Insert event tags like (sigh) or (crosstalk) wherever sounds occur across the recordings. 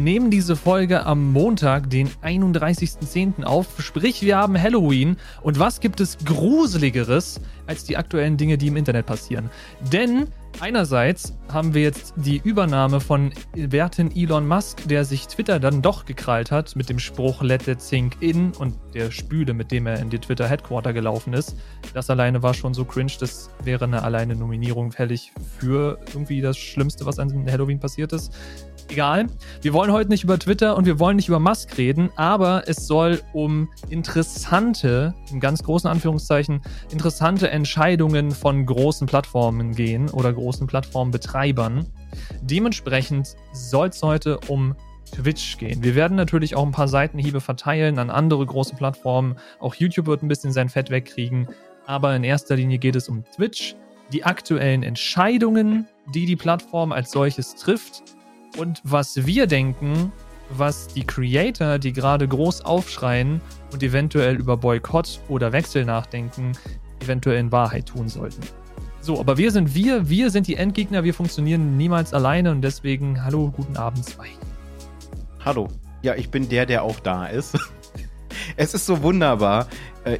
Wir nehmen diese Folge am Montag, den 31.10. auf, sprich wir haben Halloween. Und was gibt es Gruseligeres als die aktuellen Dinge, die im Internet passieren? Denn einerseits haben wir jetzt die Übernahme von werten Elon Musk, der sich Twitter dann doch gekrallt hat mit dem Spruch Let it sink in und der Spüle, mit dem er in die Twitter Headquarter gelaufen ist. Das alleine war schon so cringe, das wäre eine alleine Nominierung fällig für irgendwie das Schlimmste, was an Halloween passiert ist. Egal. Wir wollen heute nicht über Twitter und wir wollen nicht über Musk reden, aber es soll um interessante, in ganz großen Anführungszeichen, interessante Entscheidungen von großen Plattformen gehen oder großen Plattformbetreibern. Dementsprechend soll es heute um Twitch gehen. Wir werden natürlich auch ein paar Seitenhiebe verteilen an andere große Plattformen. Auch YouTube wird ein bisschen sein Fett wegkriegen. Aber in erster Linie geht es um Twitch, die aktuellen Entscheidungen, die die Plattform als solches trifft und was wir denken, was die Creator, die gerade groß aufschreien und eventuell über Boykott oder Wechsel nachdenken, eventuell in Wahrheit tun sollten. So, aber wir sind wir, wir sind die Endgegner, wir funktionieren niemals alleine und deswegen hallo, guten Abend zwei. Hallo. Ja, ich bin der, der auch da ist. (laughs) es ist so wunderbar. Äh,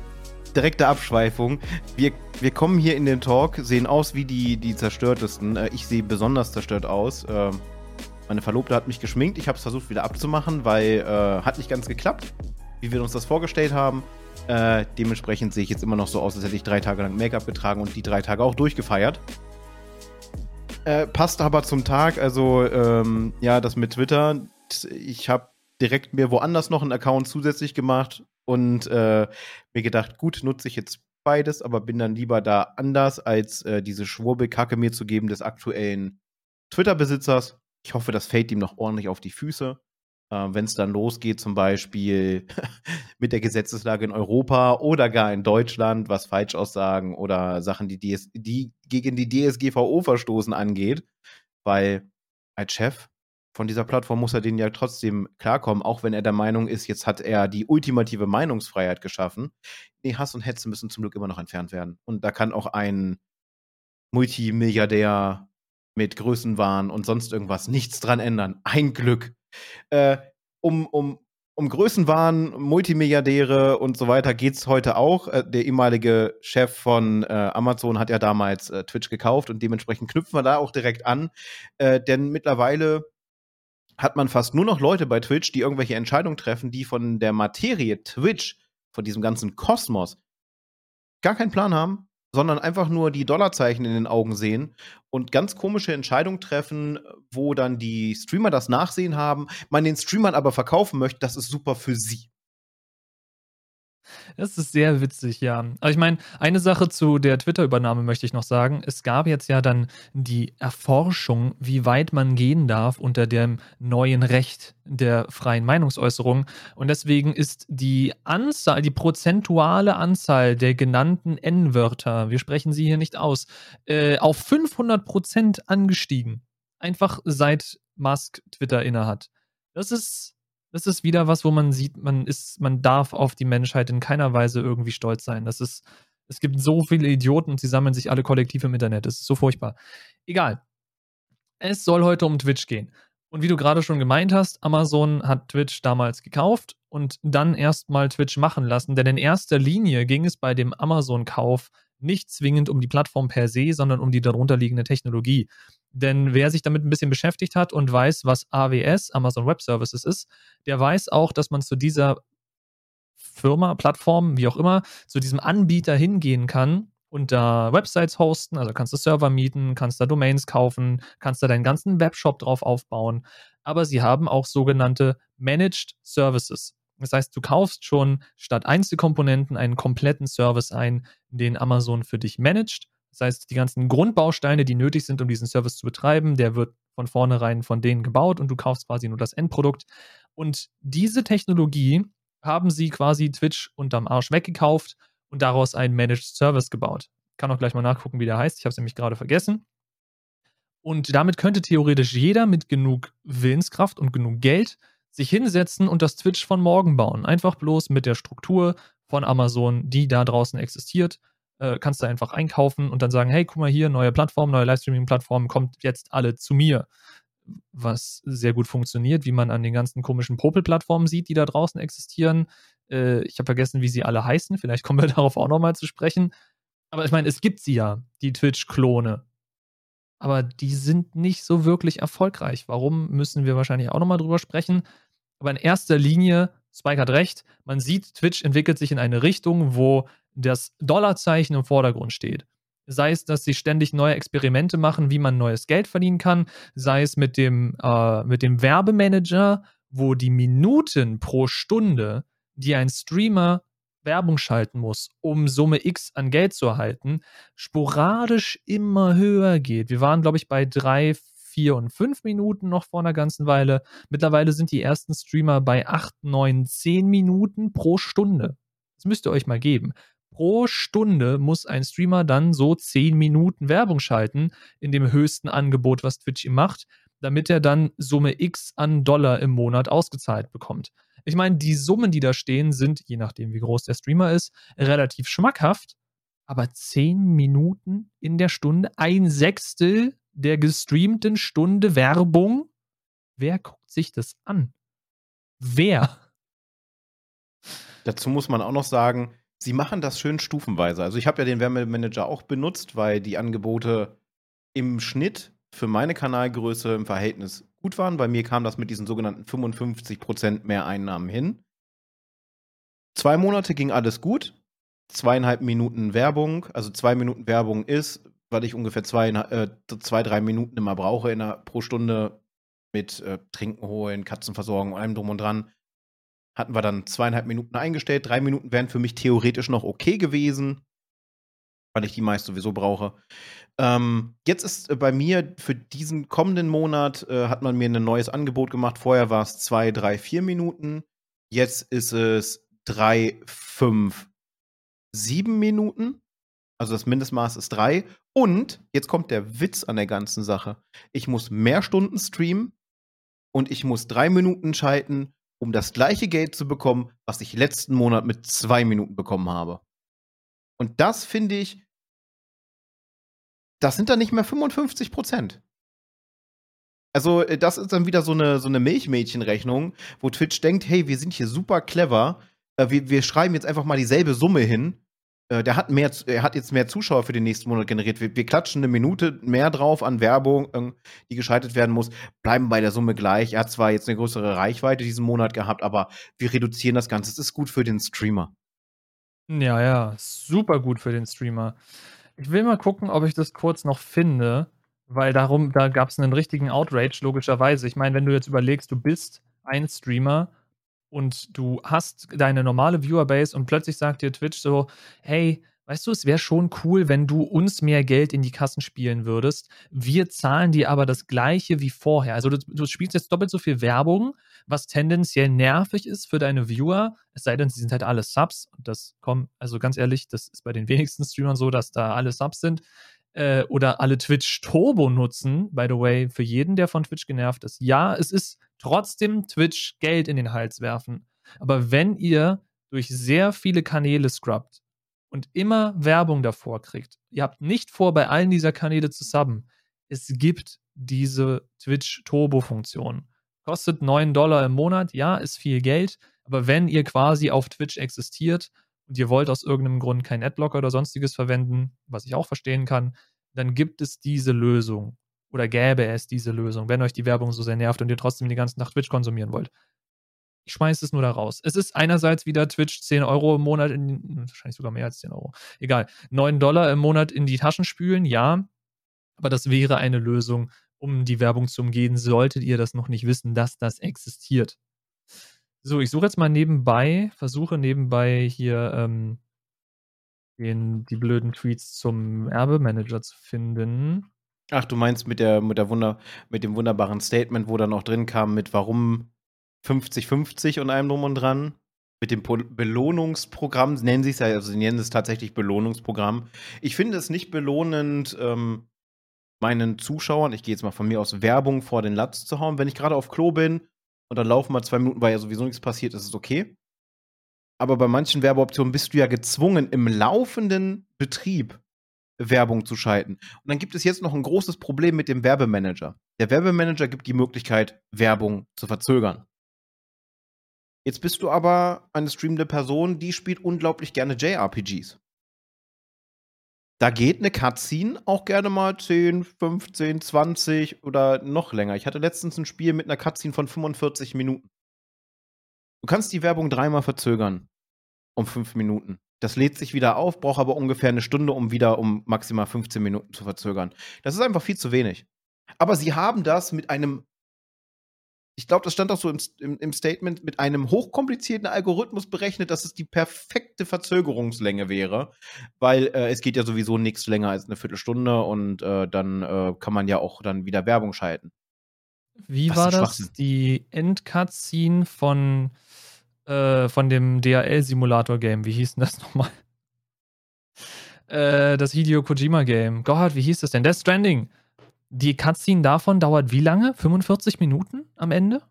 direkte Abschweifung. Wir, wir kommen hier in den Talk, sehen aus wie die, die zerstörtesten. Äh, ich sehe besonders zerstört aus. Äh, meine Verlobte hat mich geschminkt. Ich habe es versucht wieder abzumachen, weil äh, hat nicht ganz geklappt, wie wir uns das vorgestellt haben. Äh, dementsprechend sehe ich jetzt immer noch so aus, als hätte ich drei Tage lang Make-up getragen und die drei Tage auch durchgefeiert. Äh, passt aber zum Tag, also ähm, ja, das mit Twitter. Ich habe direkt mir woanders noch einen Account zusätzlich gemacht und äh, mir gedacht, gut, nutze ich jetzt beides, aber bin dann lieber da anders, als äh, diese Schwurbelkacke mir zu geben des aktuellen Twitter-Besitzers. Ich hoffe, das fällt ihm noch ordentlich auf die Füße. Äh, Wenn es dann losgeht, zum Beispiel (laughs) mit der Gesetzeslage in Europa oder gar in Deutschland, was Falschaussagen oder Sachen, die, DS die gegen die DSGVO verstoßen angeht, weil als Chef von dieser Plattform muss er denen ja trotzdem klarkommen, auch wenn er der Meinung ist, jetzt hat er die ultimative Meinungsfreiheit geschaffen. Nee, Hass und Hetze müssen zum Glück immer noch entfernt werden. Und da kann auch ein Multimilliardär mit Größenwahn und sonst irgendwas nichts dran ändern. Ein Glück. Äh, um, um, um Größenwahn, Multimilliardäre und so weiter geht es heute auch. Äh, der ehemalige Chef von äh, Amazon hat ja damals äh, Twitch gekauft und dementsprechend knüpfen wir da auch direkt an. Äh, denn mittlerweile hat man fast nur noch Leute bei Twitch, die irgendwelche Entscheidungen treffen, die von der Materie Twitch, von diesem ganzen Kosmos, gar keinen Plan haben sondern einfach nur die Dollarzeichen in den Augen sehen und ganz komische Entscheidungen treffen, wo dann die Streamer das Nachsehen haben, man den Streamern aber verkaufen möchte, das ist super für sie. Das ist sehr witzig, ja. Aber ich meine, eine Sache zu der Twitter-Übernahme möchte ich noch sagen. Es gab jetzt ja dann die Erforschung, wie weit man gehen darf unter dem neuen Recht der freien Meinungsäußerung. Und deswegen ist die Anzahl, die prozentuale Anzahl der genannten N-Wörter, wir sprechen sie hier nicht aus, äh, auf 500 Prozent angestiegen. Einfach seit Musk Twitter innehat. Das ist das ist wieder was, wo man sieht, man ist, man darf auf die Menschheit in keiner Weise irgendwie stolz sein. Das ist, es gibt so viele Idioten und sie sammeln sich alle kollektiv im Internet. Das ist so furchtbar. Egal. Es soll heute um Twitch gehen. Und wie du gerade schon gemeint hast, Amazon hat Twitch damals gekauft und dann erstmal Twitch machen lassen, denn in erster Linie ging es bei dem Amazon-Kauf nicht zwingend um die Plattform per se, sondern um die darunterliegende Technologie. Denn wer sich damit ein bisschen beschäftigt hat und weiß, was AWS, Amazon Web Services ist, der weiß auch, dass man zu dieser Firma, Plattform, wie auch immer, zu diesem Anbieter hingehen kann und da Websites hosten, also kannst du Server mieten, kannst da Domains kaufen, kannst da deinen ganzen Webshop drauf aufbauen. Aber sie haben auch sogenannte Managed Services. Das heißt, du kaufst schon statt Einzelkomponenten einen kompletten Service ein, den Amazon für dich managt das heißt, die ganzen Grundbausteine, die nötig sind, um diesen Service zu betreiben, der wird von vornherein von denen gebaut und du kaufst quasi nur das Endprodukt. Und diese Technologie haben sie quasi Twitch unterm Arsch weggekauft und daraus einen Managed Service gebaut. Ich kann auch gleich mal nachgucken, wie der heißt. Ich habe es nämlich gerade vergessen. Und damit könnte theoretisch jeder mit genug Willenskraft und genug Geld sich hinsetzen und das Twitch von morgen bauen. Einfach bloß mit der Struktur von Amazon, die da draußen existiert äh, kannst du einfach einkaufen und dann sagen, hey, guck mal hier, neue Plattform, neue Livestreaming-Plattform, kommt jetzt alle zu mir. was sehr gut funktioniert, wie man an den ganzen komischen Popel-Plattformen sieht, die da draußen existieren. Äh, ich habe vergessen, wie sie alle heißen. Vielleicht kommen wir (laughs) darauf auch nochmal zu sprechen. Aber ich meine, es gibt sie ja, die Twitch-Klone. Aber die sind nicht so wirklich erfolgreich. Warum müssen wir wahrscheinlich auch nochmal drüber sprechen? Aber in erster Linie, Spike hat recht, man sieht, Twitch entwickelt sich in eine Richtung, wo das Dollarzeichen im Vordergrund steht. Sei es, dass sie ständig neue Experimente machen, wie man neues Geld verdienen kann, sei es mit dem, äh, mit dem Werbemanager, wo die Minuten pro Stunde, die ein Streamer Werbung schalten muss, um Summe X an Geld zu erhalten, sporadisch immer höher geht. Wir waren, glaube ich, bei drei, vier und fünf Minuten noch vor einer ganzen Weile. Mittlerweile sind die ersten Streamer bei acht, neun, zehn Minuten pro Stunde. Das müsst ihr euch mal geben. Pro Stunde muss ein Streamer dann so zehn Minuten Werbung schalten in dem höchsten Angebot, was Twitch ihm macht, damit er dann Summe X an Dollar im Monat ausgezahlt bekommt. Ich meine, die Summen, die da stehen, sind, je nachdem, wie groß der Streamer ist, relativ schmackhaft. Aber 10 Minuten in der Stunde, ein Sechstel der gestreamten Stunde Werbung. Wer guckt sich das an? Wer? Dazu muss man auch noch sagen, sie machen das schön stufenweise. Also ich habe ja den Wärmemanager auch benutzt, weil die Angebote im Schnitt für meine Kanalgröße im Verhältnis gut waren. Bei mir kam das mit diesen sogenannten 55% mehr Einnahmen hin. Zwei Monate ging alles gut. Zweieinhalb Minuten Werbung, also zwei Minuten Werbung ist, weil ich ungefähr zwei, äh, zwei drei Minuten immer brauche in einer, pro Stunde mit äh, Trinken holen, Katzenversorgung, allem drum und dran. Hatten wir dann zweieinhalb Minuten eingestellt. Drei Minuten wären für mich theoretisch noch okay gewesen weil ich die meist sowieso brauche. Ähm, jetzt ist äh, bei mir für diesen kommenden Monat äh, hat man mir ein neues Angebot gemacht. Vorher war es zwei, drei, vier Minuten. Jetzt ist es drei, fünf, sieben Minuten. Also das Mindestmaß ist drei. Und jetzt kommt der Witz an der ganzen Sache. Ich muss mehr Stunden streamen und ich muss drei Minuten schalten, um das gleiche Geld zu bekommen, was ich letzten Monat mit zwei Minuten bekommen habe. Und das finde ich, das sind dann nicht mehr 55 Prozent. Also, äh, das ist dann wieder so eine, so eine Milchmädchenrechnung, wo Twitch denkt, hey, wir sind hier super clever, äh, wir, wir schreiben jetzt einfach mal dieselbe Summe hin. Äh, der hat, mehr, er hat jetzt mehr Zuschauer für den nächsten Monat generiert. Wir, wir klatschen eine Minute mehr drauf an Werbung, die geschaltet werden muss, bleiben bei der Summe gleich. Er hat zwar jetzt eine größere Reichweite diesen Monat gehabt, aber wir reduzieren das Ganze. Es ist gut für den Streamer. Ja, ja, super gut für den Streamer. Ich will mal gucken, ob ich das kurz noch finde, weil darum, da gab es einen richtigen Outrage, logischerweise. Ich meine, wenn du jetzt überlegst, du bist ein Streamer und du hast deine normale Viewerbase und plötzlich sagt dir Twitch so, hey, weißt du, es wäre schon cool, wenn du uns mehr Geld in die Kassen spielen würdest. Wir zahlen dir aber das gleiche wie vorher. Also du, du spielst jetzt doppelt so viel Werbung, was tendenziell nervig ist für deine Viewer, es sei denn, sie sind halt alle Subs. Und das kommt, also ganz ehrlich, das ist bei den wenigsten Streamern so, dass da alle Subs sind. Äh, oder alle Twitch Turbo nutzen, by the way, für jeden, der von Twitch genervt ist. Ja, es ist trotzdem Twitch Geld in den Hals werfen. Aber wenn ihr durch sehr viele Kanäle scrubbt und immer Werbung davor kriegt, ihr habt nicht vor, bei allen dieser Kanäle zu subben, es gibt diese Twitch Turbo Funktion. Kostet 9 Dollar im Monat, ja, ist viel Geld, aber wenn ihr quasi auf Twitch existiert und ihr wollt aus irgendeinem Grund keinen Adblocker oder sonstiges verwenden, was ich auch verstehen kann, dann gibt es diese Lösung oder gäbe es diese Lösung, wenn euch die Werbung so sehr nervt und ihr trotzdem die ganze Nacht Twitch konsumieren wollt. Ich schmeiße es nur da raus. Es ist einerseits wieder Twitch 10 Euro im Monat, in, wahrscheinlich sogar mehr als 10 Euro. Egal. 9 Dollar im Monat in die Taschen spülen, ja. Aber das wäre eine Lösung, um die Werbung zu umgehen, solltet ihr das noch nicht wissen, dass das existiert. So, ich suche jetzt mal nebenbei, versuche nebenbei hier ähm, den, die blöden Tweets zum Erbemanager zu finden. Ach, du meinst mit der, mit der Wunder, mit dem wunderbaren Statement, wo da noch drin kam, mit warum 50-50 und allem drum und dran? Mit dem Belohnungsprogramm, nennen sie es ja, also sie nennen es tatsächlich Belohnungsprogramm. Ich finde es nicht belohnend, ähm, meinen Zuschauern, ich gehe jetzt mal von mir aus, Werbung vor den Latz zu hauen. Wenn ich gerade auf Klo bin und dann laufen mal zwei Minuten, weil ja sowieso nichts passiert, ist es okay. Aber bei manchen Werbeoptionen bist du ja gezwungen, im laufenden Betrieb Werbung zu schalten. Und dann gibt es jetzt noch ein großes Problem mit dem Werbemanager. Der Werbemanager gibt die Möglichkeit, Werbung zu verzögern. Jetzt bist du aber eine streamende Person, die spielt unglaublich gerne JRPGs. Da geht eine Cutscene auch gerne mal 10, 15, 20 oder noch länger. Ich hatte letztens ein Spiel mit einer Cutscene von 45 Minuten. Du kannst die Werbung dreimal verzögern. Um 5 Minuten. Das lädt sich wieder auf, braucht aber ungefähr eine Stunde, um wieder um maximal 15 Minuten zu verzögern. Das ist einfach viel zu wenig. Aber sie haben das mit einem ich glaube, das stand auch so im, im, im, Statement, mit einem hochkomplizierten Algorithmus berechnet, dass es die perfekte Verzögerungslänge wäre, weil äh, es geht ja sowieso nichts länger als eine Viertelstunde und äh, dann äh, kann man ja auch dann wieder Werbung schalten. Wie Was war das? Die Endcutscene von, äh, von dem DHL-Simulator-Game, wie hieß denn das (laughs) nochmal? Äh, das Hideo Kojima-Game. Gott, wie hieß das denn? Death Stranding die Cutscene davon dauert wie lange? 45 Minuten am Ende?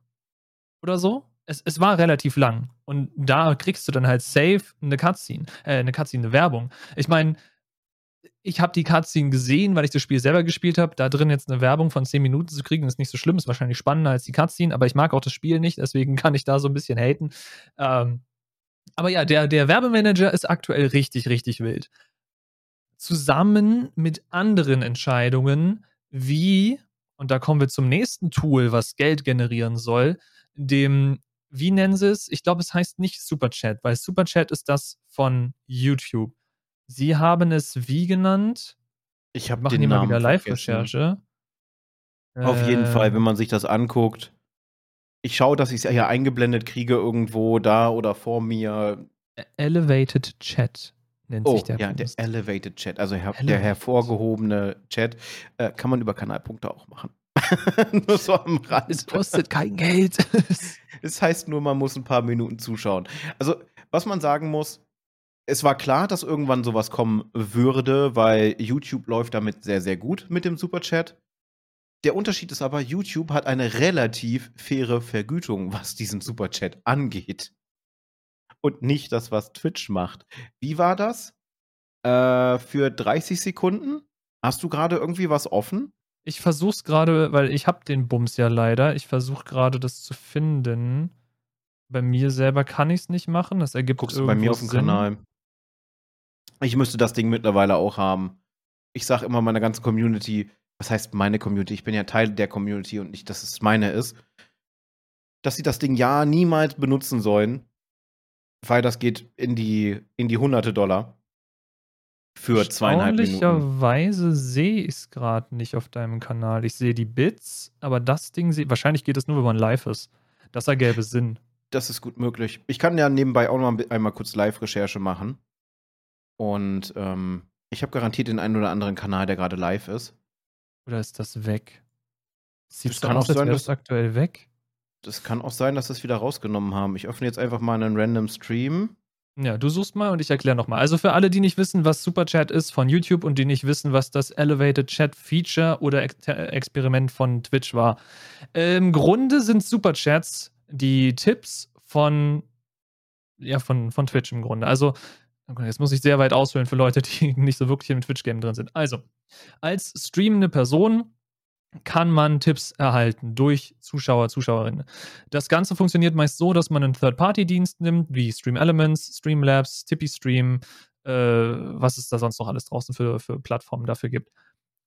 Oder so? Es, es war relativ lang. Und da kriegst du dann halt safe eine Cutscene, äh, eine Cutscene, eine Werbung. Ich meine, ich habe die Cutscene gesehen, weil ich das Spiel selber gespielt habe. Da drin jetzt eine Werbung von 10 Minuten zu kriegen, ist nicht so schlimm, ist wahrscheinlich spannender als die Cutscene, aber ich mag auch das Spiel nicht, deswegen kann ich da so ein bisschen haten. Ähm, aber ja, der, der Werbemanager ist aktuell richtig, richtig wild. Zusammen mit anderen Entscheidungen, wie, und da kommen wir zum nächsten Tool, was Geld generieren soll, dem, wie nennen sie es? Ich glaube, es heißt nicht Superchat, weil Superchat ist das von YouTube. Sie haben es wie genannt? Ich habe den Namen wieder Live-Recherche. Auf jeden äh, Fall, wenn man sich das anguckt. Ich schaue, dass ich es hier eingeblendet kriege, irgendwo da oder vor mir. Elevated Chat nennt oh, sich der. Ja, Post. der Elevated Chat, also her Elevated. der hervorgehobene Chat, äh, kann man über Kanalpunkte auch machen. (laughs) nur so am Rand. Es kostet kein Geld. (laughs) es heißt nur, man muss ein paar Minuten zuschauen. Also, was man sagen muss, es war klar, dass irgendwann sowas kommen würde, weil YouTube läuft damit sehr, sehr gut mit dem Superchat. Der Unterschied ist aber, YouTube hat eine relativ faire Vergütung, was diesen Superchat angeht und nicht das, was Twitch macht. Wie war das? Äh, für 30 Sekunden? Hast du gerade irgendwie was offen? Ich versuch's gerade, weil ich hab den Bums ja leider. Ich versuche gerade das zu finden. Bei mir selber kann ich es nicht machen. Das ergibt Guckst du bei mir auf dem Sinn. Kanal. Ich müsste das Ding mittlerweile auch haben. Ich sag immer meiner ganzen Community, was heißt meine Community? Ich bin ja Teil der Community und nicht, dass es meine ist. Dass sie das Ding ja niemals benutzen sollen, weil das geht in die, in die hunderte Dollar. Für zweieinhalb Minuten. Erstaunlicherweise sehe ich es gerade nicht auf deinem Kanal. Ich sehe die Bits, aber das Ding, wahrscheinlich geht es nur, wenn man live ist. Das ergäbe Sinn. Das ist gut möglich. Ich kann ja nebenbei auch noch einmal kurz Live-Recherche machen. Und ähm, ich habe garantiert den einen oder anderen Kanal, der gerade live ist. Oder ist das weg? Sieht das kann aus, auch sein, dass aktuell weg. Das kann auch sein, dass es wieder rausgenommen haben. Ich öffne jetzt einfach mal einen random Stream. Ja, du suchst mal und ich erkläre nochmal. Also für alle, die nicht wissen, was Superchat ist von YouTube und die nicht wissen, was das Elevated Chat Feature oder Ex Experiment von Twitch war. Im Grunde sind Superchats die Tipps von, ja, von, von Twitch im Grunde. Also, jetzt muss ich sehr weit ausholen für Leute, (laughs) die nicht so wirklich im Twitch-Game drin sind. Also, als streamende Person kann man Tipps erhalten durch Zuschauer, Zuschauerinnen. Das Ganze funktioniert meist so, dass man einen Third-Party-Dienst nimmt, wie Stream Elements, Streamlabs, TipeeeStream, äh, was es da sonst noch alles draußen für, für Plattformen dafür gibt.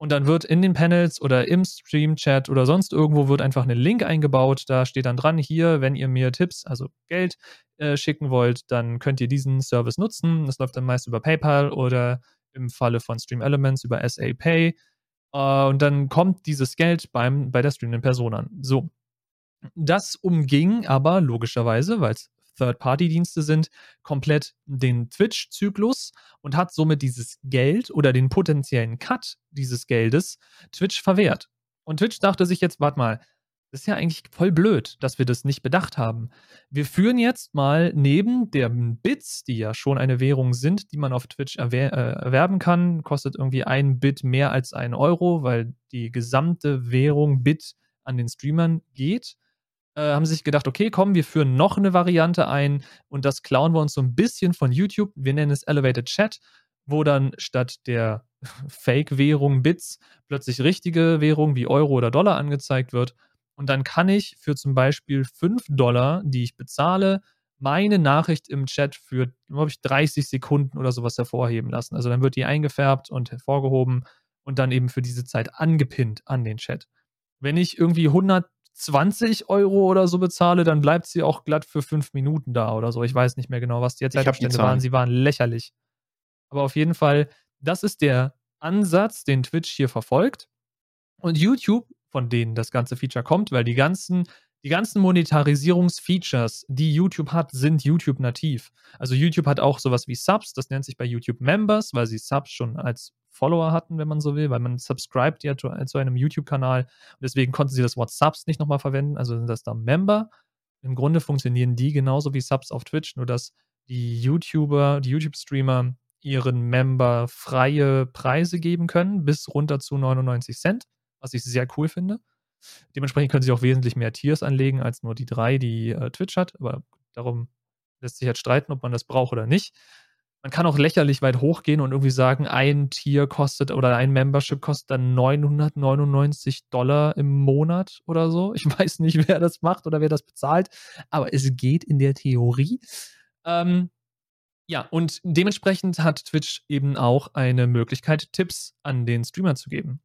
Und dann wird in den Panels oder im Stream-Chat oder sonst irgendwo wird einfach ein Link eingebaut. Da steht dann dran, hier, wenn ihr mir Tipps, also Geld äh, schicken wollt, dann könnt ihr diesen Service nutzen. Das läuft dann meist über PayPal oder im Falle von Stream Elements über SA Pay. Uh, und dann kommt dieses Geld beim, bei der streamenden Person an. So. Das umging aber logischerweise, weil es Third-Party-Dienste sind, komplett den Twitch-Zyklus und hat somit dieses Geld oder den potenziellen Cut dieses Geldes Twitch verwehrt. Und Twitch dachte sich jetzt, warte mal, das ist ja eigentlich voll blöd, dass wir das nicht bedacht haben. Wir führen jetzt mal neben den Bits, die ja schon eine Währung sind, die man auf Twitch erwer äh, erwerben kann, kostet irgendwie ein Bit mehr als ein Euro, weil die gesamte Währung Bit an den Streamern geht. Äh, haben sich gedacht, okay, komm, wir führen noch eine Variante ein und das klauen wir uns so ein bisschen von YouTube. Wir nennen es Elevated Chat, wo dann statt der (laughs) Fake-Währung Bits plötzlich richtige Währung wie Euro oder Dollar angezeigt wird. Und dann kann ich für zum Beispiel 5 Dollar, die ich bezahle, meine Nachricht im Chat für, glaube ich, 30 Sekunden oder sowas hervorheben lassen. Also dann wird die eingefärbt und hervorgehoben und dann eben für diese Zeit angepinnt an den Chat. Wenn ich irgendwie 120 Euro oder so bezahle, dann bleibt sie auch glatt für 5 Minuten da oder so. Ich weiß nicht mehr genau, was die Zeitabstände waren. Sie waren lächerlich. Aber auf jeden Fall, das ist der Ansatz, den Twitch hier verfolgt. Und YouTube, von denen das ganze Feature kommt, weil die ganzen die ganzen Monetarisierungsfeatures, die YouTube hat, sind YouTube nativ. Also YouTube hat auch sowas wie Subs, das nennt sich bei YouTube Members, weil sie Subs schon als Follower hatten, wenn man so will, weil man subscribt ja zu, zu einem YouTube-Kanal. Deswegen konnten sie das Wort Subs nicht nochmal verwenden, also sind das da Member. Im Grunde funktionieren die genauso wie Subs auf Twitch, nur dass die YouTuber, die YouTube-Streamer ihren Member freie Preise geben können, bis runter zu 99 Cent, was ich sehr cool finde. Dementsprechend können sie auch wesentlich mehr Tiers anlegen als nur die drei, die äh, Twitch hat. Aber darum lässt sich jetzt streiten, ob man das braucht oder nicht. Man kann auch lächerlich weit hochgehen und irgendwie sagen, ein Tier kostet oder ein Membership kostet dann 999 Dollar im Monat oder so. Ich (laughs) weiß nicht, wer das macht oder wer das bezahlt, aber es geht in der Theorie. Ähm, ja, und dementsprechend hat Twitch eben auch eine Möglichkeit, Tipps an den Streamer zu geben.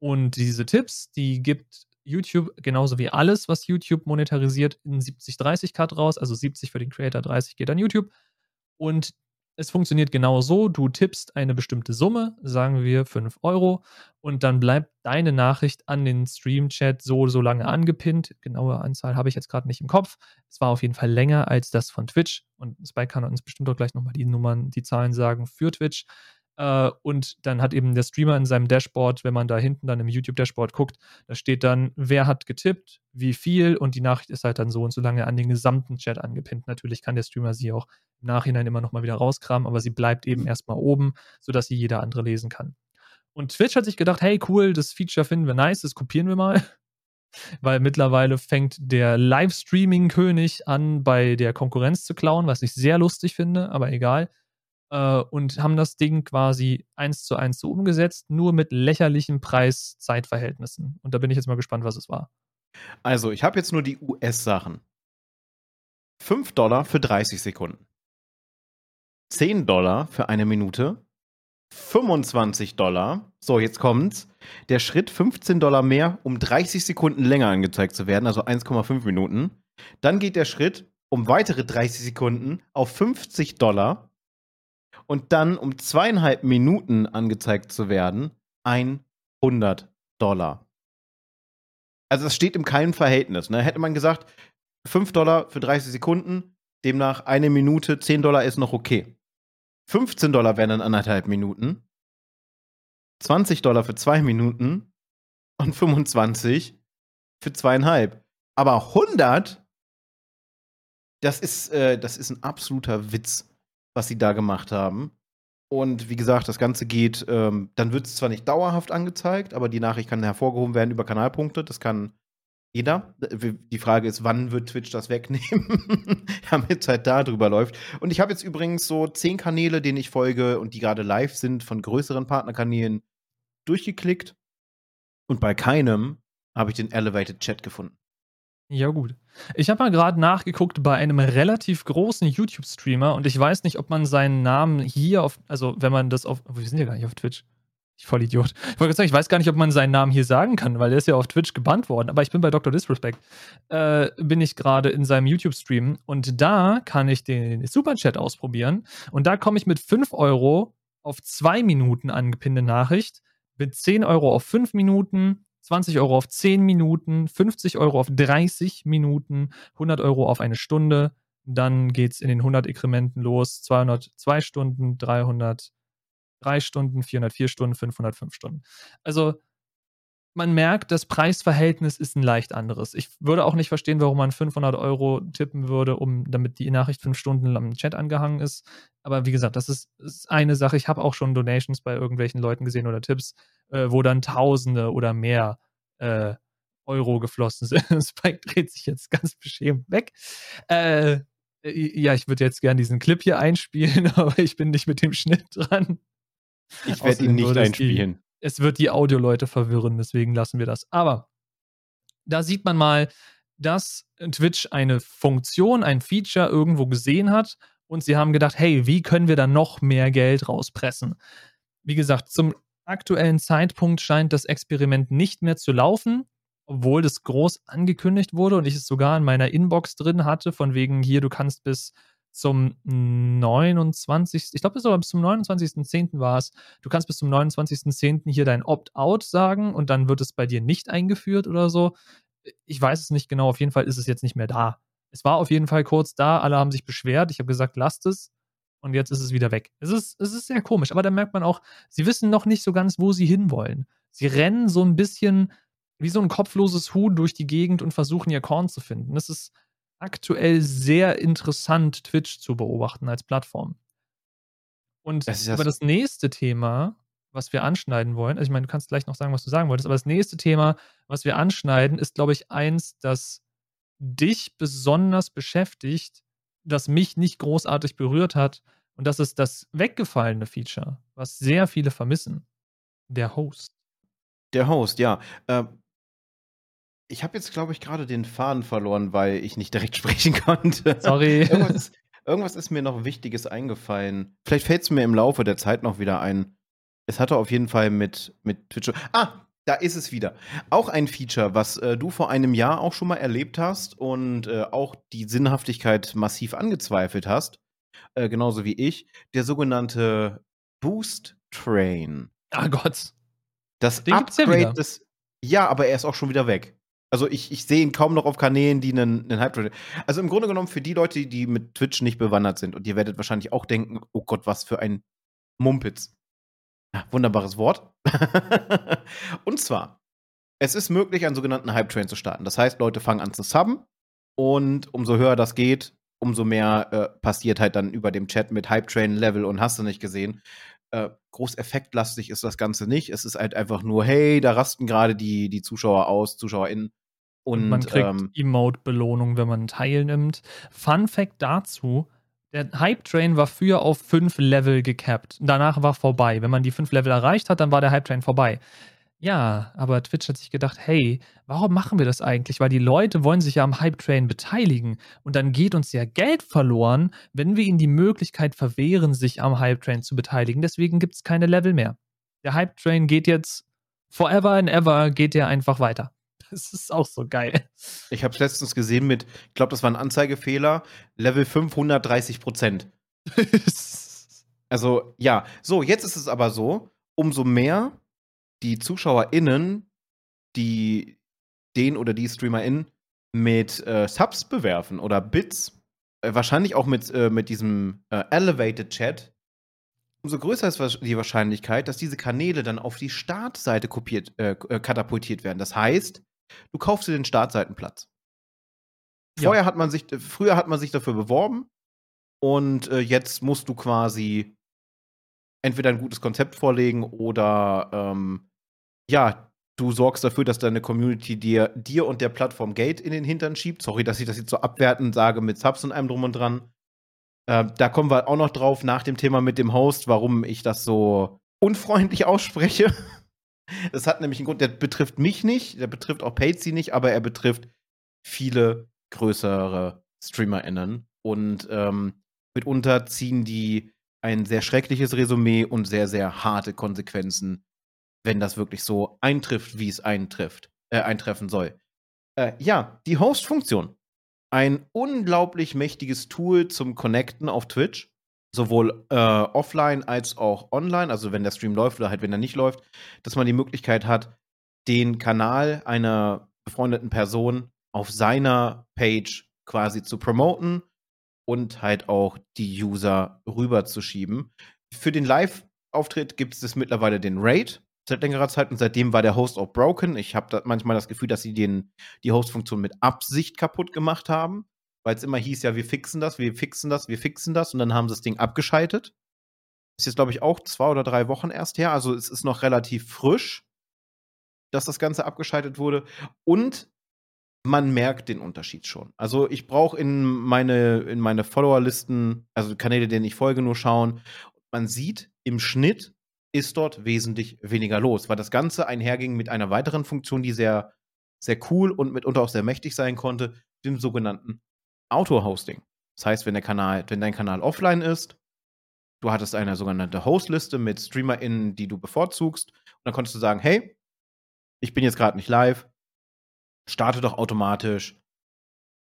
Und diese Tipps, die gibt YouTube genauso wie alles, was YouTube monetarisiert, in 70-30-Cut raus. Also 70 für den Creator, 30 geht an YouTube. Und es funktioniert genau so, du tippst eine bestimmte Summe, sagen wir 5 Euro, und dann bleibt deine Nachricht an den Stream-Chat so, so lange angepinnt. Genaue Anzahl habe ich jetzt gerade nicht im Kopf. Es war auf jeden Fall länger als das von Twitch. Und Spike kann uns bestimmt auch gleich nochmal die Nummern, die Zahlen sagen für Twitch. Äh, und dann hat eben der Streamer in seinem Dashboard, wenn man da hinten dann im YouTube-Dashboard guckt, da steht dann, wer hat getippt, wie viel und die Nachricht ist halt dann so und so lange an den gesamten Chat angepinnt. Natürlich kann der Streamer sie auch im Nachhinein immer nochmal wieder rauskramen, aber sie bleibt eben erstmal oben, sodass sie jeder andere lesen kann. Und Twitch hat sich gedacht, hey cool, das Feature finden wir nice, das kopieren wir mal. (laughs) Weil mittlerweile fängt der Livestreaming-König an, bei der Konkurrenz zu klauen, was ich sehr lustig finde, aber egal äh, und haben das Ding quasi eins zu eins so umgesetzt, nur mit lächerlichen Preis-Zeitverhältnissen. Und da bin ich jetzt mal gespannt, was es war. Also, ich habe jetzt nur die US-Sachen. 5 Dollar für 30 Sekunden. 10 Dollar für eine Minute. 25 Dollar. So, jetzt kommt's. Der Schritt 15 Dollar mehr, um 30 Sekunden länger angezeigt zu werden, also 1,5 Minuten. Dann geht der Schritt um weitere 30 Sekunden auf 50 Dollar und dann um zweieinhalb Minuten angezeigt zu werden, 100 Dollar. Also das steht im keinem Verhältnis. Ne? Hätte man gesagt, 5 Dollar für 30 Sekunden, demnach eine Minute, 10 Dollar ist noch okay. 15 Dollar wären dann anderthalb Minuten, 20 Dollar für zwei Minuten und 25 für zweieinhalb. Aber 100, das ist, äh, das ist ein absoluter Witz was sie da gemacht haben. Und wie gesagt, das Ganze geht, ähm, dann wird es zwar nicht dauerhaft angezeigt, aber die Nachricht kann hervorgehoben werden über Kanalpunkte. Das kann jeder. Die Frage ist, wann wird Twitch das wegnehmen, (laughs) damit es halt da drüber läuft. Und ich habe jetzt übrigens so zehn Kanäle, denen ich folge und die gerade live sind, von größeren Partnerkanälen durchgeklickt. Und bei keinem habe ich den Elevated Chat gefunden. Ja, gut. Ich habe mal gerade nachgeguckt bei einem relativ großen YouTube-Streamer und ich weiß nicht, ob man seinen Namen hier auf, also wenn man das auf, wir sind ja gar nicht auf Twitch. Ich voll Idiot. Ich wollte sagen, ich weiß gar nicht, ob man seinen Namen hier sagen kann, weil der ist ja auf Twitch gebannt worden. Aber ich bin bei Dr. Disrespect. Äh, bin ich gerade in seinem YouTube-Stream und da kann ich den Superchat ausprobieren und da komme ich mit 5 Euro auf 2 Minuten angepinnte Nachricht, mit 10 Euro auf 5 Minuten, 20 Euro auf 10 Minuten, 50 Euro auf 30 Minuten, 100 Euro auf eine Stunde. Dann geht es in den 100 Inkrementen los. 202 Stunden, 303 Stunden, 404 Stunden, 505 Stunden. Also man merkt, das Preisverhältnis ist ein leicht anderes. Ich würde auch nicht verstehen, warum man 500 Euro tippen würde, um damit die Nachricht fünf Stunden am Chat angehangen ist. Aber wie gesagt, das ist, ist eine Sache. Ich habe auch schon Donations bei irgendwelchen Leuten gesehen oder Tipps, äh, wo dann Tausende oder mehr äh, Euro geflossen sind. (laughs) Spike dreht sich jetzt ganz beschämt weg. Äh, ja, ich würde jetzt gerne diesen Clip hier einspielen, (laughs) aber ich bin nicht mit dem Schnitt dran. Ich werde ihn nicht einspielen. Es wird die Audioleute verwirren, deswegen lassen wir das. Aber da sieht man mal, dass Twitch eine Funktion, ein Feature irgendwo gesehen hat und sie haben gedacht, hey, wie können wir da noch mehr Geld rauspressen? Wie gesagt, zum aktuellen Zeitpunkt scheint das Experiment nicht mehr zu laufen, obwohl das groß angekündigt wurde und ich es sogar in meiner Inbox drin hatte, von wegen hier, du kannst bis zum 29. Ich glaube, bis zum 29.10. war es. Du kannst bis zum 29.10. hier dein Opt-out sagen und dann wird es bei dir nicht eingeführt oder so. Ich weiß es nicht genau. Auf jeden Fall ist es jetzt nicht mehr da. Es war auf jeden Fall kurz da. Alle haben sich beschwert. Ich habe gesagt, lasst es. Und jetzt ist es wieder weg. Es ist, es ist sehr komisch. Aber da merkt man auch, sie wissen noch nicht so ganz, wo sie hinwollen. Sie rennen so ein bisschen wie so ein kopfloses Huhn durch die Gegend und versuchen ihr Korn zu finden. Das ist aktuell sehr interessant, Twitch zu beobachten als Plattform. Und das über das nächste Thema, was wir anschneiden wollen, also ich meine, du kannst gleich noch sagen, was du sagen wolltest, aber das nächste Thema, was wir anschneiden, ist, glaube ich, eins, das dich besonders beschäftigt, das mich nicht großartig berührt hat. Und das ist das weggefallene Feature, was sehr viele vermissen. Der Host. Der Host, ja. Äh, ich habe jetzt, glaube ich, gerade den Faden verloren, weil ich nicht direkt (laughs) sprechen konnte. Sorry. irgendwas, irgendwas, ist mir noch Wichtiges eingefallen. Vielleicht fällt es mir im Laufe der Zeit noch wieder ein. Es hatte auf jeden Fall mit, mit Twitch. Ah, da ist es wieder. Auch ein Feature, was äh, du vor einem Jahr auch schon mal erlebt hast und äh, auch die Sinnhaftigkeit massiv angezweifelt hast. Äh, genauso wie ich. Der sogenannte Boost Train. Ah Gott. Das Den Upgrade ja des. Ja, aber er ist auch schon wieder weg. Also ich, ich sehe ihn kaum noch auf Kanälen, die einen, einen Hype Also im Grunde genommen für die Leute, die mit Twitch nicht bewandert sind und ihr werdet wahrscheinlich auch denken, oh Gott, was für ein Mumpitz. Ja, wunderbares Wort. (laughs) und zwar, es ist möglich, einen sogenannten Hype-Train zu starten. Das heißt, Leute fangen an zu subben und umso höher das geht, umso mehr äh, passiert halt dann über dem Chat mit Hype-Train-Level und hast du nicht gesehen. Äh, groß effektlastig ist das Ganze nicht. Es ist halt einfach nur, hey, da rasten gerade die, die Zuschauer aus, ZuschauerInnen. Und, und man kriegt ähm, Emote-Belohnung, wenn man teilnimmt. Fun Fact dazu: Der Hype-Train war früher auf fünf Level gecapped. Danach war vorbei. Wenn man die fünf Level erreicht hat, dann war der Hype-Train vorbei. Ja, aber Twitch hat sich gedacht, hey, warum machen wir das eigentlich? Weil die Leute wollen sich ja am Hype-Train beteiligen. Und dann geht uns ja Geld verloren, wenn wir ihnen die Möglichkeit verwehren, sich am Hype-Train zu beteiligen. Deswegen gibt es keine Level mehr. Der Hype-Train geht jetzt forever and ever, geht der einfach weiter. (laughs) Das ist auch so geil. Ich habe es letztens gesehen mit, ich glaube, das war ein Anzeigefehler, Level 530 Prozent. (laughs) also, ja. So, jetzt ist es aber so, umso mehr die ZuschauerInnen, die den oder die StreamerInnen mit äh, Subs bewerfen oder Bits, äh, wahrscheinlich auch mit, äh, mit diesem äh, Elevated Chat, umso größer ist die Wahrscheinlichkeit, dass diese Kanäle dann auf die Startseite kopiert, äh, äh, katapultiert werden. Das heißt, du kaufst dir den Startseitenplatz. Vorher ja. hat man sich, früher hat man sich dafür beworben und jetzt musst du quasi entweder ein gutes Konzept vorlegen oder ähm, ja, du sorgst dafür, dass deine Community dir, dir und der Plattform Geld in den Hintern schiebt. Sorry, dass ich das jetzt so abwertend sage mit Subs und allem drum und dran. Äh, da kommen wir auch noch drauf nach dem Thema mit dem Host, warum ich das so unfreundlich ausspreche. (laughs) Das hat nämlich einen Grund, der betrifft mich nicht, der betrifft auch Patsy nicht, aber er betrifft viele größere StreamerInnen. Und ähm, mitunter ziehen die ein sehr schreckliches Resümee und sehr, sehr harte Konsequenzen wenn das wirklich so eintrifft, wie es eintrifft, äh, eintreffen soll. Äh, ja, die Host-Funktion. Ein unglaublich mächtiges Tool zum Connecten auf Twitch. Sowohl äh, offline als auch online, also wenn der Stream läuft oder halt wenn er nicht läuft, dass man die Möglichkeit hat, den Kanal einer befreundeten Person auf seiner Page quasi zu promoten und halt auch die User rüberzuschieben. Für den Live-Auftritt gibt es mittlerweile den Raid seit längerer Zeit und seitdem war der Host auch broken. Ich habe da manchmal das Gefühl, dass sie den, die Host-Funktion mit Absicht kaputt gemacht haben, weil es immer hieß, ja, wir fixen das, wir fixen das, wir fixen das und dann haben sie das Ding abgeschaltet. Ist jetzt, glaube ich, auch zwei oder drei Wochen erst her, also es ist noch relativ frisch, dass das Ganze abgeschaltet wurde und man merkt den Unterschied schon. Also ich brauche in meine, in meine Follower-Listen, also Kanäle, denen ich folge, nur schauen. Man sieht im Schnitt ist dort wesentlich weniger los, weil das Ganze einherging mit einer weiteren Funktion, die sehr, sehr cool und mitunter auch sehr mächtig sein konnte, dem sogenannten Auto-Hosting. Das heißt, wenn der Kanal, wenn dein Kanal offline ist, du hattest eine sogenannte Host-Liste mit StreamerInnen, die du bevorzugst, und dann konntest du sagen, hey, ich bin jetzt gerade nicht live, starte doch automatisch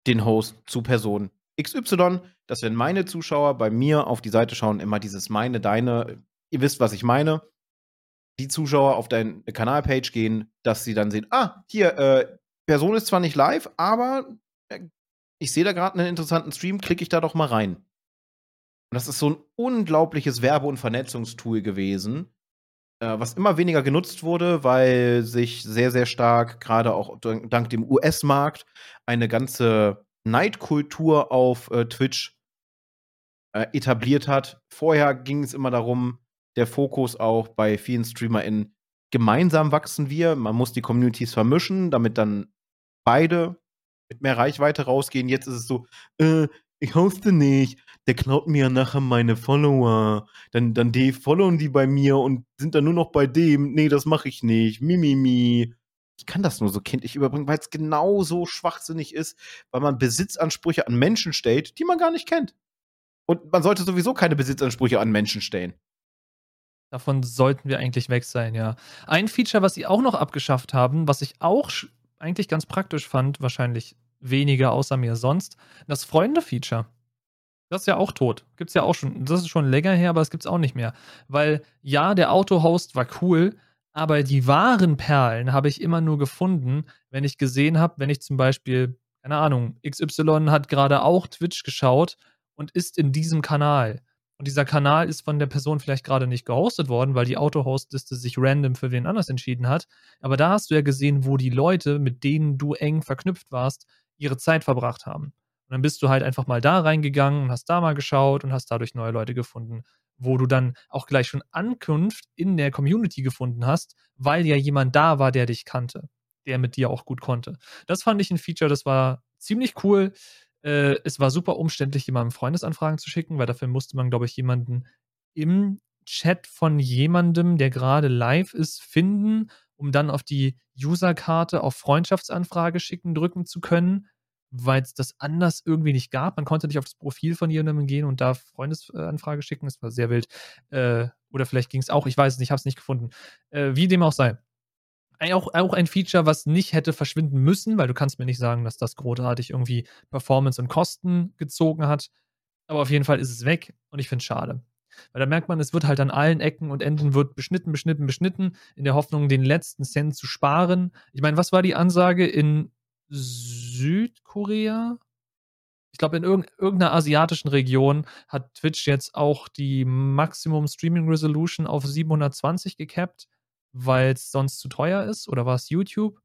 den Host zu Person XY, dass wenn meine Zuschauer bei mir auf die Seite schauen, immer dieses meine, deine, ihr wisst, was ich meine, die Zuschauer auf deine Kanalpage gehen, dass sie dann sehen, ah, hier, äh, Person ist zwar nicht live, aber äh, ich sehe da gerade einen interessanten Stream, klicke ich da doch mal rein. Und das ist so ein unglaubliches Werbe- und Vernetzungstool gewesen, äh, was immer weniger genutzt wurde, weil sich sehr, sehr stark, gerade auch dank dem US-Markt, eine ganze Neidkultur auf äh, Twitch äh, etabliert hat. Vorher ging es immer darum, der Fokus auch bei vielen StreamerInnen, gemeinsam wachsen wir. Man muss die Communities vermischen, damit dann beide mit mehr Reichweite rausgehen. Jetzt ist es so, äh, ich hoste nicht, der klaut mir nachher meine Follower. Dann, dann followen die bei mir und sind dann nur noch bei dem. Nee, das mache ich nicht. Mimimi. Mi, mi. Ich kann das nur so kindlich überbringen, weil es genauso schwachsinnig ist, weil man Besitzansprüche an Menschen stellt, die man gar nicht kennt. Und man sollte sowieso keine Besitzansprüche an Menschen stellen. Davon sollten wir eigentlich weg sein, ja. Ein Feature, was sie auch noch abgeschafft haben, was ich auch eigentlich ganz praktisch fand, wahrscheinlich weniger außer mir sonst, das Freunde-Feature. Das ist ja auch tot. Gibt's ja auch schon. Das ist schon länger her, aber es gibt's auch nicht mehr. Weil ja, der Auto-Host war cool, aber die wahren Perlen habe ich immer nur gefunden, wenn ich gesehen habe, wenn ich zum Beispiel, keine Ahnung, XY hat gerade auch Twitch geschaut und ist in diesem Kanal. Und dieser Kanal ist von der Person vielleicht gerade nicht gehostet worden, weil die Auto-Host-Liste sich random für wen anders entschieden hat. Aber da hast du ja gesehen, wo die Leute, mit denen du eng verknüpft warst, ihre Zeit verbracht haben. Und dann bist du halt einfach mal da reingegangen und hast da mal geschaut und hast dadurch neue Leute gefunden, wo du dann auch gleich schon Ankunft in der Community gefunden hast, weil ja jemand da war, der dich kannte, der mit dir auch gut konnte. Das fand ich ein Feature, das war ziemlich cool. Äh, es war super umständlich, jemandem Freundesanfragen zu schicken, weil dafür musste man, glaube ich, jemanden im Chat von jemandem, der gerade live ist, finden um dann auf die Userkarte auf Freundschaftsanfrage schicken drücken zu können, weil es das anders irgendwie nicht gab. Man konnte nicht auf das Profil von jemandem gehen und da Freundesanfrage schicken. Das war sehr wild. Äh, oder vielleicht ging es auch, ich weiß es nicht, ich habe es nicht gefunden. Äh, wie dem auch sei. Auch, auch ein Feature, was nicht hätte verschwinden müssen, weil du kannst mir nicht sagen, dass das großartig irgendwie Performance und Kosten gezogen hat. Aber auf jeden Fall ist es weg und ich finde es schade. Weil da merkt man, es wird halt an allen Ecken und Enden wird beschnitten, beschnitten, beschnitten, in der Hoffnung, den letzten Cent zu sparen. Ich meine, was war die Ansage in Südkorea? Ich glaube, in irgendeiner asiatischen Region hat Twitch jetzt auch die Maximum Streaming Resolution auf 720 gecapped, weil es sonst zu teuer ist. Oder war es YouTube?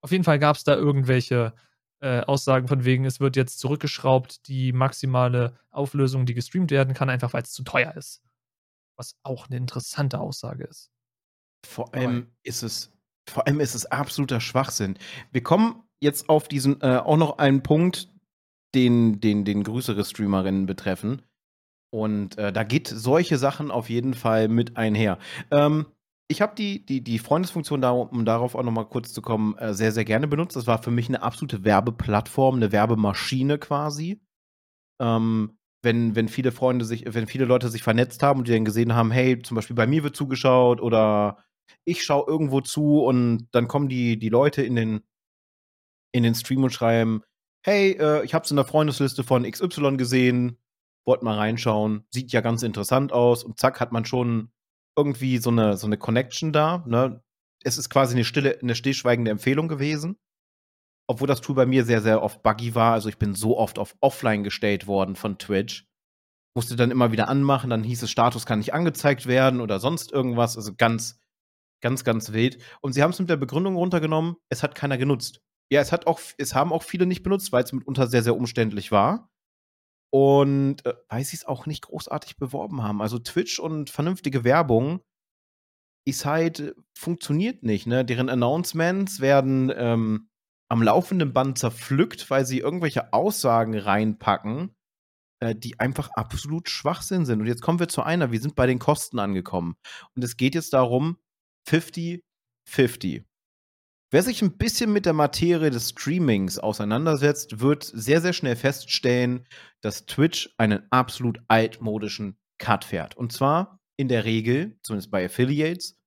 Auf jeden Fall gab es da irgendwelche äh, Aussagen von wegen, es wird jetzt zurückgeschraubt, die maximale Auflösung, die gestreamt werden kann, einfach weil es zu teuer ist. Was auch eine interessante Aussage ist. Vor allem ist es, vor allem ist es absoluter Schwachsinn. Wir kommen jetzt auf diesen äh, auch noch einen Punkt, den, den, den größere Streamerinnen betreffen. Und äh, da geht solche Sachen auf jeden Fall mit einher. Ähm, ich habe die, die, die Freundesfunktion, da, um darauf auch nochmal kurz zu kommen, äh, sehr, sehr gerne benutzt. Das war für mich eine absolute Werbeplattform, eine Werbemaschine quasi. Ähm, wenn, wenn viele Freunde sich, wenn viele Leute sich vernetzt haben und die dann gesehen haben, hey, zum Beispiel bei mir wird zugeschaut oder ich schaue irgendwo zu und dann kommen die, die Leute in den, in den Stream und schreiben, hey, äh, ich habe es in der Freundesliste von XY gesehen, wollt mal reinschauen, sieht ja ganz interessant aus und zack hat man schon irgendwie so eine, so eine Connection da. Ne? Es ist quasi eine stille, eine stillschweigende Empfehlung gewesen. Obwohl das Tool bei mir sehr, sehr oft buggy war. Also ich bin so oft auf Offline gestellt worden von Twitch. Musste dann immer wieder anmachen, dann hieß es, Status kann nicht angezeigt werden oder sonst irgendwas. Also ganz, ganz, ganz wild. Und sie haben es mit der Begründung runtergenommen, es hat keiner genutzt. Ja, es hat auch, es haben auch viele nicht benutzt, weil es mitunter sehr, sehr umständlich war und äh, weil sie es auch nicht großartig beworben haben. Also Twitch und vernünftige Werbung ist halt, äh, funktioniert nicht. Ne? Deren Announcements werden ähm, am laufenden Band zerpflückt, weil sie irgendwelche Aussagen reinpacken, äh, die einfach absolut Schwachsinn sind. Und jetzt kommen wir zu einer, wir sind bei den Kosten angekommen. Und es geht jetzt darum, 50-50. Wer sich ein bisschen mit der Materie des Streamings auseinandersetzt, wird sehr, sehr schnell feststellen, dass Twitch einen absolut altmodischen Cut fährt. Und zwar in der Regel, zumindest bei Affiliates,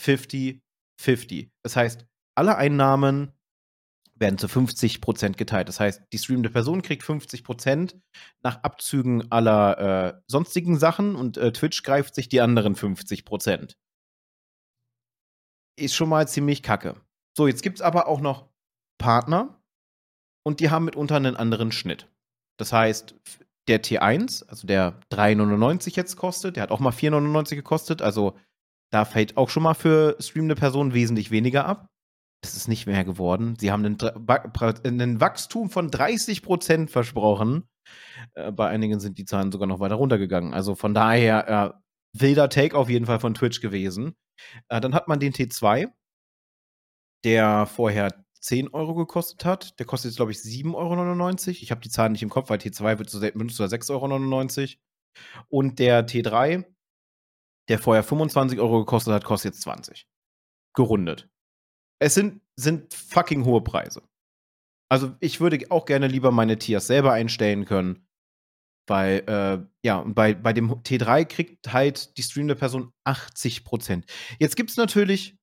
50-50. Das heißt, alle Einnahmen werden zu 50% geteilt. Das heißt, die streamende Person kriegt 50% nach Abzügen aller äh, sonstigen Sachen und äh, Twitch greift sich die anderen 50%. Ist schon mal ziemlich kacke. So, jetzt gibt es aber auch noch Partner und die haben mitunter einen anderen Schnitt. Das heißt, der T1, also der 3,99 jetzt kostet, der hat auch mal 4,99 gekostet, also da fällt auch schon mal für streamende Personen wesentlich weniger ab. Das ist nicht mehr geworden. Sie haben einen Wachstum von 30% versprochen. Äh, bei einigen sind die Zahlen sogar noch weiter runtergegangen. Also von daher äh, wilder Take auf jeden Fall von Twitch gewesen. Äh, dann hat man den T2, der vorher 10 Euro gekostet hat. Der kostet jetzt, glaube ich, 7,99 Euro. Ich habe die Zahlen nicht im Kopf, weil T2 wird so benutzt für 6,99 Euro. Und der T3, der vorher 25 Euro gekostet hat, kostet jetzt 20. Gerundet. Es sind, sind fucking hohe Preise. Also ich würde auch gerne lieber meine Tiers selber einstellen können. Weil, äh, ja, bei, bei dem T3 kriegt halt die streamende Person 80%. Jetzt gibt es natürlich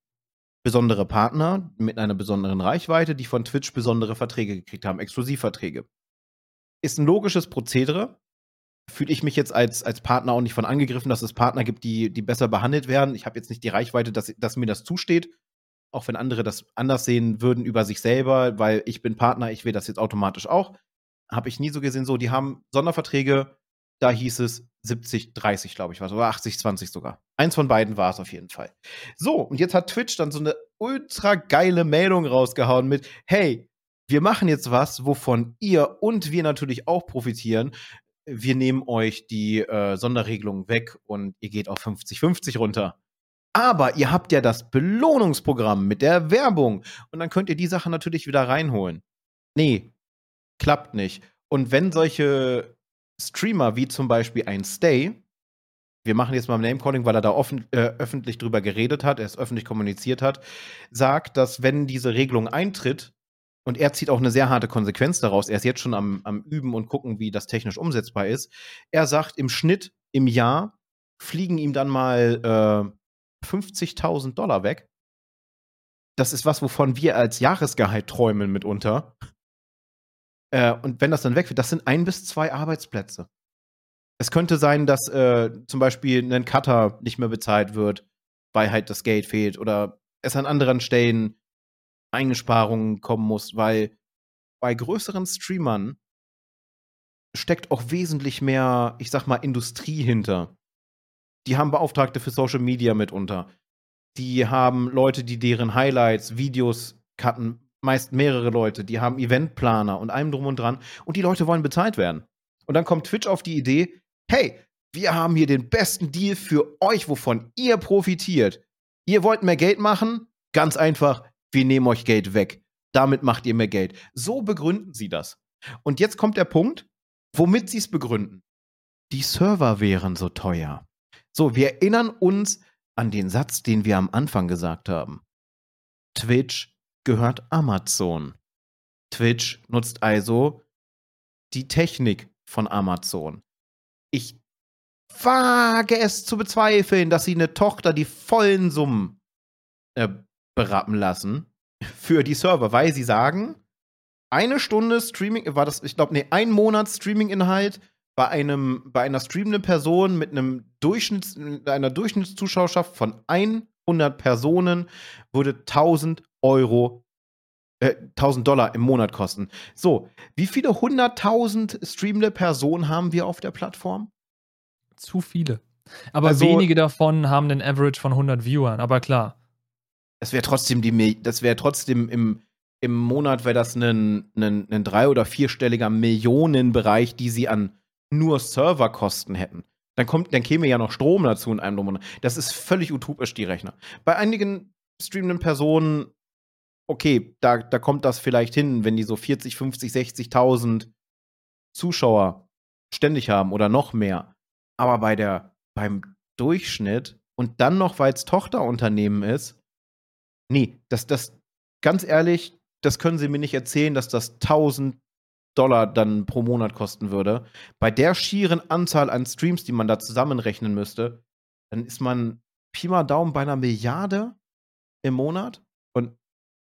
besondere Partner mit einer besonderen Reichweite, die von Twitch besondere Verträge gekriegt haben, Exklusivverträge. Ist ein logisches Prozedere. Fühle ich mich jetzt als, als Partner auch nicht von angegriffen, dass es Partner gibt, die, die besser behandelt werden. Ich habe jetzt nicht die Reichweite, dass, dass mir das zusteht. Auch wenn andere das anders sehen würden über sich selber, weil ich bin Partner, ich will das jetzt automatisch auch. Habe ich nie so gesehen. So, die haben Sonderverträge, da hieß es 70, 30, glaube ich, was, oder 80, 20 sogar. Eins von beiden war es auf jeden Fall. So, und jetzt hat Twitch dann so eine ultra geile Meldung rausgehauen mit: Hey, wir machen jetzt was, wovon ihr und wir natürlich auch profitieren. Wir nehmen euch die äh, Sonderregelung weg und ihr geht auf 50-50 runter. Aber ihr habt ja das Belohnungsprogramm mit der Werbung und dann könnt ihr die Sache natürlich wieder reinholen. Nee, klappt nicht. Und wenn solche Streamer wie zum Beispiel ein Stay, wir machen jetzt mal Namecalling, weil er da offen, äh, öffentlich drüber geredet hat, er es öffentlich kommuniziert hat, sagt, dass wenn diese Regelung eintritt, und er zieht auch eine sehr harte Konsequenz daraus, er ist jetzt schon am, am Üben und gucken, wie das technisch umsetzbar ist. Er sagt, im Schnitt im Jahr fliegen ihm dann mal äh, 50.000 Dollar weg. Das ist was, wovon wir als Jahresgehalt träumen mitunter. Äh, und wenn das dann weg wird, das sind ein bis zwei Arbeitsplätze. Es könnte sein, dass äh, zum Beispiel ein Cutter nicht mehr bezahlt wird, weil halt das Geld fehlt oder es an anderen Stellen Eingesparungen kommen muss, weil bei größeren Streamern steckt auch wesentlich mehr, ich sag mal, Industrie hinter. Die haben Beauftragte für Social Media mitunter. Die haben Leute, die deren Highlights, Videos cutten, meist mehrere Leute, die haben Eventplaner und allem drum und dran und die Leute wollen bezahlt werden. Und dann kommt Twitch auf die Idee, hey, wir haben hier den besten Deal für euch, wovon ihr profitiert. Ihr wollt mehr Geld machen? Ganz einfach, wir nehmen euch Geld weg. Damit macht ihr mehr Geld. So begründen sie das. Und jetzt kommt der Punkt, womit sie es begründen. Die Server wären so teuer. So, wir erinnern uns an den Satz, den wir am Anfang gesagt haben. Twitch gehört Amazon. Twitch nutzt also die Technik von Amazon. Ich wage es zu bezweifeln, dass sie eine Tochter die vollen Summen äh, berappen lassen (laughs) für die Server, weil sie sagen, eine Stunde Streaming, war das, ich glaube, nee, ein Monat Streaming-Inhalt bei einem, bei einer streamenden Person mit einem Durchschnitts, einer Durchschnittszuschauerschaft von 100 Personen würde 1000 Euro, äh, 1000 Dollar im Monat kosten. So, wie viele 100.000 streamende Personen haben wir auf der Plattform? Zu viele. Aber also, wenige davon haben den Average von 100 Viewern, aber klar. Das wäre trotzdem die, das wäre trotzdem im, im Monat wäre das ein, ein, ein drei- oder vierstelliger Millionenbereich, die sie an nur Serverkosten hätten. Dann kommt, dann käme ja noch Strom dazu in einem Monat. Das ist völlig utopisch, die Rechner. Bei einigen streamenden Personen okay, da, da kommt das vielleicht hin, wenn die so 40, 50, 60.000 Zuschauer ständig haben oder noch mehr. Aber bei der, beim Durchschnitt und dann noch, weil es Tochterunternehmen ist, nee, das, das, ganz ehrlich, das können sie mir nicht erzählen, dass das 1000 Dollar dann pro Monat kosten würde. Bei der schieren Anzahl an Streams, die man da zusammenrechnen müsste, dann ist man Pi mal Daumen bei einer Milliarde im Monat.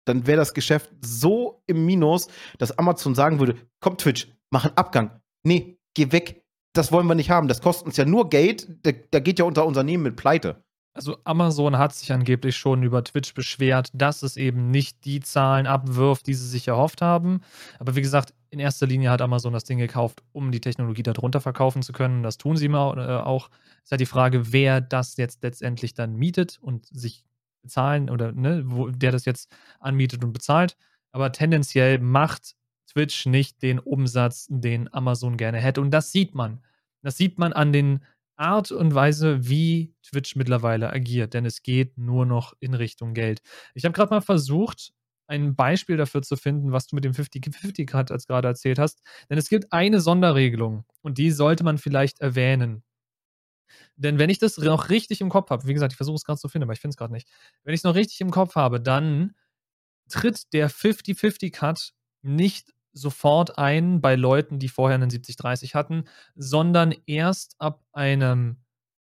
Dann wäre das Geschäft so im Minus, dass Amazon sagen würde: Komm, Twitch, mach einen Abgang. Nee, geh weg. Das wollen wir nicht haben. Das kostet uns ja nur Geld. Da, da geht ja unser Unternehmen mit Pleite. Also Amazon hat sich angeblich schon über Twitch beschwert, dass es eben nicht die Zahlen abwirft, die sie sich erhofft haben. Aber wie gesagt, in erster Linie hat Amazon das Ding gekauft, um die Technologie darunter verkaufen zu können. Das tun sie mal äh, auch. Es ist halt die Frage, wer das jetzt letztendlich dann mietet und sich bezahlen oder ne, wo, der das jetzt anmietet und bezahlt. Aber tendenziell macht Twitch nicht den Umsatz, den Amazon gerne hätte. Und das sieht man. Das sieht man an den Art und Weise, wie Twitch mittlerweile agiert, denn es geht nur noch in Richtung Geld. Ich habe gerade mal versucht, ein Beispiel dafür zu finden, was du mit dem 50-50-Cut als gerade erzählt hast, denn es gibt eine Sonderregelung und die sollte man vielleicht erwähnen. Denn wenn ich das noch richtig im Kopf habe, wie gesagt, ich versuche es gerade zu finden, aber ich finde es gerade nicht. Wenn ich es noch richtig im Kopf habe, dann tritt der 50-50-Cut nicht sofort ein bei Leuten, die vorher einen 70-30 hatten, sondern erst ab einem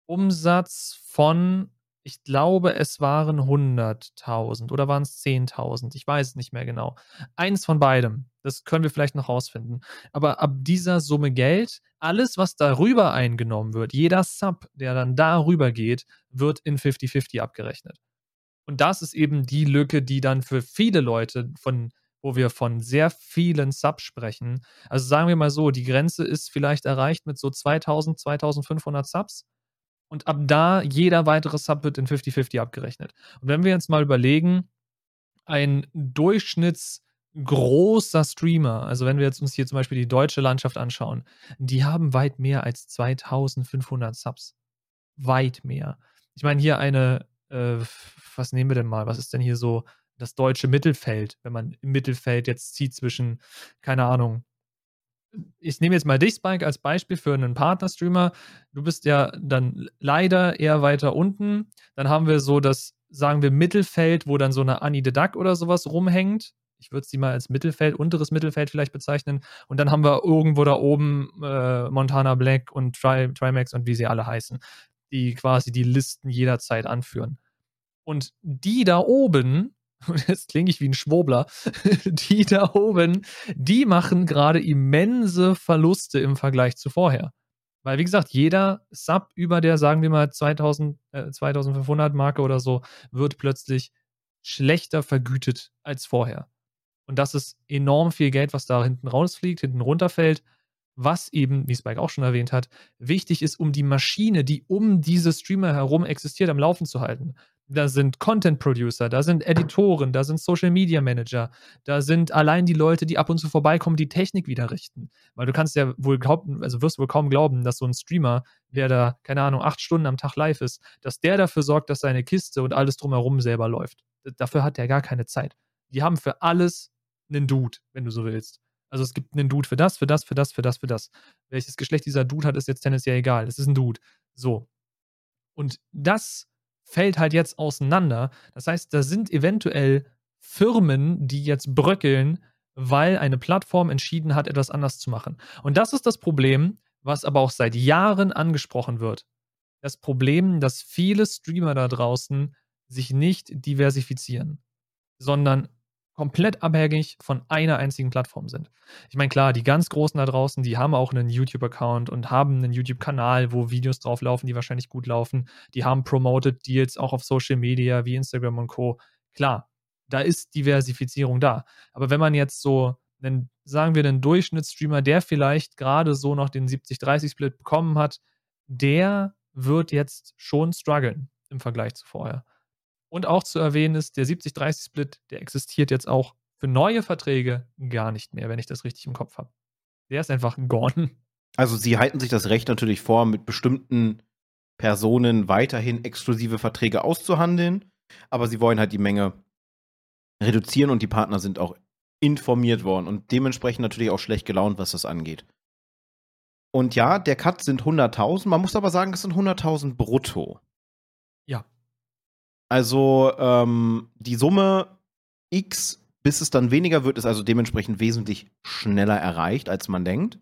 Umsatz von, ich glaube, es waren 100.000 oder waren es 10.000, ich weiß es nicht mehr genau. Eins von beidem, das können wir vielleicht noch rausfinden. Aber ab dieser Summe Geld, alles, was darüber eingenommen wird, jeder Sub, der dann darüber geht, wird in 50-50 abgerechnet. Und das ist eben die Lücke, die dann für viele Leute von wo wir von sehr vielen Subs sprechen. Also sagen wir mal so, die Grenze ist vielleicht erreicht mit so 2000, 2500 Subs. Und ab da jeder weitere Sub wird in 50-50 abgerechnet. Und wenn wir jetzt mal überlegen, ein durchschnittsgroßer Streamer, also wenn wir jetzt uns hier zum Beispiel die deutsche Landschaft anschauen, die haben weit mehr als 2500 Subs. Weit mehr. Ich meine, hier eine, äh, was nehmen wir denn mal? Was ist denn hier so das deutsche Mittelfeld, wenn man im Mittelfeld jetzt zieht zwischen, keine Ahnung, ich nehme jetzt mal dich, Spike, als Beispiel für einen Partner-Streamer. Du bist ja dann leider eher weiter unten. Dann haben wir so das, sagen wir, Mittelfeld, wo dann so eine Annie the Duck oder sowas rumhängt. Ich würde sie mal als Mittelfeld, unteres Mittelfeld vielleicht bezeichnen. Und dann haben wir irgendwo da oben äh, Montana Black und Tri Trimax und wie sie alle heißen, die quasi die Listen jederzeit anführen. Und die da oben (laughs) und jetzt klinge ich wie ein Schwobler, (laughs) die da oben, die machen gerade immense Verluste im Vergleich zu vorher. Weil, wie gesagt, jeder Sub über der, sagen wir mal, 2000, äh, 2500 Marke oder so, wird plötzlich schlechter vergütet als vorher. Und das ist enorm viel Geld, was da hinten rausfliegt, hinten runterfällt, was eben, wie Spike auch schon erwähnt hat, wichtig ist, um die Maschine, die um diese Streamer herum existiert, am Laufen zu halten da sind Content Producer, da sind Editoren, da sind Social Media Manager, da sind allein die Leute, die ab und zu vorbeikommen, die Technik wieder richten. Weil du kannst ja wohl glauben, also wirst wohl kaum glauben, dass so ein Streamer, der da, keine Ahnung, acht Stunden am Tag live ist, dass der dafür sorgt, dass seine Kiste und alles drumherum selber läuft. Dafür hat der gar keine Zeit. Die haben für alles einen Dude, wenn du so willst. Also es gibt einen Dude für das, für das, für das, für das, für das. Welches Geschlecht dieser Dude hat, ist jetzt tendenziell egal. Es ist ein Dude. So. Und das fällt halt jetzt auseinander. Das heißt, da sind eventuell Firmen, die jetzt bröckeln, weil eine Plattform entschieden hat, etwas anders zu machen. Und das ist das Problem, was aber auch seit Jahren angesprochen wird. Das Problem, dass viele Streamer da draußen sich nicht diversifizieren, sondern komplett abhängig von einer einzigen Plattform sind. Ich meine, klar, die ganz Großen da draußen, die haben auch einen YouTube-Account und haben einen YouTube-Kanal, wo Videos drauflaufen, die wahrscheinlich gut laufen. Die haben Promoted Deals auch auf Social Media wie Instagram und Co. Klar, da ist Diversifizierung da. Aber wenn man jetzt so einen, sagen wir, einen Durchschnittsstreamer, der vielleicht gerade so noch den 70-30-Split bekommen hat, der wird jetzt schon strugglen im Vergleich zu vorher. Und auch zu erwähnen ist, der 70-30-Split, der existiert jetzt auch für neue Verträge gar nicht mehr, wenn ich das richtig im Kopf habe. Der ist einfach gone. Also sie halten sich das Recht natürlich vor, mit bestimmten Personen weiterhin exklusive Verträge auszuhandeln, aber sie wollen halt die Menge reduzieren und die Partner sind auch informiert worden und dementsprechend natürlich auch schlecht gelaunt, was das angeht. Und ja, der Cut sind 100.000. Man muss aber sagen, es sind 100.000 brutto. Ja. Also ähm, die Summe X, bis es dann weniger wird, ist also dementsprechend wesentlich schneller erreicht, als man denkt.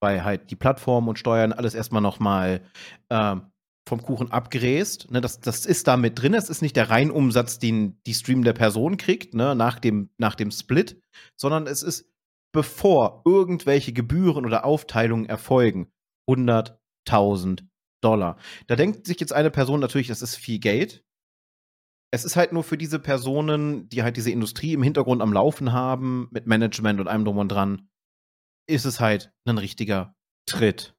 Weil halt die Plattform und Steuern alles erstmal nochmal ähm, vom Kuchen abgeräst. Ne, das, das ist da mit drin. Es ist nicht der Reihenumsatz, den die Stream der Person kriegt, ne, nach, dem, nach dem Split, sondern es ist, bevor irgendwelche Gebühren oder Aufteilungen erfolgen, 100.000 Dollar. Da denkt sich jetzt eine Person natürlich, das ist viel Geld. Es ist halt nur für diese Personen, die halt diese Industrie im Hintergrund am Laufen haben, mit Management und allem drum und dran, ist es halt ein richtiger Tritt.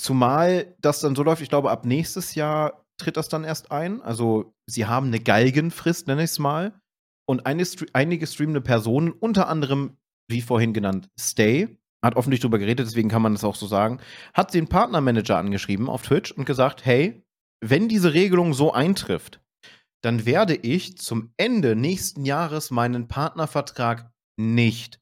Zumal das dann so läuft, ich glaube, ab nächstes Jahr tritt das dann erst ein. Also, sie haben eine Galgenfrist, nenne ich es mal. Und eine, einige streamende Personen, unter anderem, wie vorhin genannt, Stay, hat offentlich darüber geredet, deswegen kann man das auch so sagen, hat den Partnermanager angeschrieben auf Twitch und gesagt: Hey, wenn diese Regelung so eintrifft, dann werde ich zum Ende nächsten Jahres meinen Partnervertrag nicht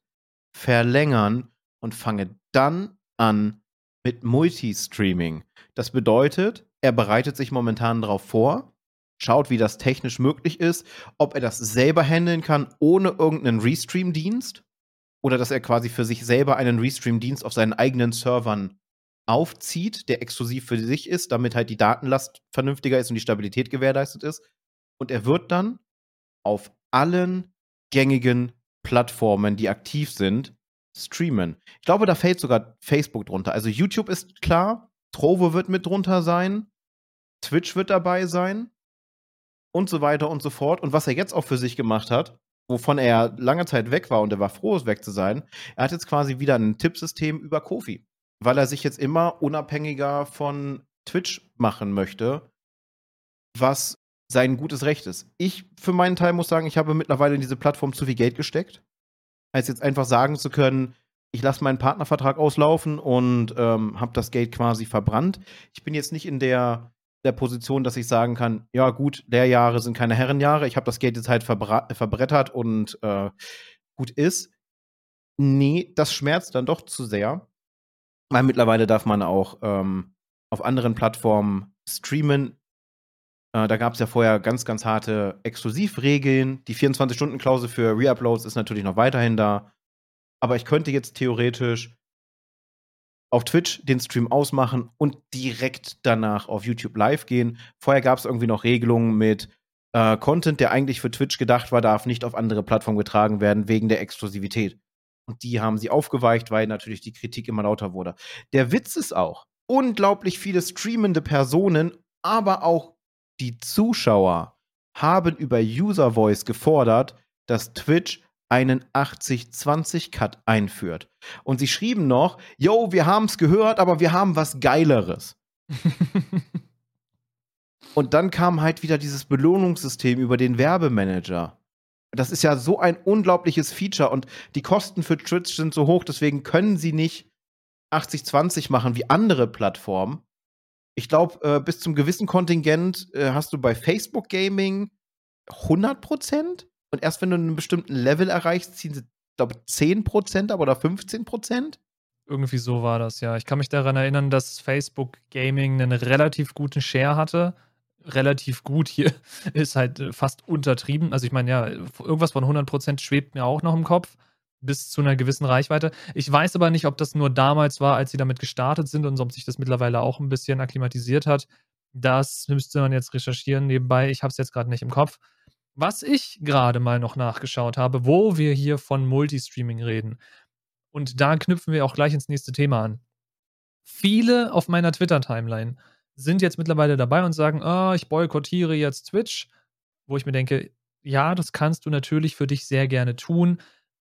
verlängern und fange dann an, mit Multistreaming. Das bedeutet, er bereitet sich momentan darauf vor, schaut, wie das technisch möglich ist, ob er das selber handeln kann ohne irgendeinen Restream-Dienst oder dass er quasi für sich selber einen Restream-Dienst auf seinen eigenen Servern aufzieht, der exklusiv für sich ist, damit halt die Datenlast vernünftiger ist und die Stabilität gewährleistet ist. Und er wird dann auf allen gängigen Plattformen, die aktiv sind, streamen. Ich glaube, da fällt sogar Facebook drunter. Also YouTube ist klar, Trovo wird mit drunter sein, Twitch wird dabei sein und so weiter und so fort. Und was er jetzt auch für sich gemacht hat, wovon er lange Zeit weg war und er war froh, es weg zu sein, er hat jetzt quasi wieder ein Tippsystem über Kofi, weil er sich jetzt immer unabhängiger von Twitch machen möchte, was sein gutes Recht ist. Ich für meinen Teil muss sagen, ich habe mittlerweile in diese Plattform zu viel Geld gesteckt als jetzt einfach sagen zu können, ich lasse meinen Partnervertrag auslaufen und ähm, habe das Geld quasi verbrannt. Ich bin jetzt nicht in der, der Position, dass ich sagen kann, ja gut, Lehrjahre sind keine Herrenjahre, ich habe das Geld jetzt halt verbrettert und äh, gut ist. Nee, das schmerzt dann doch zu sehr. Weil mittlerweile darf man auch ähm, auf anderen Plattformen streamen. Äh, da gab es ja vorher ganz, ganz harte Exklusivregeln. Die 24-Stunden-Klausel für Reuploads ist natürlich noch weiterhin da. Aber ich könnte jetzt theoretisch auf Twitch den Stream ausmachen und direkt danach auf YouTube live gehen. Vorher gab es irgendwie noch Regelungen mit äh, Content, der eigentlich für Twitch gedacht war, darf nicht auf andere Plattformen getragen werden wegen der Exklusivität. Und die haben sie aufgeweicht, weil natürlich die Kritik immer lauter wurde. Der Witz ist auch, unglaublich viele streamende Personen, aber auch die Zuschauer haben über User Voice gefordert, dass Twitch einen 80-20-Cut einführt. Und sie schrieben noch, yo, wir haben es gehört, aber wir haben was Geileres. (laughs) Und dann kam halt wieder dieses Belohnungssystem über den Werbemanager. Das ist ja so ein unglaubliches Feature und die Kosten für Twitch sind so hoch, deswegen können sie nicht 80-20 machen wie andere Plattformen, ich glaube, äh, bis zum gewissen Kontingent äh, hast du bei Facebook Gaming 100% Und erst wenn du einen bestimmten Level erreichst, ziehen sie, glaube ich, 10% aber oder 15% Irgendwie so war das, ja. Ich kann mich daran erinnern, dass Facebook Gaming einen relativ guten Share hatte. Relativ gut hier (laughs) ist halt äh, fast untertrieben. Also ich meine, ja, irgendwas von 100% schwebt mir auch noch im Kopf bis zu einer gewissen Reichweite. Ich weiß aber nicht, ob das nur damals war, als sie damit gestartet sind und ob sich das mittlerweile auch ein bisschen akklimatisiert hat. Das müsste man jetzt recherchieren nebenbei. Ich habe es jetzt gerade nicht im Kopf. Was ich gerade mal noch nachgeschaut habe, wo wir hier von Multistreaming reden. Und da knüpfen wir auch gleich ins nächste Thema an. Viele auf meiner Twitter-Timeline sind jetzt mittlerweile dabei und sagen, oh, ich boykottiere jetzt Twitch, wo ich mir denke, ja, das kannst du natürlich für dich sehr gerne tun.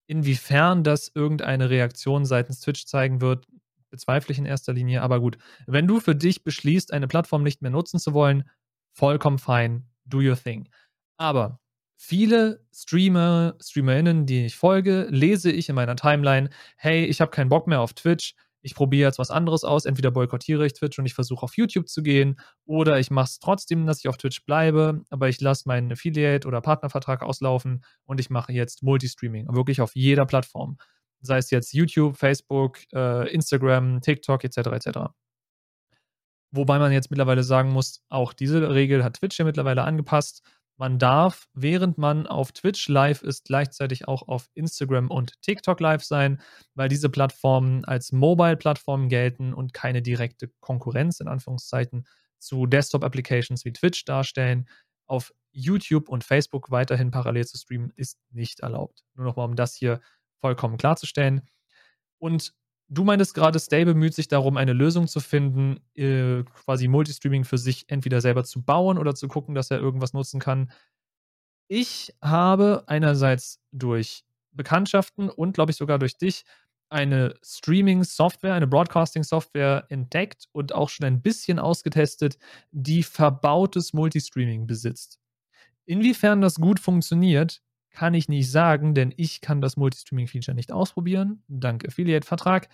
Inwiefern das irgendeine Reaktion seitens Twitch zeigen wird, bezweifle ich in erster Linie. Aber gut, wenn du für dich beschließt, eine Plattform nicht mehr nutzen zu wollen, vollkommen fein, do your thing. Aber viele Streamer, StreamerInnen, die ich folge, lese ich in meiner Timeline, hey, ich habe keinen Bock mehr auf Twitch, ich probiere jetzt was anderes aus. Entweder boykottiere ich Twitch und ich versuche auf YouTube zu gehen oder ich mache es trotzdem, dass ich auf Twitch bleibe, aber ich lasse meinen Affiliate- oder Partnervertrag auslaufen und ich mache jetzt Multistreaming, wirklich auf jeder Plattform. sei es jetzt YouTube, Facebook, äh, Instagram, TikTok etc. etc. Wobei man jetzt mittlerweile sagen muss, auch diese Regel hat Twitch ja mittlerweile angepasst. Man darf, während man auf Twitch live ist, gleichzeitig auch auf Instagram und TikTok live sein, weil diese Plattformen als Mobile-Plattformen gelten und keine direkte Konkurrenz in Anführungszeichen zu Desktop-Applications wie Twitch darstellen. Auf YouTube und Facebook weiterhin parallel zu streamen ist nicht erlaubt. Nur nochmal, um das hier vollkommen klarzustellen. Und Du meintest gerade, Stay bemüht sich darum, eine Lösung zu finden, äh, quasi Multistreaming für sich entweder selber zu bauen oder zu gucken, dass er irgendwas nutzen kann. Ich habe einerseits durch Bekanntschaften und, glaube ich, sogar durch dich eine Streaming-Software, eine Broadcasting-Software entdeckt und auch schon ein bisschen ausgetestet, die verbautes Multistreaming besitzt. Inwiefern das gut funktioniert, kann ich nicht sagen, denn ich kann das Multistreaming-Feature nicht ausprobieren, dank Affiliate-Vertrag.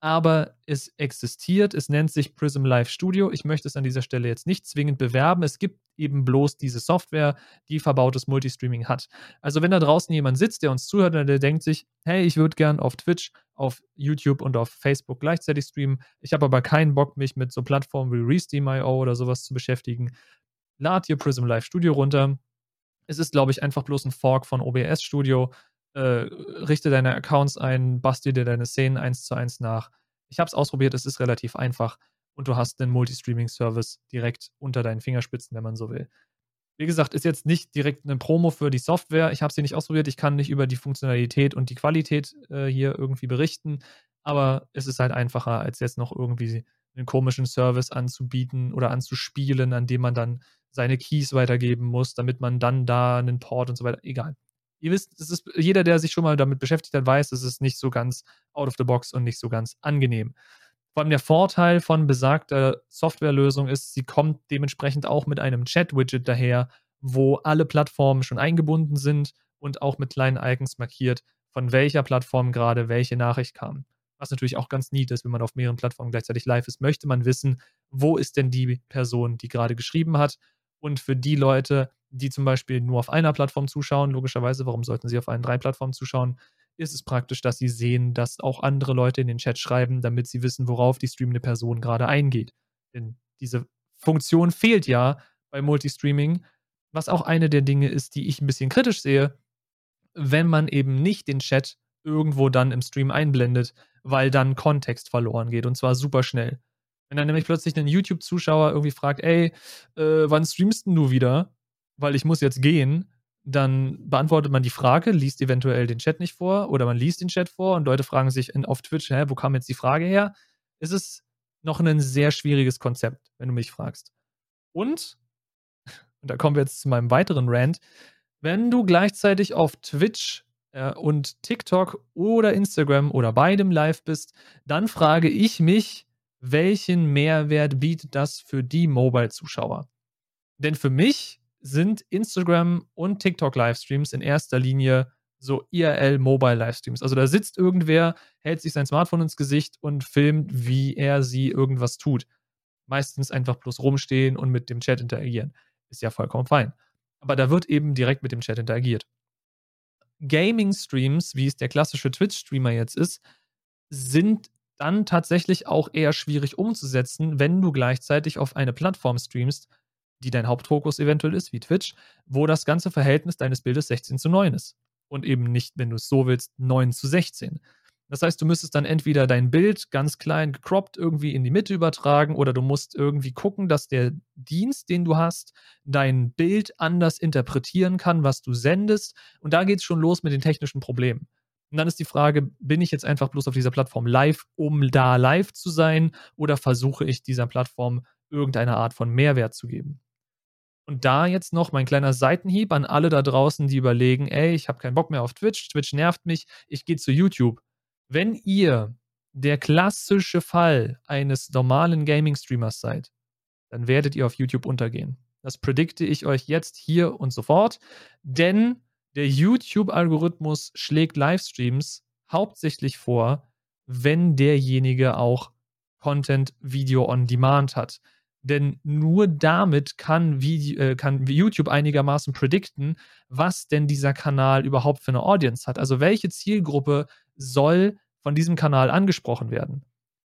Aber es existiert, es nennt sich Prism Live Studio. Ich möchte es an dieser Stelle jetzt nicht zwingend bewerben. Es gibt eben bloß diese Software, die verbautes Multistreaming hat. Also wenn da draußen jemand sitzt, der uns zuhört und der denkt sich, hey, ich würde gern auf Twitch, auf YouTube und auf Facebook gleichzeitig streamen. Ich habe aber keinen Bock, mich mit so Plattformen wie Resteam.io oder sowas zu beschäftigen. Lad dir Prism Live Studio runter, es ist, glaube ich, einfach bloß ein Fork von OBS Studio. Äh, richte deine Accounts ein, bastel dir deine Szenen eins zu eins nach. Ich habe es ausprobiert, es ist relativ einfach und du hast einen Multistreaming-Service direkt unter deinen Fingerspitzen, wenn man so will. Wie gesagt, ist jetzt nicht direkt eine Promo für die Software. Ich habe sie nicht ausprobiert. Ich kann nicht über die Funktionalität und die Qualität äh, hier irgendwie berichten. Aber es ist halt einfacher, als jetzt noch irgendwie einen komischen Service anzubieten oder anzuspielen, an dem man dann seine Keys weitergeben muss, damit man dann da einen Port und so weiter. Egal. Ihr wisst, es ist, jeder, der sich schon mal damit beschäftigt hat, weiß, es ist nicht so ganz out of the box und nicht so ganz angenehm. Vor allem der Vorteil von besagter Softwarelösung ist, sie kommt dementsprechend auch mit einem Chat-Widget daher, wo alle Plattformen schon eingebunden sind und auch mit kleinen Icons markiert, von welcher Plattform gerade welche Nachricht kam. Was natürlich auch ganz neat ist, wenn man auf mehreren Plattformen gleichzeitig live ist, möchte man wissen, wo ist denn die Person, die gerade geschrieben hat und für die Leute, die zum Beispiel nur auf einer Plattform zuschauen, logischerweise, warum sollten sie auf allen drei Plattformen zuschauen, ist es praktisch, dass sie sehen, dass auch andere Leute in den Chat schreiben, damit sie wissen, worauf die streamende Person gerade eingeht. Denn diese Funktion fehlt ja bei Multistreaming, was auch eine der Dinge ist, die ich ein bisschen kritisch sehe, wenn man eben nicht den Chat irgendwo dann im Stream einblendet, weil dann Kontext verloren geht und zwar super schnell. Wenn dann nämlich plötzlich ein YouTube-Zuschauer irgendwie fragt, ey, äh, wann streamst du wieder? Weil ich muss jetzt gehen, dann beantwortet man die Frage, liest eventuell den Chat nicht vor oder man liest den Chat vor und Leute fragen sich in, auf Twitch, hä, wo kam jetzt die Frage her? Es ist noch ein sehr schwieriges Konzept, wenn du mich fragst. Und, (laughs) und da kommen wir jetzt zu meinem weiteren Rant, wenn du gleichzeitig auf Twitch äh, und TikTok oder Instagram oder beidem live bist, dann frage ich mich, welchen Mehrwert bietet das für die Mobile-Zuschauer? Denn für mich sind Instagram und TikTok-Livestreams in erster Linie so IRL-Mobile-Livestreams. Also da sitzt irgendwer, hält sich sein Smartphone ins Gesicht und filmt, wie er sie irgendwas tut. Meistens einfach bloß rumstehen und mit dem Chat interagieren. Ist ja vollkommen fein. Aber da wird eben direkt mit dem Chat interagiert. Gaming-Streams, wie es der klassische Twitch-Streamer jetzt ist, sind dann tatsächlich auch eher schwierig umzusetzen, wenn du gleichzeitig auf eine Plattform streamst, die dein Hauptfokus eventuell ist, wie Twitch, wo das ganze Verhältnis deines Bildes 16 zu 9 ist. Und eben nicht, wenn du es so willst, 9 zu 16. Das heißt, du müsstest dann entweder dein Bild ganz klein gecroppt irgendwie in die Mitte übertragen oder du musst irgendwie gucken, dass der Dienst, den du hast, dein Bild anders interpretieren kann, was du sendest. Und da geht es schon los mit den technischen Problemen. Und dann ist die Frage, bin ich jetzt einfach bloß auf dieser Plattform live, um da live zu sein, oder versuche ich dieser Plattform irgendeine Art von Mehrwert zu geben? Und da jetzt noch mein kleiner Seitenhieb an alle da draußen, die überlegen, ey, ich habe keinen Bock mehr auf Twitch, Twitch nervt mich, ich gehe zu YouTube. Wenn ihr der klassische Fall eines normalen Gaming-Streamers seid, dann werdet ihr auf YouTube untergehen. Das predikte ich euch jetzt hier und sofort, denn der YouTube-Algorithmus schlägt Livestreams hauptsächlich vor, wenn derjenige auch Content Video on Demand hat. Denn nur damit kann, Video, äh, kann YouTube einigermaßen predikten, was denn dieser Kanal überhaupt für eine Audience hat. Also welche Zielgruppe soll von diesem Kanal angesprochen werden.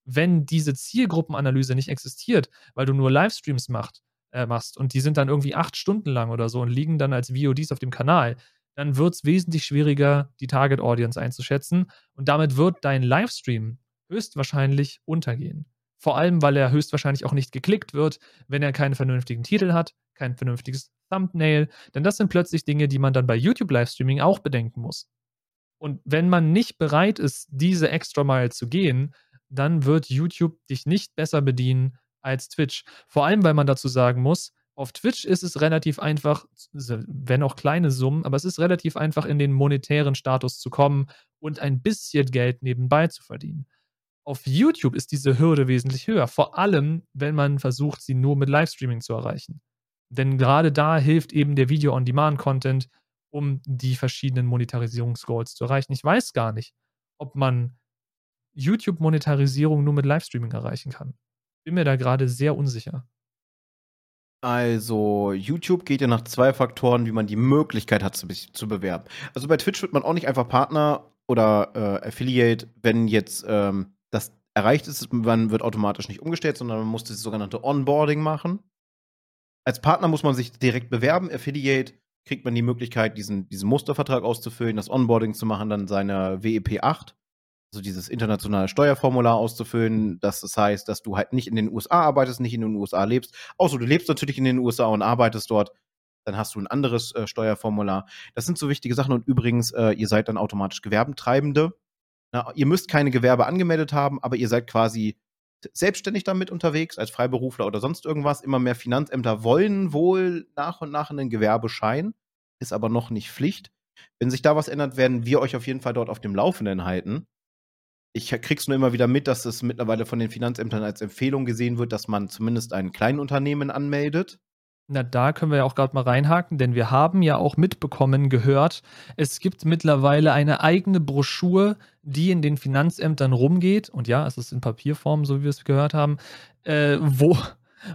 Wenn diese Zielgruppenanalyse nicht existiert, weil du nur Livestreams macht, äh, machst und die sind dann irgendwie acht Stunden lang oder so und liegen dann als VODs auf dem Kanal, dann wird es wesentlich schwieriger, die Target Audience einzuschätzen und damit wird dein Livestream höchstwahrscheinlich untergehen. Vor allem, weil er höchstwahrscheinlich auch nicht geklickt wird, wenn er keinen vernünftigen Titel hat, kein vernünftiges Thumbnail. Denn das sind plötzlich Dinge, die man dann bei YouTube-Livestreaming auch bedenken muss. Und wenn man nicht bereit ist, diese extra Mile zu gehen, dann wird YouTube dich nicht besser bedienen als Twitch. Vor allem, weil man dazu sagen muss, auf Twitch ist es relativ einfach, wenn auch kleine Summen, aber es ist relativ einfach, in den monetären Status zu kommen und ein bisschen Geld nebenbei zu verdienen. Auf YouTube ist diese Hürde wesentlich höher, vor allem, wenn man versucht, sie nur mit Livestreaming zu erreichen. Denn gerade da hilft eben der Video-on-Demand-Content, um die verschiedenen Monetarisierungsgoals zu erreichen. Ich weiß gar nicht, ob man YouTube-Monetarisierung nur mit Livestreaming erreichen kann. Bin mir da gerade sehr unsicher. Also, YouTube geht ja nach zwei Faktoren, wie man die Möglichkeit hat, zu, zu bewerben. Also bei Twitch wird man auch nicht einfach Partner oder äh, Affiliate, wenn jetzt ähm, das erreicht ist, man wird automatisch nicht umgestellt, sondern man muss das sogenannte Onboarding machen. Als Partner muss man sich direkt bewerben. Affiliate kriegt man die Möglichkeit, diesen, diesen Mustervertrag auszufüllen, das Onboarding zu machen, dann seine WEP 8, also dieses internationale Steuerformular auszufüllen. Das, das heißt, dass du halt nicht in den USA arbeitest, nicht in den USA lebst. Außer du lebst natürlich in den USA und arbeitest dort. Dann hast du ein anderes äh, Steuerformular. Das sind so wichtige Sachen. Und übrigens, äh, ihr seid dann automatisch Gewerbentreibende. Na, ihr müsst keine Gewerbe angemeldet haben, aber ihr seid quasi selbstständig damit unterwegs, als Freiberufler oder sonst irgendwas. Immer mehr Finanzämter wollen wohl nach und nach einen Gewerbeschein, ist aber noch nicht Pflicht. Wenn sich da was ändert, werden wir euch auf jeden Fall dort auf dem Laufenden halten. Ich krieg's nur immer wieder mit, dass es mittlerweile von den Finanzämtern als Empfehlung gesehen wird, dass man zumindest ein Kleinunternehmen anmeldet. Na, da können wir ja auch gerade mal reinhaken, denn wir haben ja auch mitbekommen, gehört, es gibt mittlerweile eine eigene Broschur, die in den Finanzämtern rumgeht. Und ja, es ist in Papierform, so wie wir es gehört haben, äh, wo,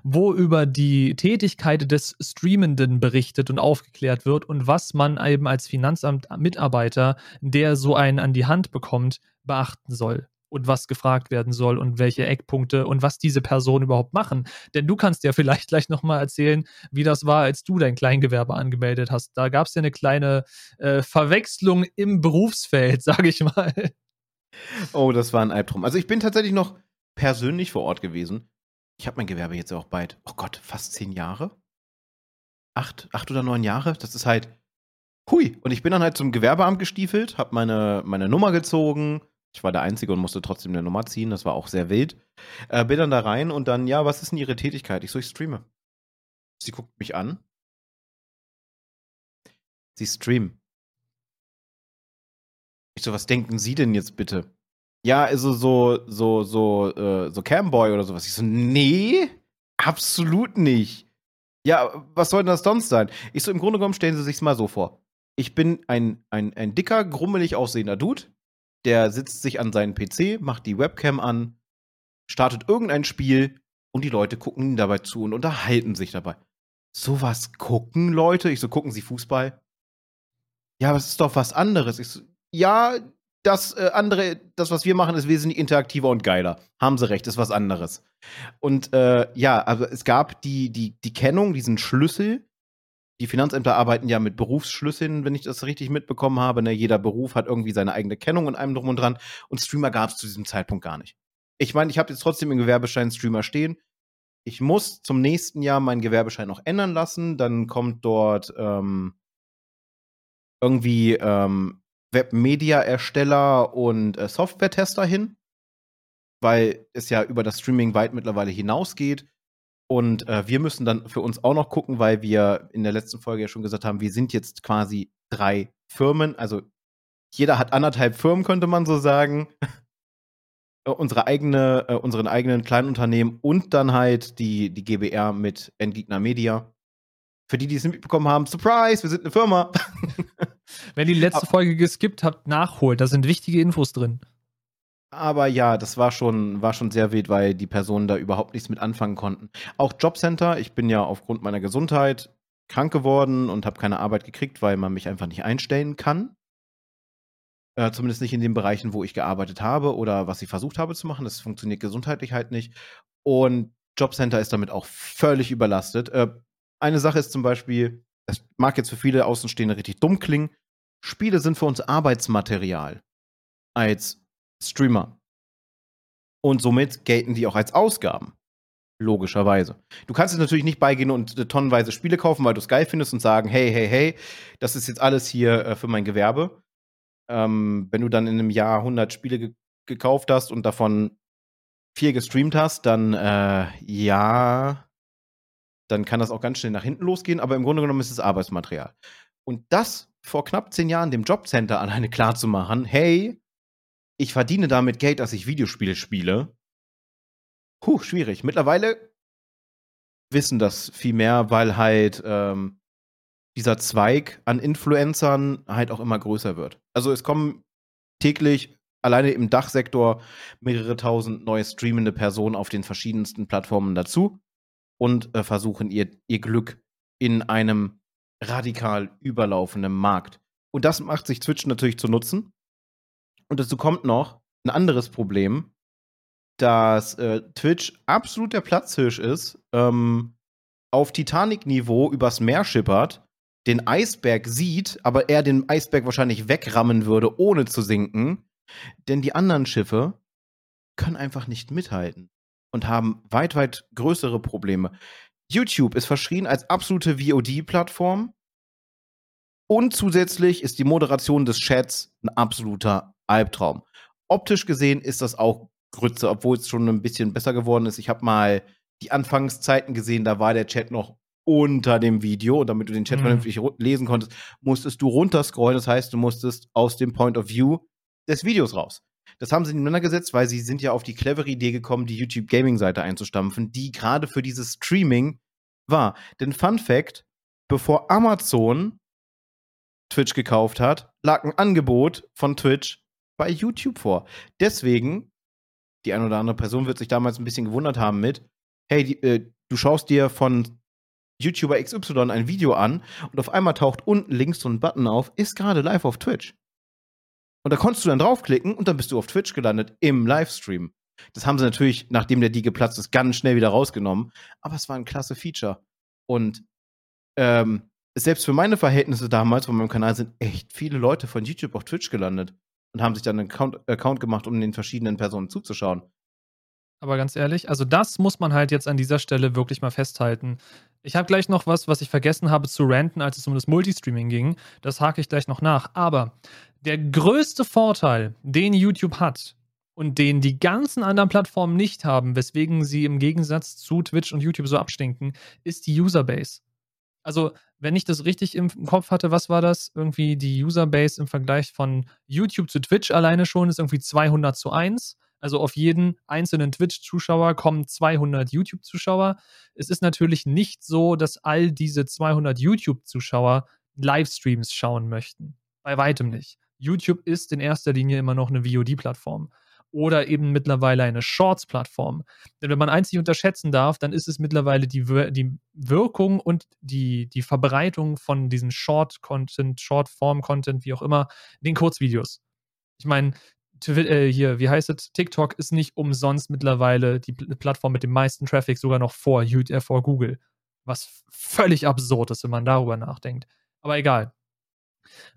wo über die Tätigkeit des Streamenden berichtet und aufgeklärt wird und was man eben als Finanzamt-Mitarbeiter, der so einen an die Hand bekommt, beachten soll und was gefragt werden soll und welche Eckpunkte und was diese Personen überhaupt machen. Denn du kannst ja (laughs) vielleicht gleich nochmal erzählen, wie das war, als du dein Kleingewerbe angemeldet hast. Da gab es ja eine kleine äh, Verwechslung im Berufsfeld, (laughs) sage ich mal. Oh, das war ein Albtraum. Also ich bin tatsächlich noch persönlich vor Ort gewesen. Ich habe mein Gewerbe jetzt auch bald, oh Gott, fast zehn Jahre. Acht, acht oder neun Jahre. Das ist halt, hui. Und ich bin dann halt zum Gewerbeamt gestiefelt, habe meine, meine Nummer gezogen, ich war der Einzige und musste trotzdem eine Nummer ziehen. Das war auch sehr wild. Äh, bin dann da rein und dann, ja, was ist denn Ihre Tätigkeit? Ich so, ich streame. Sie guckt mich an. Sie streamen. Ich so, was denken Sie denn jetzt bitte? Ja, also so, so, so, äh, so Camboy oder sowas. Ich so, nee, absolut nicht. Ja, was soll denn das sonst sein? Ich so, im Grunde genommen stellen Sie sich's mal so vor. Ich bin ein, ein, ein dicker, grummelig aussehender Dude der sitzt sich an seinen PC, macht die Webcam an, startet irgendein Spiel und die Leute gucken ihm dabei zu und unterhalten sich dabei. Sowas gucken Leute? Ich so, gucken sie Fußball? Ja, aber es ist doch was anderes. Ich so, ja, das äh, andere, das, was wir machen, ist wesentlich interaktiver und geiler. Haben sie recht, ist was anderes. Und äh, ja, also es gab die, die, die Kennung, diesen Schlüssel, die Finanzämter arbeiten ja mit Berufsschlüsseln, wenn ich das richtig mitbekommen habe. Ne? Jeder Beruf hat irgendwie seine eigene Kennung und einem drum und dran. Und Streamer gab es zu diesem Zeitpunkt gar nicht. Ich meine, ich habe jetzt trotzdem im Gewerbeschein Streamer stehen. Ich muss zum nächsten Jahr meinen Gewerbeschein noch ändern lassen. Dann kommt dort ähm, irgendwie ähm, Webmedia-Ersteller und äh, Software-Tester hin, weil es ja über das Streaming weit mittlerweile hinausgeht. Und äh, wir müssen dann für uns auch noch gucken, weil wir in der letzten Folge ja schon gesagt haben, wir sind jetzt quasi drei Firmen. Also jeder hat anderthalb Firmen, könnte man so sagen. unsere eigene, äh, unseren eigenen kleinen Unternehmen und dann halt die, die GBR mit Endgegner Media. Für die, die es mitbekommen haben, Surprise, wir sind eine Firma. (laughs) Wenn ihr die letzte Folge geskippt habt, nachholt. Da sind wichtige Infos drin. Aber ja, das war schon, war schon sehr wild, weil die Personen da überhaupt nichts mit anfangen konnten. Auch Jobcenter, ich bin ja aufgrund meiner Gesundheit krank geworden und habe keine Arbeit gekriegt, weil man mich einfach nicht einstellen kann. Äh, zumindest nicht in den Bereichen, wo ich gearbeitet habe oder was ich versucht habe zu machen. Das funktioniert gesundheitlich halt nicht. Und Jobcenter ist damit auch völlig überlastet. Äh, eine Sache ist zum Beispiel, das mag jetzt für viele Außenstehende richtig dumm klingen, Spiele sind für uns Arbeitsmaterial als Streamer. Und somit gelten die auch als Ausgaben. Logischerweise. Du kannst jetzt natürlich nicht beigehen und äh, tonnenweise Spiele kaufen, weil du es geil findest und sagen, hey, hey, hey, das ist jetzt alles hier äh, für mein Gewerbe. Ähm, wenn du dann in einem Jahr 100 Spiele ge gekauft hast und davon vier gestreamt hast, dann äh, ja, dann kann das auch ganz schnell nach hinten losgehen, aber im Grunde genommen ist es Arbeitsmaterial. Und das vor knapp zehn Jahren dem Jobcenter alleine (laughs) klar zu machen, hey, ich verdiene damit Geld, dass ich Videospiele spiele. Puh, schwierig. Mittlerweile wissen das viel mehr, weil halt ähm, dieser Zweig an Influencern halt auch immer größer wird. Also es kommen täglich alleine im Dachsektor mehrere tausend neue streamende Personen auf den verschiedensten Plattformen dazu und äh, versuchen ihr, ihr Glück in einem radikal überlaufenden Markt. Und das macht sich Twitch natürlich zu nutzen. Und dazu kommt noch ein anderes Problem, dass äh, Twitch absolut der Platzhirsch ist, ähm, auf Titanic-Niveau übers Meer schippert, den Eisberg sieht, aber er den Eisberg wahrscheinlich wegrammen würde, ohne zu sinken. Denn die anderen Schiffe können einfach nicht mithalten und haben weit, weit größere Probleme. YouTube ist verschrien als absolute VOD-Plattform. Und zusätzlich ist die Moderation des Chats ein absoluter Albtraum. Optisch gesehen ist das auch Grütze, obwohl es schon ein bisschen besser geworden ist. Ich habe mal die Anfangszeiten gesehen, da war der Chat noch unter dem Video und damit du den Chat mhm. vernünftig lesen konntest, musstest du runterscrollen. Das heißt, du musstest aus dem Point of View des Videos raus. Das haben sie nebeneinander gesetzt, weil sie sind ja auf die clevere Idee gekommen, die YouTube Gaming Seite einzustampfen, die gerade für dieses Streaming war. Denn Fun Fact, bevor Amazon Twitch gekauft hat, lag ein Angebot von Twitch bei YouTube vor. Deswegen, die eine oder andere Person wird sich damals ein bisschen gewundert haben mit, hey, die, äh, du schaust dir von YouTuber XY ein Video an und auf einmal taucht unten links so ein Button auf, ist gerade live auf Twitch. Und da konntest du dann draufklicken und dann bist du auf Twitch gelandet im Livestream. Das haben sie natürlich, nachdem der die geplatzt ist, ganz schnell wieder rausgenommen. Aber es war ein klasse Feature. Und ähm, selbst für meine Verhältnisse damals von meinem Kanal sind echt viele Leute von YouTube auf Twitch gelandet und haben sich dann einen Account, Account gemacht, um den verschiedenen Personen zuzuschauen. Aber ganz ehrlich, also das muss man halt jetzt an dieser Stelle wirklich mal festhalten. Ich habe gleich noch was, was ich vergessen habe zu ranten, als es um das Multistreaming ging. Das hake ich gleich noch nach. Aber der größte Vorteil, den YouTube hat und den die ganzen anderen Plattformen nicht haben, weswegen sie im Gegensatz zu Twitch und YouTube so abstinken, ist die Userbase. Also, wenn ich das richtig im Kopf hatte, was war das? Irgendwie die Userbase im Vergleich von YouTube zu Twitch alleine schon ist irgendwie 200 zu 1. Also auf jeden einzelnen Twitch-Zuschauer kommen 200 YouTube-Zuschauer. Es ist natürlich nicht so, dass all diese 200 YouTube-Zuschauer Livestreams schauen möchten. Bei weitem nicht. YouTube ist in erster Linie immer noch eine VOD-Plattform oder eben mittlerweile eine Shorts-Plattform. Denn wenn man eins nicht unterschätzen darf, dann ist es mittlerweile die, Wir die Wirkung und die, die Verbreitung von diesen Short-Content, Short-Form-Content, wie auch immer, den Kurzvideos. Ich meine, äh, hier, wie heißt es? TikTok ist nicht umsonst mittlerweile die Plattform mit dem meisten Traffic, sogar noch vor, äh, vor Google. Was völlig absurd ist, wenn man darüber nachdenkt. Aber egal.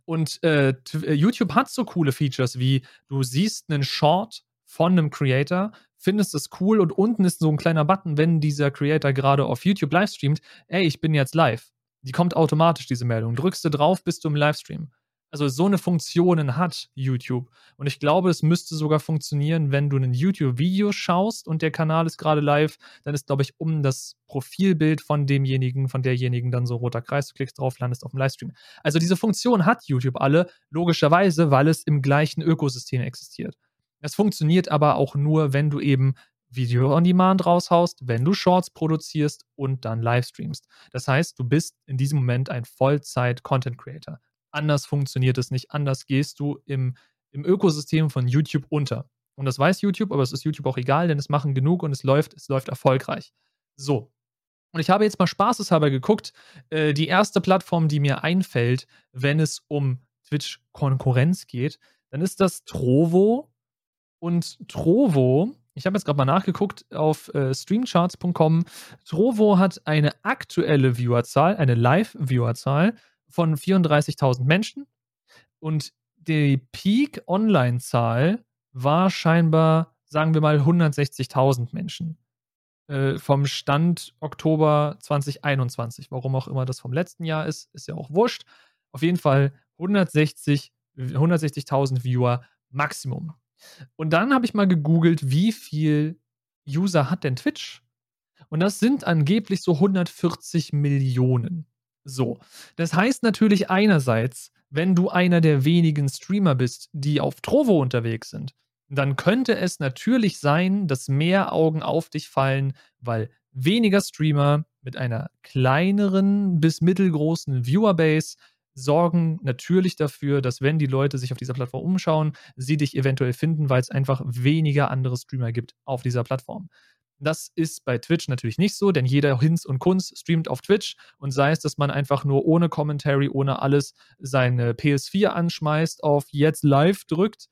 Und äh, äh, YouTube hat so coole Features wie, du siehst einen Short von einem Creator, findest es cool und unten ist so ein kleiner Button, wenn dieser Creator gerade auf YouTube livestreamt, ey, ich bin jetzt live. Die kommt automatisch, diese Meldung. Drückst du drauf, bist du im Livestream. Also so eine Funktion hat YouTube. Und ich glaube, es müsste sogar funktionieren, wenn du ein YouTube-Video schaust und der Kanal ist gerade live, dann ist, glaube ich, um das Profilbild von demjenigen, von derjenigen dann so roter Kreis, du klickst drauf, landest auf dem Livestream. Also diese Funktion hat YouTube alle, logischerweise, weil es im gleichen Ökosystem existiert. Es funktioniert aber auch nur, wenn du eben Video on Demand raushaust, wenn du Shorts produzierst und dann Livestreamst. Das heißt, du bist in diesem Moment ein Vollzeit-Content Creator. Anders funktioniert es nicht. Anders gehst du im, im Ökosystem von YouTube unter. Und das weiß YouTube, aber es ist YouTube auch egal, denn es machen genug und es läuft, es läuft erfolgreich. So. Und ich habe jetzt mal spaßeshalber geguckt, äh, die erste Plattform, die mir einfällt, wenn es um Twitch-Konkurrenz geht, dann ist das Trovo. Und Trovo, ich habe jetzt gerade mal nachgeguckt auf äh, streamcharts.com, Trovo hat eine aktuelle Viewerzahl, eine Live-Viewerzahl von 34.000 Menschen. Und die Peak-Online-Zahl war scheinbar, sagen wir mal, 160.000 Menschen. Äh, vom Stand Oktober 2021. Warum auch immer das vom letzten Jahr ist, ist ja auch wurscht. Auf jeden Fall 160, 160.000 Viewer Maximum. Und dann habe ich mal gegoogelt, wie viel User hat denn Twitch? Und das sind angeblich so 140 Millionen. So, das heißt natürlich einerseits, wenn du einer der wenigen Streamer bist, die auf Trovo unterwegs sind, dann könnte es natürlich sein, dass mehr Augen auf dich fallen, weil weniger Streamer mit einer kleineren bis mittelgroßen Viewerbase sorgen natürlich dafür, dass wenn die Leute sich auf dieser Plattform umschauen, sie dich eventuell finden, weil es einfach weniger andere Streamer gibt auf dieser Plattform. Das ist bei Twitch natürlich nicht so, denn jeder Hinz und Kunz streamt auf Twitch und sei es, dass man einfach nur ohne Commentary, ohne alles seine PS4 anschmeißt, auf jetzt live drückt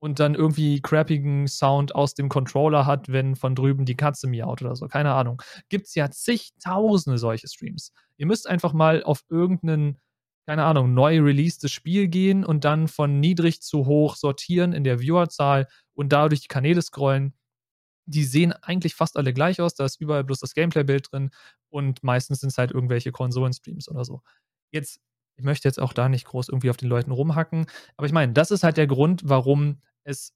und dann irgendwie crappigen Sound aus dem Controller hat, wenn von drüben die Katze miaut oder so. Keine Ahnung. Gibt es ja zigtausende solche Streams. Ihr müsst einfach mal auf irgendeinen, keine Ahnung, neu releasedes Spiel gehen und dann von niedrig zu hoch sortieren in der Viewerzahl und dadurch die Kanäle scrollen die sehen eigentlich fast alle gleich aus. Da ist überall bloß das Gameplay-Bild drin und meistens sind es halt irgendwelche Konsolenstreams oder so. Jetzt, ich möchte jetzt auch da nicht groß irgendwie auf den Leuten rumhacken, aber ich meine, das ist halt der Grund, warum es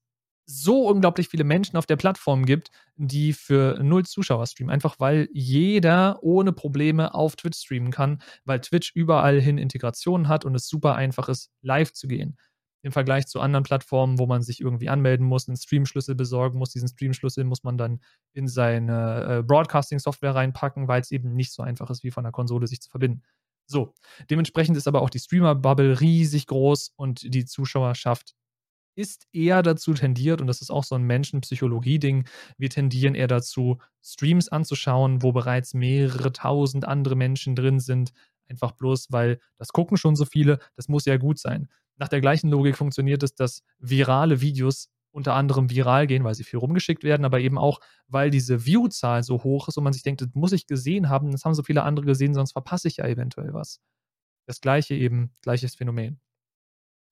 so unglaublich viele Menschen auf der Plattform gibt, die für null Zuschauer streamen. Einfach weil jeder ohne Probleme auf Twitch streamen kann, weil Twitch überall hin Integrationen hat und es super einfach ist, live zu gehen im Vergleich zu anderen Plattformen, wo man sich irgendwie anmelden muss, einen Streamschlüssel besorgen muss. Diesen Streamschlüssel muss man dann in seine äh, Broadcasting-Software reinpacken, weil es eben nicht so einfach ist, wie von der Konsole sich zu verbinden. So, dementsprechend ist aber auch die Streamer-Bubble riesig groß und die Zuschauerschaft ist eher dazu tendiert, und das ist auch so ein Menschenpsychologie-Ding, wir tendieren eher dazu, Streams anzuschauen, wo bereits mehrere tausend andere Menschen drin sind, einfach bloß, weil das gucken schon so viele, das muss ja gut sein. Nach der gleichen Logik funktioniert es, dass virale Videos unter anderem viral gehen, weil sie viel rumgeschickt werden, aber eben auch, weil diese View-Zahl so hoch ist und man sich denkt, das muss ich gesehen haben, das haben so viele andere gesehen, sonst verpasse ich ja eventuell was. Das gleiche eben, gleiches Phänomen.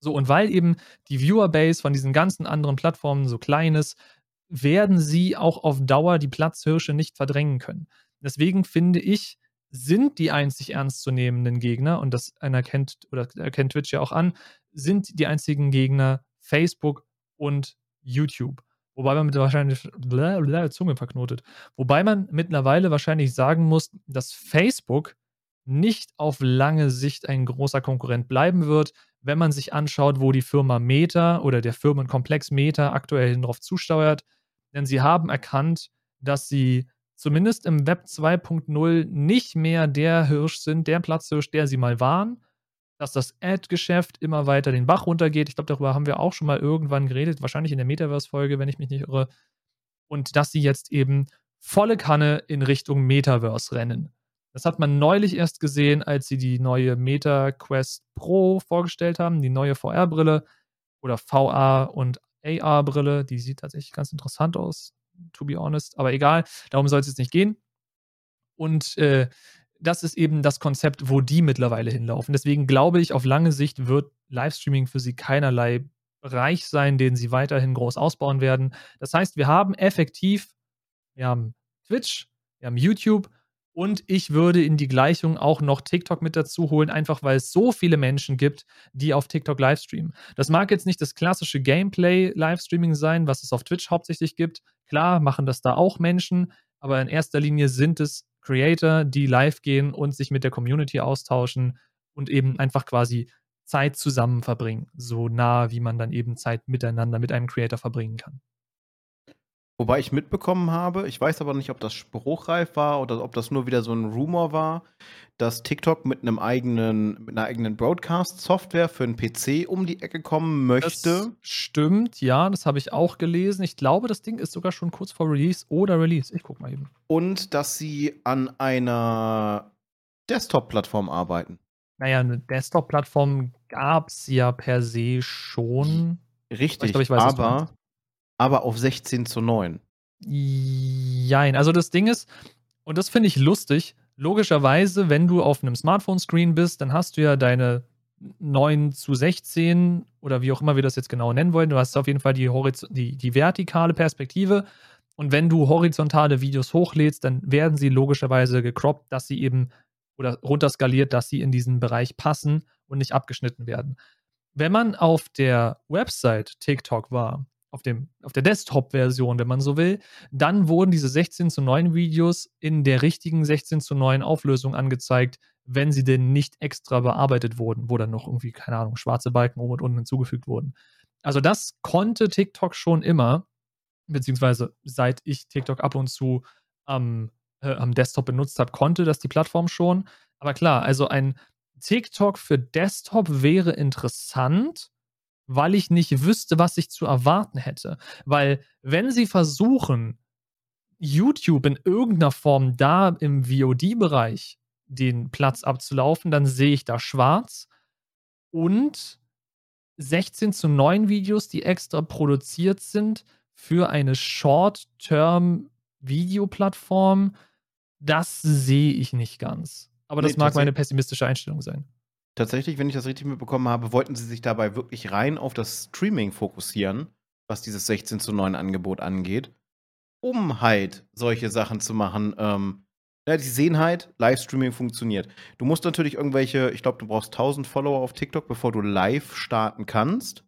So, und weil eben die Viewer-Base von diesen ganzen anderen Plattformen so klein ist, werden sie auch auf Dauer die Platzhirsche nicht verdrängen können. Deswegen finde ich, sind die einzig ernstzunehmenden Gegner, und das erkennt oder erkennt Twitch ja auch an, sind die einzigen Gegner Facebook und YouTube. Wobei man mit wahrscheinlich blablabla, Zunge verknotet. Wobei man mittlerweile wahrscheinlich sagen muss, dass Facebook nicht auf lange Sicht ein großer Konkurrent bleiben wird, wenn man sich anschaut, wo die Firma Meta oder der Firmenkomplex Meta aktuell darauf zusteuert. Denn sie haben erkannt, dass sie zumindest im Web 2.0 nicht mehr der Hirsch sind, der Platzhirsch, der sie mal waren, dass das Ad-Geschäft immer weiter den Bach runtergeht. Ich glaube, darüber haben wir auch schon mal irgendwann geredet, wahrscheinlich in der Metaverse-Folge, wenn ich mich nicht irre. Und dass sie jetzt eben volle Kanne in Richtung Metaverse rennen. Das hat man neulich erst gesehen, als sie die neue Meta Quest Pro vorgestellt haben, die neue VR-Brille oder VR- und AR-Brille. Die sieht tatsächlich ganz interessant aus to be honest. Aber egal, darum soll es jetzt nicht gehen. Und äh, das ist eben das Konzept, wo die mittlerweile hinlaufen. Deswegen glaube ich, auf lange Sicht wird Livestreaming für sie keinerlei Bereich sein, den sie weiterhin groß ausbauen werden. Das heißt, wir haben effektiv, wir haben Twitch, wir haben YouTube und ich würde in die Gleichung auch noch TikTok mit dazu holen, einfach weil es so viele Menschen gibt, die auf TikTok Livestreamen. Das mag jetzt nicht das klassische Gameplay-Livestreaming sein, was es auf Twitch hauptsächlich gibt. Klar machen das da auch Menschen, aber in erster Linie sind es Creator, die live gehen und sich mit der Community austauschen und eben einfach quasi Zeit zusammen verbringen. So nah, wie man dann eben Zeit miteinander mit einem Creator verbringen kann. Wobei ich mitbekommen habe, ich weiß aber nicht, ob das spruchreif war oder ob das nur wieder so ein Rumor war, dass TikTok mit einem eigenen, mit einer eigenen Broadcast-Software für einen PC um die Ecke kommen möchte. Das stimmt, ja, das habe ich auch gelesen. Ich glaube, das Ding ist sogar schon kurz vor Release oder Release. Ich guck mal eben. Und dass sie an einer Desktop-Plattform arbeiten. Naja, eine Desktop-Plattform gab es ja per se schon. Richtig, ich glaub, ich weiß, aber, aber auf 16 zu 9. Jein, also das Ding ist, und das finde ich lustig, logischerweise, wenn du auf einem Smartphone-Screen bist, dann hast du ja deine 9 zu 16 oder wie auch immer wir das jetzt genau nennen wollen. Du hast auf jeden Fall die, die, die vertikale Perspektive. Und wenn du horizontale Videos hochlädst, dann werden sie logischerweise gecroppt, dass sie eben oder runterskaliert, dass sie in diesen Bereich passen und nicht abgeschnitten werden. Wenn man auf der Website TikTok war, auf, dem, auf der Desktop-Version, wenn man so will, dann wurden diese 16 zu 9 Videos in der richtigen 16 zu 9 Auflösung angezeigt, wenn sie denn nicht extra bearbeitet wurden, wo dann noch irgendwie, keine Ahnung, schwarze Balken oben und unten hinzugefügt wurden. Also das konnte TikTok schon immer, beziehungsweise seit ich TikTok ab und zu am, äh, am Desktop benutzt habe, konnte das die Plattform schon. Aber klar, also ein TikTok für Desktop wäre interessant, weil ich nicht wüsste, was ich zu erwarten hätte. Weil wenn sie versuchen, YouTube in irgendeiner Form da im VOD-Bereich den Platz abzulaufen, dann sehe ich da schwarz und 16 zu 9 Videos, die extra produziert sind für eine Short-Term-Videoplattform, das sehe ich nicht ganz. Aber das nee, mag meine pessimistische Einstellung sein. Tatsächlich, wenn ich das richtig mitbekommen habe, wollten sie sich dabei wirklich rein auf das Streaming fokussieren, was dieses 16 zu 9 Angebot angeht, um halt solche Sachen zu machen. Ähm, ja, die sehen halt, Livestreaming funktioniert. Du musst natürlich irgendwelche, ich glaube, du brauchst 1000 Follower auf TikTok, bevor du live starten kannst.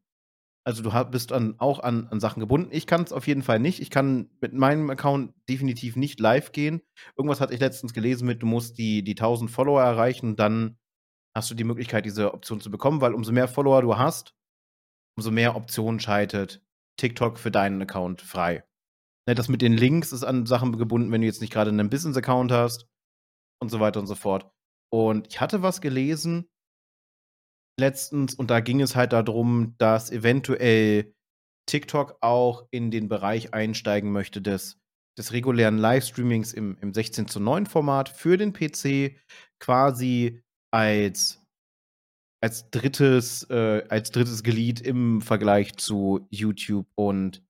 Also du bist an, auch an, an Sachen gebunden. Ich kann es auf jeden Fall nicht. Ich kann mit meinem Account definitiv nicht live gehen. Irgendwas hatte ich letztens gelesen mit, du musst die, die 1000 Follower erreichen, dann hast du die Möglichkeit, diese Option zu bekommen, weil umso mehr Follower du hast, umso mehr Optionen schaltet TikTok für deinen Account frei. Ne, das mit den Links ist an Sachen gebunden, wenn du jetzt nicht gerade einen Business-Account hast und so weiter und so fort. Und ich hatte was gelesen letztens und da ging es halt darum, dass eventuell TikTok auch in den Bereich einsteigen möchte des, des regulären Livestreamings im, im 16 zu 9 Format für den PC quasi als, als drittes, äh, als drittes Glied im Vergleich zu YouTube und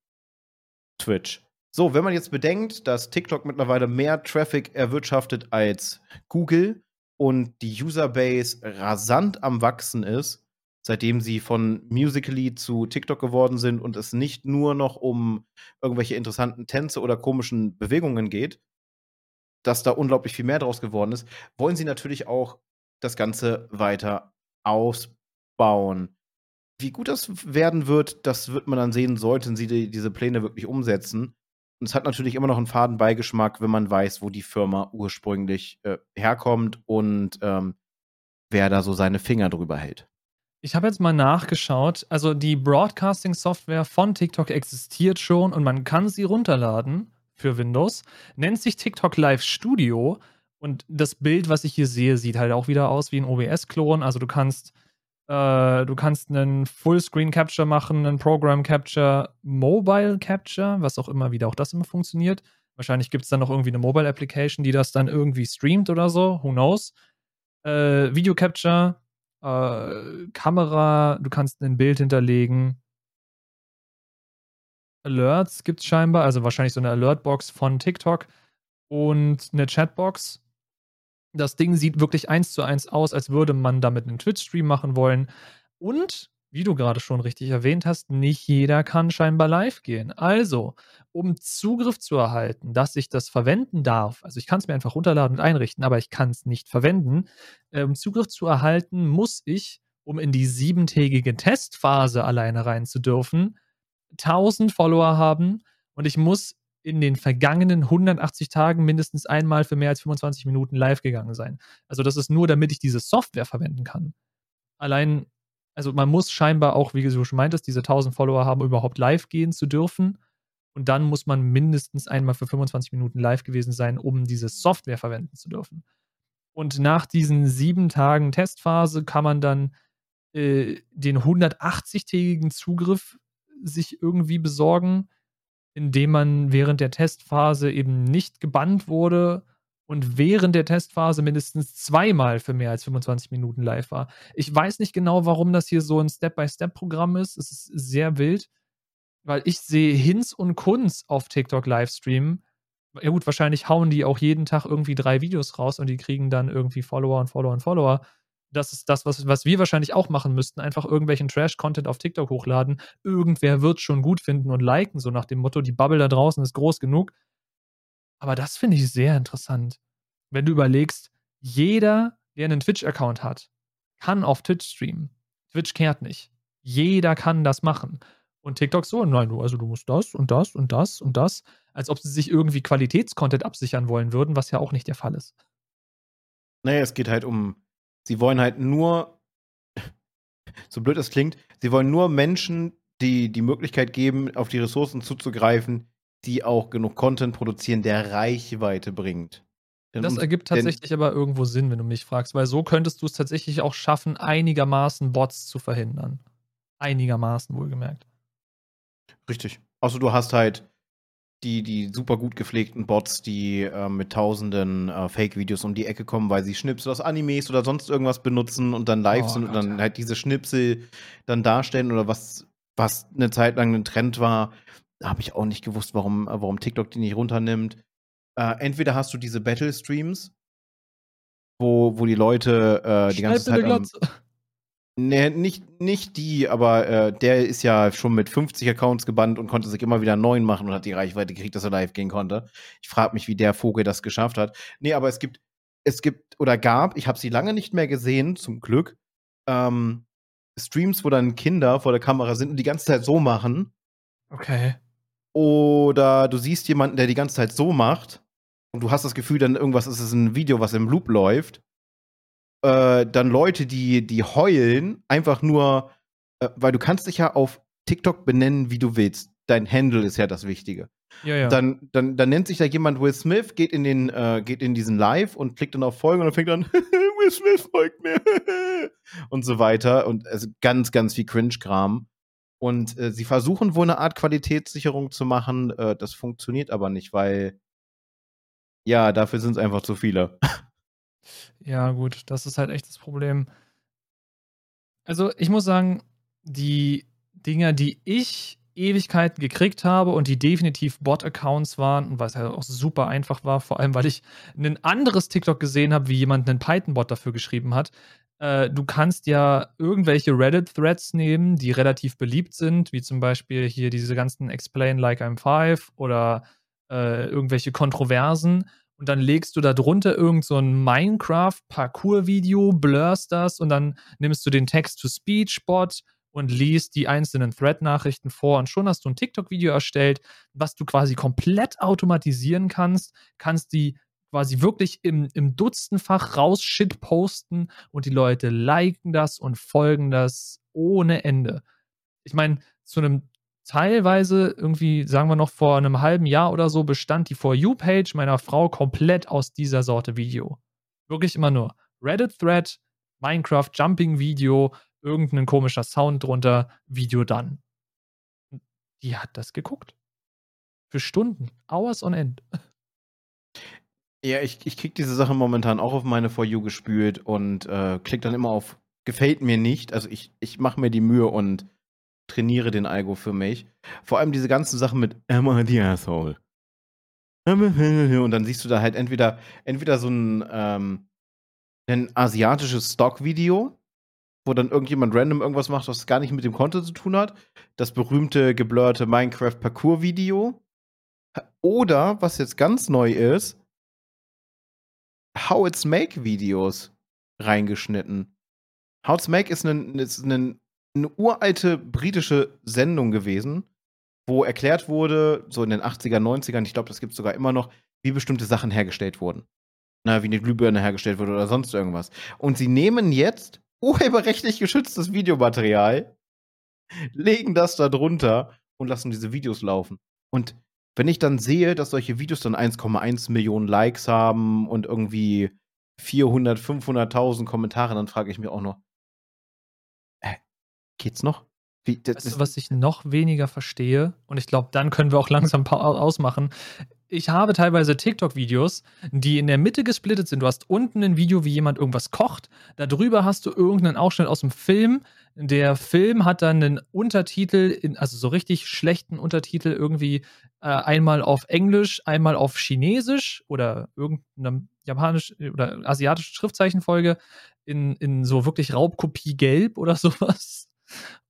Twitch. So, wenn man jetzt bedenkt, dass TikTok mittlerweile mehr Traffic erwirtschaftet als Google und die Userbase rasant am Wachsen ist, seitdem sie von Musically zu TikTok geworden sind und es nicht nur noch um irgendwelche interessanten Tänze oder komischen Bewegungen geht, dass da unglaublich viel mehr draus geworden ist, wollen sie natürlich auch das Ganze weiter ausbauen. Wie gut das werden wird, das wird man dann sehen, sollten sie die, diese Pläne wirklich umsetzen. Und es hat natürlich immer noch einen faden Beigeschmack, wenn man weiß, wo die Firma ursprünglich äh, herkommt und ähm, wer da so seine Finger drüber hält. Ich habe jetzt mal nachgeschaut. Also die Broadcasting-Software von TikTok existiert schon und man kann sie runterladen für Windows. Nennt sich TikTok Live Studio und das Bild, was ich hier sehe, sieht halt auch wieder aus wie ein OBS-Klon. Also du kannst, äh, du kannst einen Full-Screen-Capture machen, einen Program-Capture, Mobile-Capture, was auch immer wieder auch das immer funktioniert. Wahrscheinlich gibt es dann noch irgendwie eine Mobile-Application, die das dann irgendwie streamt oder so. Who knows? Äh, Video-Capture, äh, Kamera, du kannst ein Bild hinterlegen. Alerts gibt es scheinbar, also wahrscheinlich so eine Alert-Box von TikTok und eine Chatbox das Ding sieht wirklich eins zu eins aus, als würde man damit einen Twitch-Stream machen wollen. Und, wie du gerade schon richtig erwähnt hast, nicht jeder kann scheinbar live gehen. Also, um Zugriff zu erhalten, dass ich das verwenden darf, also ich kann es mir einfach runterladen und einrichten, aber ich kann es nicht verwenden, um Zugriff zu erhalten, muss ich, um in die siebentägige Testphase alleine rein zu dürfen, 1000 Follower haben und ich muss in den vergangenen 180 Tagen mindestens einmal für mehr als 25 Minuten live gegangen sein. Also das ist nur, damit ich diese Software verwenden kann. Allein, also man muss scheinbar auch, wie du schon meintest, diese 1000 Follower haben, überhaupt live gehen zu dürfen. Und dann muss man mindestens einmal für 25 Minuten live gewesen sein, um diese Software verwenden zu dürfen. Und nach diesen sieben Tagen Testphase kann man dann äh, den 180-tägigen Zugriff sich irgendwie besorgen, indem man während der Testphase eben nicht gebannt wurde und während der Testphase mindestens zweimal für mehr als 25 Minuten live war. Ich weiß nicht genau, warum das hier so ein Step-by-Step-Programm ist. Es ist sehr wild, weil ich sehe Hinz und Kunz auf TikTok Livestreamen. Ja gut, wahrscheinlich hauen die auch jeden Tag irgendwie drei Videos raus und die kriegen dann irgendwie Follower und Follower und Follower. Das ist das, was, was wir wahrscheinlich auch machen müssten. Einfach irgendwelchen Trash-Content auf TikTok hochladen. Irgendwer wird schon gut finden und liken, so nach dem Motto, die Bubble da draußen ist groß genug. Aber das finde ich sehr interessant. Wenn du überlegst, jeder, der einen Twitch-Account hat, kann auf Twitch streamen. Twitch kehrt nicht. Jeder kann das machen. Und TikTok so, nein, du, also du musst das und das und das und das, als ob sie sich irgendwie Qualitätscontent absichern wollen würden, was ja auch nicht der Fall ist. Naja, es geht halt um, sie wollen halt nur, (laughs) so blöd es klingt, sie wollen nur Menschen die die Möglichkeit geben, auf die Ressourcen zuzugreifen, die auch genug Content produzieren, der Reichweite bringt. Denn das ergibt tatsächlich aber irgendwo Sinn, wenn du mich fragst, weil so könntest du es tatsächlich auch schaffen, einigermaßen Bots zu verhindern. Einigermaßen wohlgemerkt. Richtig. Also du hast halt die, die super gut gepflegten Bots, die äh, mit tausenden äh, Fake-Videos um die Ecke kommen, weil sie Schnipsel aus Animes oder sonst irgendwas benutzen und dann live oh, sind Gott. und dann halt diese Schnipsel dann darstellen oder was, was eine Zeit lang ein Trend war. Da habe ich auch nicht gewusst, warum, warum TikTok die nicht runternimmt. Äh, entweder hast du diese Battle-Streams, wo, wo die Leute äh, die ganze Zeit. Am, Nee, nicht, nicht die, aber äh, der ist ja schon mit 50 Accounts gebannt und konnte sich immer wieder neuen machen und hat die Reichweite gekriegt, dass er live gehen konnte. Ich frage mich, wie der Vogel das geschafft hat. Nee, aber es gibt, es gibt oder gab, ich habe sie lange nicht mehr gesehen, zum Glück, ähm, Streams, wo dann Kinder vor der Kamera sind und die ganze Zeit so machen. Okay. Oder du siehst jemanden, der die ganze Zeit so macht und du hast das Gefühl, dann irgendwas ist es ein Video, was im Loop läuft äh, dann Leute, die, die heulen, einfach nur, äh, weil du kannst dich ja auf TikTok benennen, wie du willst. Dein Handle ist ja das Wichtige. Ja, ja. Dann, dann, dann nennt sich da jemand Will Smith, geht in, den, äh, geht in diesen Live und klickt dann auf Folgen und dann fängt an, (laughs) Will Smith folgt mir (laughs) und so weiter. Und also ganz, ganz viel Cringe-Kram. Und äh, sie versuchen wohl eine Art Qualitätssicherung zu machen. Äh, das funktioniert aber nicht, weil ja, dafür sind es einfach zu viele. (laughs) Ja, gut, das ist halt echt das Problem. Also, ich muss sagen, die Dinger, die ich Ewigkeiten gekriegt habe und die definitiv Bot-Accounts waren und was ja auch super einfach war, vor allem weil ich ein anderes TikTok gesehen habe, wie jemand einen Python-Bot dafür geschrieben hat. Äh, du kannst ja irgendwelche Reddit-Threads nehmen, die relativ beliebt sind, wie zum Beispiel hier diese ganzen Explain Like I'm Five oder äh, irgendwelche Kontroversen und dann legst du da drunter irgend so ein Minecraft-Parcours-Video, blurst das und dann nimmst du den Text-to-Speech-Bot und liest die einzelnen Thread-Nachrichten vor und schon hast du ein TikTok-Video erstellt, was du quasi komplett automatisieren kannst, kannst die quasi wirklich im, im Dutzendfach raus Shit posten und die Leute liken das und folgen das ohne Ende. Ich meine, zu einem teilweise irgendwie, sagen wir noch vor einem halben Jahr oder so, bestand die For You-Page meiner Frau komplett aus dieser Sorte Video. Wirklich immer nur Reddit-Thread, Minecraft Jumping-Video, irgendein komischer Sound drunter, Video dann. Die hat das geguckt. Für Stunden, hours on end. Ja, ich, ich krieg diese Sache momentan auch auf meine For You gespült und äh, klick dann immer auf gefällt mir nicht. Also ich, ich mache mir die Mühe und trainiere den Algo für mich. Vor allem diese ganzen Sachen mit Emma the Asshole. Und dann siehst du da halt entweder, entweder so ein, ähm, ein asiatisches Stock-Video, wo dann irgendjemand random irgendwas macht, was gar nicht mit dem Content zu tun hat. Das berühmte geblurrte Minecraft-Parcours-Video. Oder, was jetzt ganz neu ist, How It's Make-Videos reingeschnitten. How It's Make ist ein, ist ein eine uralte britische Sendung gewesen, wo erklärt wurde, so in den 80er, 90ern, ich glaube, das gibt es sogar immer noch, wie bestimmte Sachen hergestellt wurden. Na, wie eine Glühbirne hergestellt wurde oder sonst irgendwas. Und sie nehmen jetzt urheberrechtlich geschütztes Videomaterial, legen das da drunter und lassen diese Videos laufen. Und wenn ich dann sehe, dass solche Videos dann 1,1 Millionen Likes haben und irgendwie 400, 500.000 Kommentare, dann frage ich mich auch noch, geht's noch? Wie, weißt du, was ich noch weniger verstehe? Und ich glaube, dann können wir auch langsam ausmachen. Ich habe teilweise TikTok-Videos, die in der Mitte gesplittet sind. Du hast unten ein Video, wie jemand irgendwas kocht. Darüber hast du irgendeinen Ausschnitt aus dem Film. Der Film hat dann einen Untertitel, in, also so richtig schlechten Untertitel, irgendwie äh, einmal auf Englisch, einmal auf Chinesisch oder irgendeinem japanisch oder asiatischen Schriftzeichenfolge in, in so wirklich Raubkopie gelb oder (laughs) sowas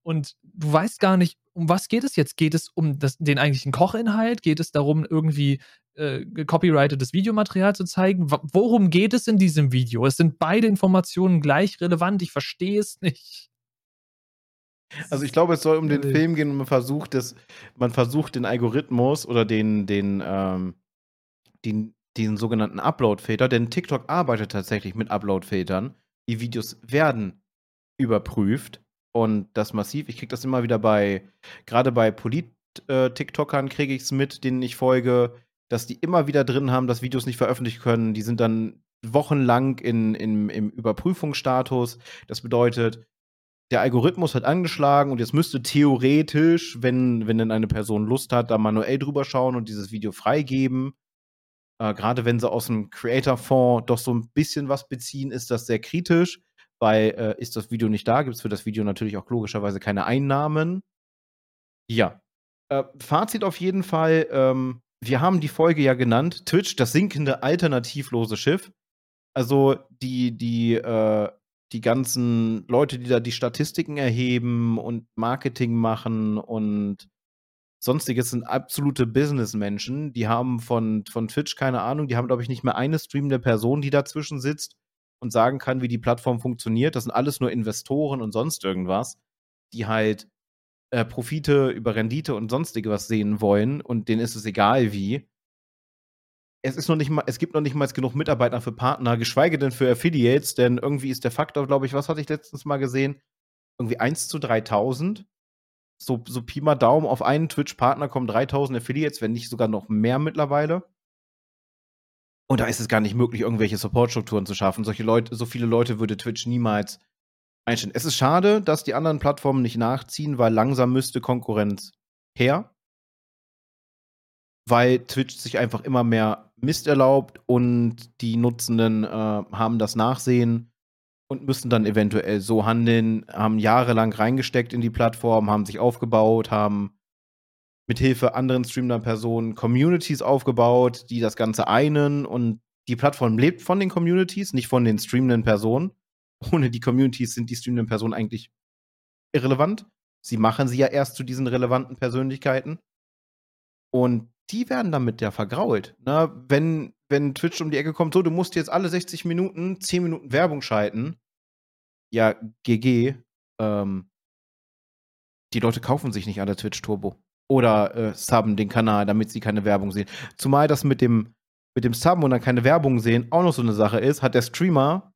und du weißt gar nicht, um was geht es jetzt? Geht es um das, den eigentlichen Kochinhalt? Geht es darum, irgendwie äh, copyrightedes Videomaterial zu zeigen? W worum geht es in diesem Video? Es sind beide Informationen gleich relevant. Ich verstehe es nicht. Also ich glaube, es soll um den Film gehen und man versucht das, man versucht den Algorithmus oder den, den, ähm, den, den sogenannten Upload-Filter, denn TikTok arbeitet tatsächlich mit Upload-Filtern. Die Videos werden überprüft und das massiv. Ich kriege das immer wieder bei, gerade bei Polit-TikTokern kriege ich es mit, denen ich folge, dass die immer wieder drin haben, dass Videos nicht veröffentlicht können. Die sind dann wochenlang in, in, im Überprüfungsstatus. Das bedeutet, der Algorithmus hat angeschlagen und jetzt müsste theoretisch, wenn, wenn denn eine Person Lust hat, da manuell drüber schauen und dieses Video freigeben. Äh, Gerade wenn sie aus dem Creator-Fonds doch so ein bisschen was beziehen, ist das sehr kritisch weil äh, ist das Video nicht da, gibt es für das Video natürlich auch logischerweise keine Einnahmen. Ja. Äh, Fazit auf jeden Fall, ähm, wir haben die Folge ja genannt, Twitch, das sinkende alternativlose Schiff. Also die, die, äh, die ganzen Leute, die da die Statistiken erheben und Marketing machen und sonstiges sind absolute Businessmenschen. Die haben von, von Twitch keine Ahnung, die haben, glaube ich, nicht mehr eine streamende Person, die dazwischen sitzt und sagen kann, wie die Plattform funktioniert. Das sind alles nur Investoren und sonst irgendwas, die halt äh, Profite über Rendite und sonstige was sehen wollen und denen ist es egal wie. Es ist noch nicht mal, es gibt noch nicht mal genug Mitarbeiter für Partner, geschweige denn für Affiliates, denn irgendwie ist der Faktor, glaube ich, was hatte ich letztens mal gesehen? Irgendwie 1 zu 3000. So, so Pi mal Daumen auf einen Twitch-Partner kommen 3000 Affiliates, wenn nicht sogar noch mehr mittlerweile. Und da ist es gar nicht möglich, irgendwelche Supportstrukturen zu schaffen. Solche Leute, so viele Leute würde Twitch niemals einstellen. Es ist schade, dass die anderen Plattformen nicht nachziehen, weil langsam müsste Konkurrenz her. Weil Twitch sich einfach immer mehr Mist erlaubt und die Nutzenden äh, haben das Nachsehen und müssen dann eventuell so handeln, haben jahrelang reingesteckt in die Plattform, haben sich aufgebaut, haben mit Hilfe anderen streamender Personen Communities aufgebaut, die das Ganze einen und die Plattform lebt von den Communities, nicht von den streamenden Personen. (laughs) Ohne die Communities sind die streamenden Personen eigentlich irrelevant. Sie machen sie ja erst zu diesen relevanten Persönlichkeiten. Und die werden damit ja vergrault. Ne? Wenn, wenn Twitch um die Ecke kommt, so, du musst jetzt alle 60 Minuten 10 Minuten Werbung schalten. Ja, GG. Ähm, die Leute kaufen sich nicht alle Twitch Turbo oder äh, subben den Kanal, damit sie keine Werbung sehen. Zumal das mit dem, mit dem Subben und dann keine Werbung sehen auch noch so eine Sache ist, hat der Streamer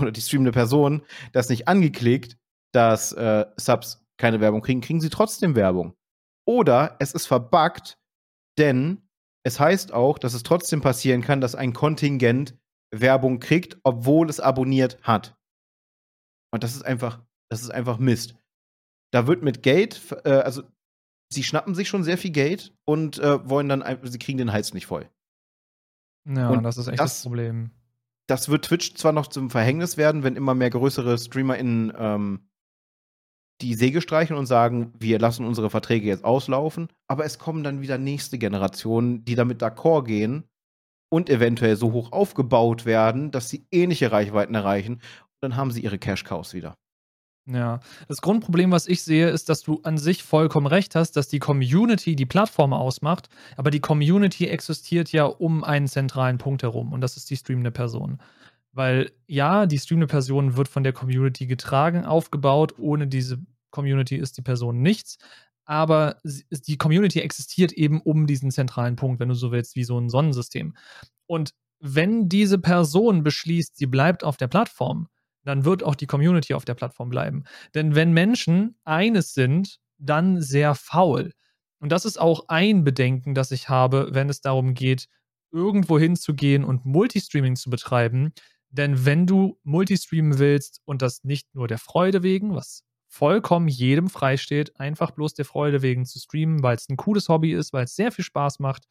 oder die streamende Person das nicht angeklickt, dass äh, Subs keine Werbung kriegen, kriegen sie trotzdem Werbung. Oder es ist verbuggt, denn es heißt auch, dass es trotzdem passieren kann, dass ein Kontingent Werbung kriegt, obwohl es abonniert hat. Und das ist einfach, das ist einfach Mist. Da wird mit Geld, äh, also sie schnappen sich schon sehr viel Geld und äh, wollen dann, sie kriegen den Hals nicht voll. Ja, und das ist echt das, das, Problem. Das wird Twitch zwar noch zum Verhängnis werden, wenn immer mehr größere StreamerInnen ähm, die Säge streichen und sagen, wir lassen unsere Verträge jetzt auslaufen, aber es kommen dann wieder nächste Generationen, die damit d'accord gehen und eventuell so hoch aufgebaut werden, dass sie ähnliche Reichweiten erreichen. Und dann haben sie ihre Cash-Cows wieder. Ja, das Grundproblem, was ich sehe, ist, dass du an sich vollkommen recht hast, dass die Community die Plattform ausmacht, aber die Community existiert ja um einen zentralen Punkt herum und das ist die streamende Person. Weil ja, die streamende Person wird von der Community getragen, aufgebaut, ohne diese Community ist die Person nichts, aber die Community existiert eben um diesen zentralen Punkt, wenn du so willst, wie so ein Sonnensystem. Und wenn diese Person beschließt, sie bleibt auf der Plattform, dann wird auch die Community auf der Plattform bleiben. Denn wenn Menschen eines sind, dann sehr faul. Und das ist auch ein Bedenken, das ich habe, wenn es darum geht, irgendwo hinzugehen und Multistreaming zu betreiben. Denn wenn du Multistreamen willst und das nicht nur der Freude wegen, was vollkommen jedem freisteht, einfach bloß der Freude wegen zu streamen, weil es ein cooles Hobby ist, weil es sehr viel Spaß macht,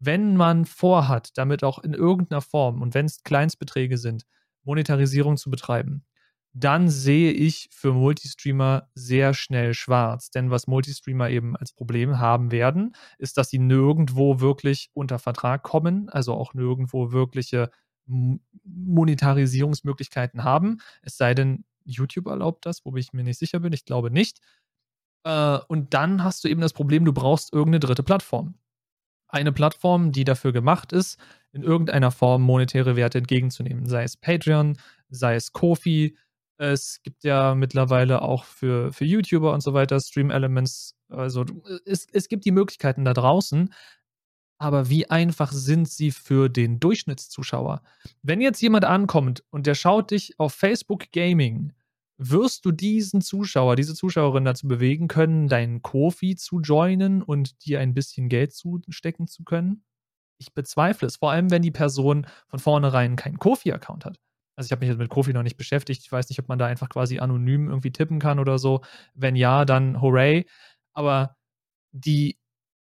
wenn man vorhat, damit auch in irgendeiner Form und wenn es Kleinstbeträge sind, Monetarisierung zu betreiben, dann sehe ich für Multistreamer sehr schnell schwarz. Denn was Multistreamer eben als Problem haben werden, ist, dass sie nirgendwo wirklich unter Vertrag kommen, also auch nirgendwo wirkliche Monetarisierungsmöglichkeiten haben. Es sei denn, YouTube erlaubt das, wobei ich mir nicht sicher bin. Ich glaube nicht. Äh, und dann hast du eben das Problem, du brauchst irgendeine dritte Plattform. Eine Plattform, die dafür gemacht ist, in irgendeiner Form monetäre Werte entgegenzunehmen. Sei es Patreon, sei es Kofi, es gibt ja mittlerweile auch für, für YouTuber und so weiter Stream Elements. Also es, es gibt die Möglichkeiten da draußen, aber wie einfach sind sie für den Durchschnittszuschauer? Wenn jetzt jemand ankommt und der schaut dich auf Facebook Gaming, wirst du diesen Zuschauer, diese Zuschauerin dazu bewegen können, deinen Kofi zu joinen und dir ein bisschen Geld zustecken zu können? Ich bezweifle es, vor allem wenn die Person von vornherein keinen Kofi-Account hat. Also ich habe mich jetzt mit Kofi noch nicht beschäftigt. Ich weiß nicht, ob man da einfach quasi anonym irgendwie tippen kann oder so. Wenn ja, dann hooray. Aber die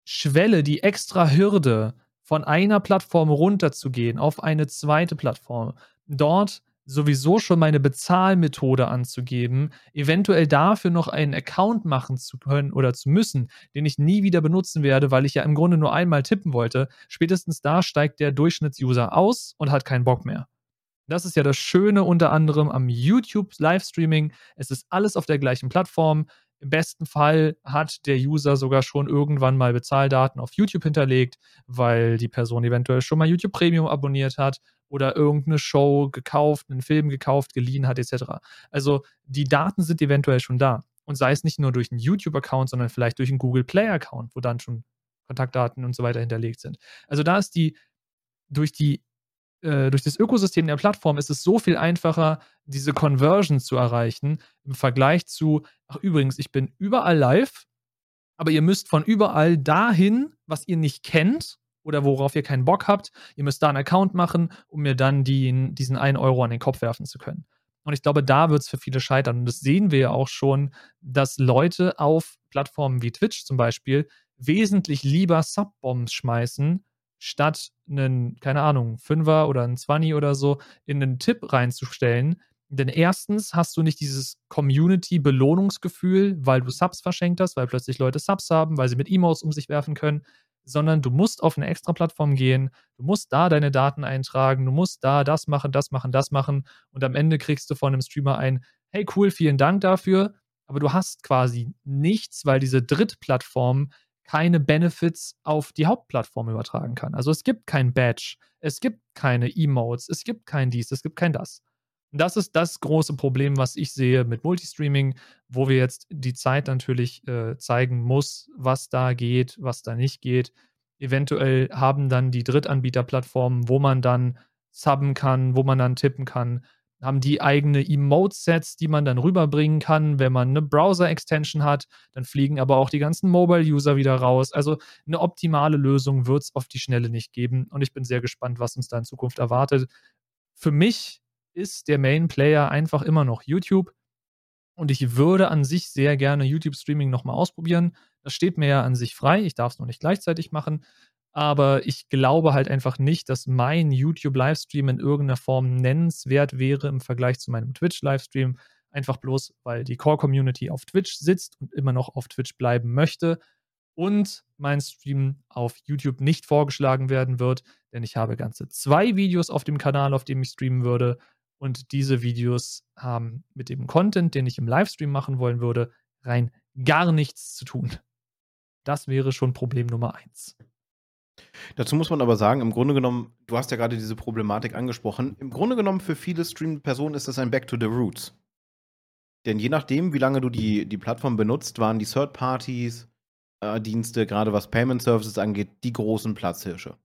Schwelle, die extra Hürde, von einer Plattform runterzugehen auf eine zweite Plattform, dort sowieso schon meine Bezahlmethode anzugeben, eventuell dafür noch einen Account machen zu können oder zu müssen, den ich nie wieder benutzen werde, weil ich ja im Grunde nur einmal tippen wollte, spätestens da steigt der Durchschnittsuser aus und hat keinen Bock mehr. Das ist ja das Schöne unter anderem am YouTube-Livestreaming. Es ist alles auf der gleichen Plattform. Im besten Fall hat der User sogar schon irgendwann mal Bezahldaten auf YouTube hinterlegt, weil die Person eventuell schon mal YouTube Premium abonniert hat oder irgendeine Show gekauft, einen Film gekauft, geliehen hat, etc. Also die Daten sind eventuell schon da. Und sei es nicht nur durch einen YouTube-Account, sondern vielleicht durch einen Google Play-Account, wo dann schon Kontaktdaten und so weiter hinterlegt sind. Also da ist die durch die äh, durch das Ökosystem der Plattform ist es so viel einfacher, diese Conversion zu erreichen im Vergleich zu, ach übrigens, ich bin überall live, aber ihr müsst von überall dahin, was ihr nicht kennt oder worauf ihr keinen Bock habt, ihr müsst da einen Account machen, um mir dann die, diesen 1 Euro an den Kopf werfen zu können. Und ich glaube, da wird es für viele scheitern. Und das sehen wir ja auch schon, dass Leute auf Plattformen wie Twitch zum Beispiel wesentlich lieber Subbombs schmeißen, statt einen, keine Ahnung, Fünfer oder einen Zwanni oder so in einen Tipp reinzustellen. Denn erstens hast du nicht dieses Community-Belohnungsgefühl, weil du Subs verschenkt hast, weil plötzlich Leute Subs haben, weil sie mit Emotes um sich werfen können, sondern du musst auf eine extra Plattform gehen, du musst da deine Daten eintragen, du musst da das machen, das machen, das machen und am Ende kriegst du von einem Streamer ein, hey cool, vielen Dank dafür, aber du hast quasi nichts, weil diese Drittplattform keine Benefits auf die Hauptplattform übertragen kann. Also es gibt kein Badge, es gibt keine Emotes, es gibt kein dies, es gibt kein das. Das ist das große Problem, was ich sehe mit Multistreaming, wo wir jetzt die Zeit natürlich äh, zeigen muss, was da geht, was da nicht geht. Eventuell haben dann die Drittanbieterplattformen, wo man dann subben kann, wo man dann tippen kann, haben die eigene Emote-Sets, die man dann rüberbringen kann, wenn man eine Browser-Extension hat. Dann fliegen aber auch die ganzen Mobile-User wieder raus. Also eine optimale Lösung wird es auf die Schnelle nicht geben. Und ich bin sehr gespannt, was uns da in Zukunft erwartet. Für mich ist der Main-Player einfach immer noch YouTube. Und ich würde an sich sehr gerne YouTube-Streaming nochmal ausprobieren. Das steht mir ja an sich frei. Ich darf es noch nicht gleichzeitig machen. Aber ich glaube halt einfach nicht, dass mein YouTube-Livestream in irgendeiner Form nennenswert wäre im Vergleich zu meinem Twitch-Livestream. Einfach bloß, weil die Core-Community auf Twitch sitzt und immer noch auf Twitch bleiben möchte und mein Stream auf YouTube nicht vorgeschlagen werden wird, denn ich habe ganze zwei Videos auf dem Kanal, auf dem ich streamen würde. Und diese Videos haben mit dem Content, den ich im Livestream machen wollen würde, rein gar nichts zu tun. Das wäre schon Problem Nummer eins. Dazu muss man aber sagen, im Grunde genommen, du hast ja gerade diese Problematik angesprochen, im Grunde genommen für viele Stream-Personen ist das ein Back to the Roots. Denn je nachdem, wie lange du die, die Plattform benutzt, waren die Third-Parties, äh, Dienste, gerade was Payment Services angeht, die großen Platzhirsche.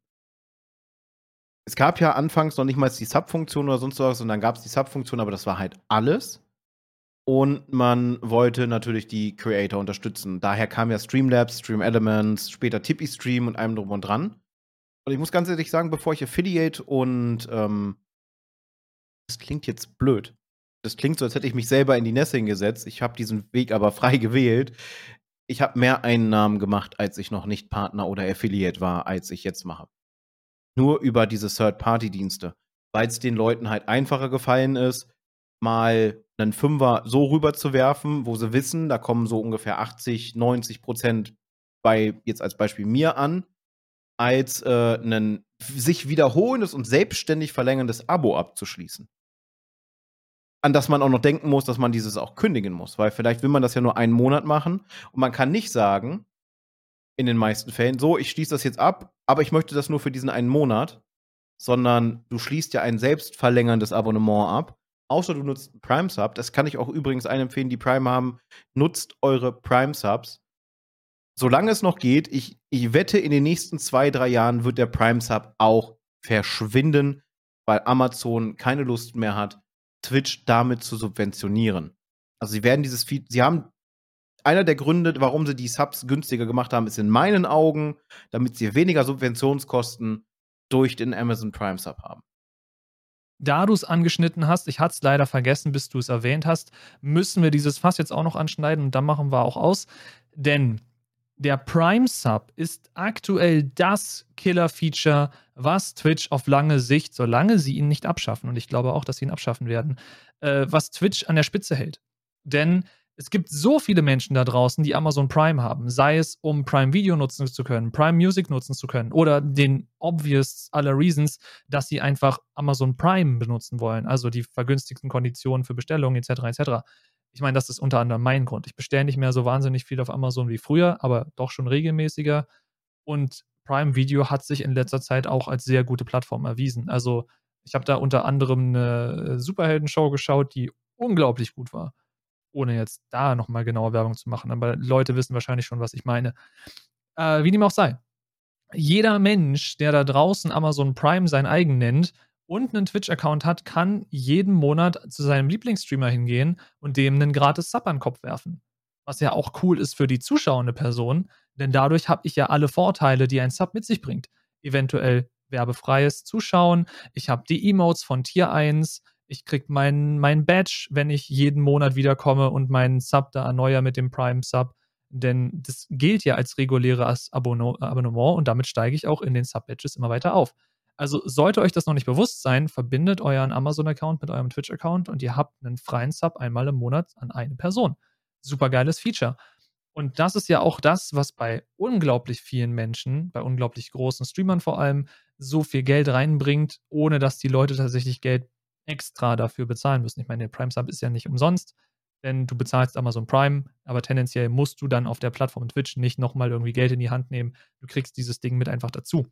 Es gab ja anfangs noch nicht mal die Sub-Funktion oder sonst was, und dann gab es die Sub-Funktion, aber das war halt alles. Und man wollte natürlich die Creator unterstützen. Daher kam ja Streamlabs, Stream Elements, später Tippy Stream und allem drum und dran. Und ich muss ganz ehrlich sagen, bevor ich Affiliate und ähm, das klingt jetzt blöd. Das klingt so, als hätte ich mich selber in die Nässe hingesetzt. Ich habe diesen Weg aber (laughs) frei gewählt. Ich habe mehr Einnahmen gemacht, als ich noch nicht Partner oder Affiliate war, als ich jetzt mache. Nur über diese Third-Party-Dienste. Weil es den Leuten halt einfacher gefallen ist, mal einen Fünfer so rüber zu werfen, wo sie wissen, da kommen so ungefähr 80, 90 Prozent bei, jetzt als Beispiel mir an, als äh, ein sich wiederholendes und selbstständig verlängerndes Abo abzuschließen. An das man auch noch denken muss, dass man dieses auch kündigen muss, weil vielleicht will man das ja nur einen Monat machen und man kann nicht sagen, in den meisten Fällen, so, ich schließe das jetzt ab, aber ich möchte das nur für diesen einen Monat, sondern du schließt ja ein selbstverlängerndes Abonnement ab außer du nutzt Prime Sub. Das kann ich auch übrigens allen empfehlen, die Prime haben. Nutzt eure Prime Subs. Solange es noch geht, ich, ich wette, in den nächsten zwei, drei Jahren wird der Prime Sub auch verschwinden, weil Amazon keine Lust mehr hat, Twitch damit zu subventionieren. Also sie werden dieses Feed, sie haben einer der Gründe, warum sie die Subs günstiger gemacht haben, ist in meinen Augen, damit sie weniger Subventionskosten durch den Amazon Prime Sub haben. Da du es angeschnitten hast, ich hatte es leider vergessen, bis du es erwähnt hast, müssen wir dieses Fass jetzt auch noch anschneiden und dann machen wir auch aus. Denn der Prime Sub ist aktuell das Killer-Feature, was Twitch auf lange Sicht, solange sie ihn nicht abschaffen, und ich glaube auch, dass sie ihn abschaffen werden, äh, was Twitch an der Spitze hält. Denn es gibt so viele Menschen da draußen, die Amazon Prime haben, sei es um Prime Video nutzen zu können, Prime Music nutzen zu können oder den obvious aller Reasons, dass sie einfach Amazon Prime benutzen wollen, also die vergünstigten Konditionen für Bestellungen etc. etc. Ich meine, das ist unter anderem mein Grund. Ich bestelle nicht mehr so wahnsinnig viel auf Amazon wie früher, aber doch schon regelmäßiger. Und Prime Video hat sich in letzter Zeit auch als sehr gute Plattform erwiesen. Also ich habe da unter anderem eine Superhelden-Show geschaut, die unglaublich gut war ohne jetzt da nochmal genauer Werbung zu machen. Aber Leute wissen wahrscheinlich schon, was ich meine. Äh, wie dem auch sei. Jeder Mensch, der da draußen Amazon Prime sein eigen nennt und einen Twitch-Account hat, kann jeden Monat zu seinem Lieblingsstreamer hingehen und dem einen gratis Sub an den Kopf werfen. Was ja auch cool ist für die zuschauende Person, denn dadurch habe ich ja alle Vorteile, die ein Sub mit sich bringt. Eventuell werbefreies Zuschauen, ich habe die Emotes von Tier 1, ich krieg mein, mein Badge, wenn ich jeden Monat wiederkomme und meinen Sub da erneuere mit dem Prime Sub. Denn das gilt ja als reguläres Abonnement und damit steige ich auch in den Sub-Badges immer weiter auf. Also sollte euch das noch nicht bewusst sein, verbindet euren Amazon-Account mit eurem Twitch-Account und ihr habt einen freien Sub einmal im Monat an eine Person. Super geiles Feature. Und das ist ja auch das, was bei unglaublich vielen Menschen, bei unglaublich großen Streamern vor allem, so viel Geld reinbringt, ohne dass die Leute tatsächlich Geld extra dafür bezahlen müssen. Ich meine, der Prime Sub ist ja nicht umsonst, denn du bezahlst Amazon Prime, aber tendenziell musst du dann auf der Plattform Twitch nicht nochmal irgendwie Geld in die Hand nehmen. Du kriegst dieses Ding mit einfach dazu.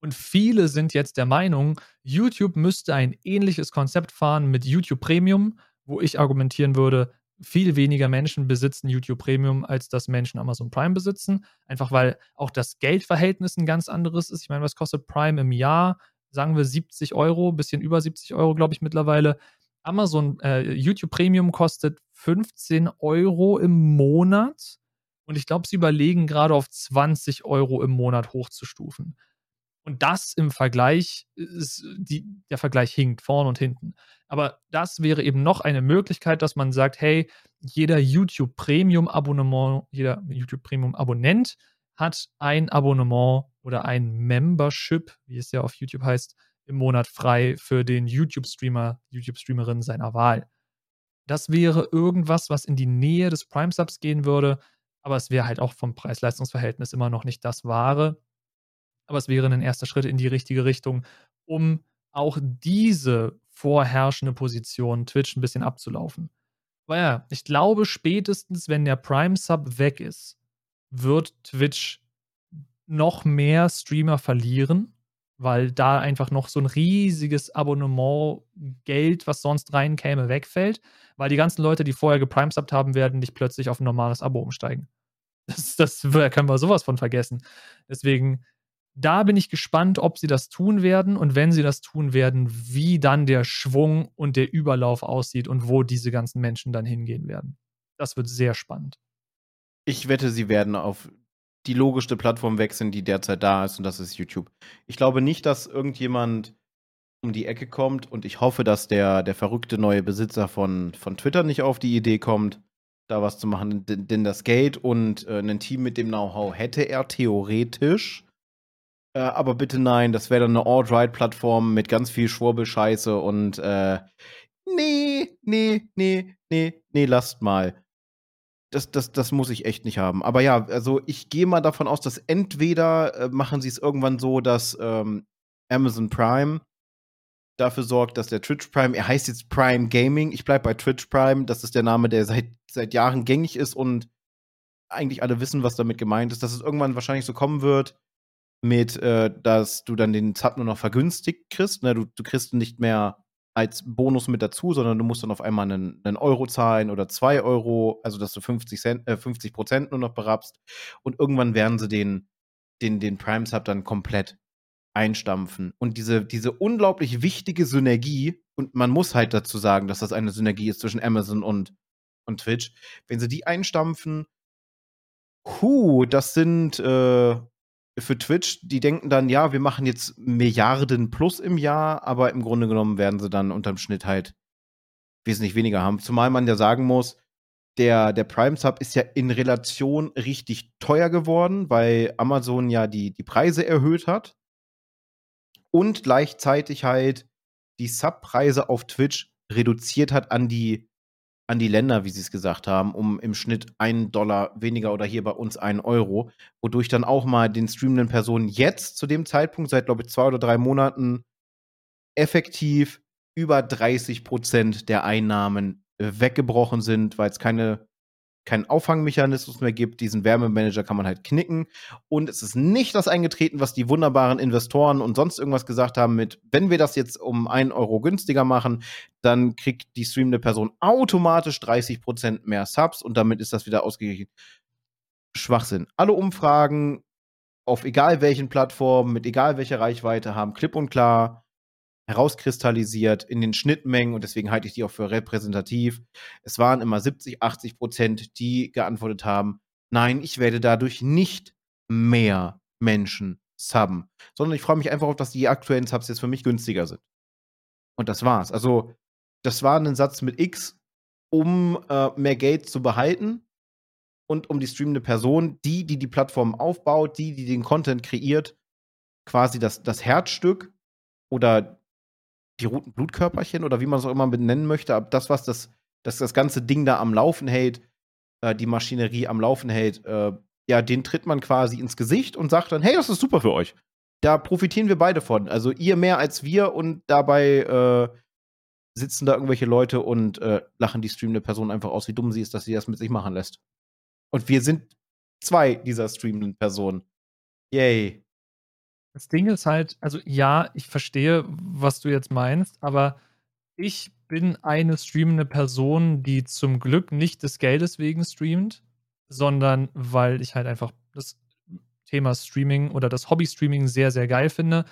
Und viele sind jetzt der Meinung, YouTube müsste ein ähnliches Konzept fahren mit YouTube Premium, wo ich argumentieren würde, viel weniger Menschen besitzen YouTube Premium, als dass Menschen Amazon Prime besitzen. Einfach weil auch das Geldverhältnis ein ganz anderes ist. Ich meine, was kostet Prime im Jahr? Sagen wir 70 Euro, bisschen über 70 Euro, glaube ich, mittlerweile. Amazon äh, YouTube Premium kostet 15 Euro im Monat. Und ich glaube, sie überlegen gerade auf 20 Euro im Monat hochzustufen. Und das im Vergleich, ist die, der Vergleich hinkt vorn und hinten. Aber das wäre eben noch eine Möglichkeit, dass man sagt, hey, jeder YouTube Premium Abonnement, jeder YouTube Premium Abonnent hat ein Abonnement oder ein Membership, wie es ja auf YouTube heißt, im Monat frei für den YouTube-Streamer, YouTube-Streamerin seiner Wahl. Das wäre irgendwas, was in die Nähe des Prime-Subs gehen würde, aber es wäre halt auch vom Preis-Leistungs-Verhältnis immer noch nicht das Wahre. Aber es wäre ein erster Schritt in die richtige Richtung, um auch diese vorherrschende Position Twitch ein bisschen abzulaufen. Weil ja, ich glaube, spätestens, wenn der Prime-Sub weg ist, wird Twitch noch mehr Streamer verlieren, weil da einfach noch so ein riesiges Abonnement-Geld, was sonst reinkäme, wegfällt, weil die ganzen Leute, die vorher geprimesubt haben, werden nicht plötzlich auf ein normales Abo umsteigen. (laughs) Das, das können wir sowas von vergessen. Deswegen da bin ich gespannt, ob sie das tun werden und wenn sie das tun werden, wie dann der Schwung und der Überlauf aussieht und wo diese ganzen Menschen dann hingehen werden. Das wird sehr spannend. Ich wette, sie werden auf die logischste Plattform wechseln, die derzeit da ist, und das ist YouTube. Ich glaube nicht, dass irgendjemand um die Ecke kommt und ich hoffe, dass der, der verrückte neue Besitzer von, von Twitter nicht auf die Idee kommt, da was zu machen. Denn, denn das Geld und äh, ein Team mit dem Know-how hätte er theoretisch. Äh, aber bitte nein, das wäre dann eine Alt-Right-Plattform mit ganz viel Schwurbelscheiße und äh, nee, nee, nee, nee, nee, lasst mal. Das, das, das muss ich echt nicht haben. Aber ja, also ich gehe mal davon aus, dass entweder äh, machen sie es irgendwann so, dass ähm, Amazon Prime dafür sorgt, dass der Twitch Prime, er heißt jetzt Prime Gaming, ich bleibe bei Twitch Prime, das ist der Name, der seit, seit Jahren gängig ist und eigentlich alle wissen, was damit gemeint ist, dass es irgendwann wahrscheinlich so kommen wird, mit, äh, dass du dann den Sub nur noch vergünstigt kriegst. Ne? Du, du kriegst nicht mehr als Bonus mit dazu, sondern du musst dann auf einmal einen, einen Euro zahlen oder zwei Euro, also dass du 50 Cent, äh, 50 Prozent nur noch berappst. Und irgendwann werden sie den, den, den Prime Sub dann komplett einstampfen. Und diese, diese unglaublich wichtige Synergie, und man muss halt dazu sagen, dass das eine Synergie ist zwischen Amazon und, und Twitch, wenn sie die einstampfen, huh, das sind äh, für Twitch, die denken dann, ja, wir machen jetzt Milliarden plus im Jahr, aber im Grunde genommen werden sie dann unterm Schnitt halt wesentlich weniger haben. Zumal man ja sagen muss, der, der Prime Sub ist ja in Relation richtig teuer geworden, weil Amazon ja die, die Preise erhöht hat und gleichzeitig halt die Subpreise auf Twitch reduziert hat an die an die Länder, wie sie es gesagt haben, um im Schnitt einen Dollar weniger oder hier bei uns einen Euro, wodurch dann auch mal den streamenden Personen jetzt zu dem Zeitpunkt, seit glaube ich zwei oder drei Monaten, effektiv über 30 Prozent der Einnahmen weggebrochen sind, weil es keine keinen Auffangmechanismus mehr gibt. Diesen Wärmemanager kann man halt knicken. Und es ist nicht das eingetreten, was die wunderbaren Investoren und sonst irgendwas gesagt haben mit, wenn wir das jetzt um einen Euro günstiger machen, dann kriegt die streamende Person automatisch 30% mehr Subs und damit ist das wieder ausgeglichen. Schwachsinn. Alle Umfragen auf egal welchen Plattformen, mit egal welcher Reichweite haben klipp und klar herauskristallisiert in den Schnittmengen und deswegen halte ich die auch für repräsentativ. Es waren immer 70, 80 Prozent, die geantwortet haben, nein, ich werde dadurch nicht mehr Menschen subben, sondern ich freue mich einfach auf, dass die aktuellen Subs jetzt für mich günstiger sind. Und das war's. Also, das war ein Satz mit X, um äh, mehr Geld zu behalten und um die streamende Person, die, die die Plattform aufbaut, die, die den Content kreiert, quasi das, das Herzstück oder die roten Blutkörperchen oder wie man es auch immer benennen möchte, das, was das, das, das ganze Ding da am Laufen hält, äh, die Maschinerie am Laufen hält, äh, ja, den tritt man quasi ins Gesicht und sagt dann, hey, das ist super für euch. Da profitieren wir beide von. Also ihr mehr als wir und dabei äh, sitzen da irgendwelche Leute und äh, lachen die streamende Person einfach aus, wie dumm sie ist, dass sie das mit sich machen lässt. Und wir sind zwei dieser streamenden Personen. Yay. Das Ding ist halt, also ja, ich verstehe, was du jetzt meinst, aber ich bin eine streamende Person, die zum Glück nicht des Geldes wegen streamt, sondern weil ich halt einfach das Thema Streaming oder das Hobby-Streaming sehr, sehr geil finde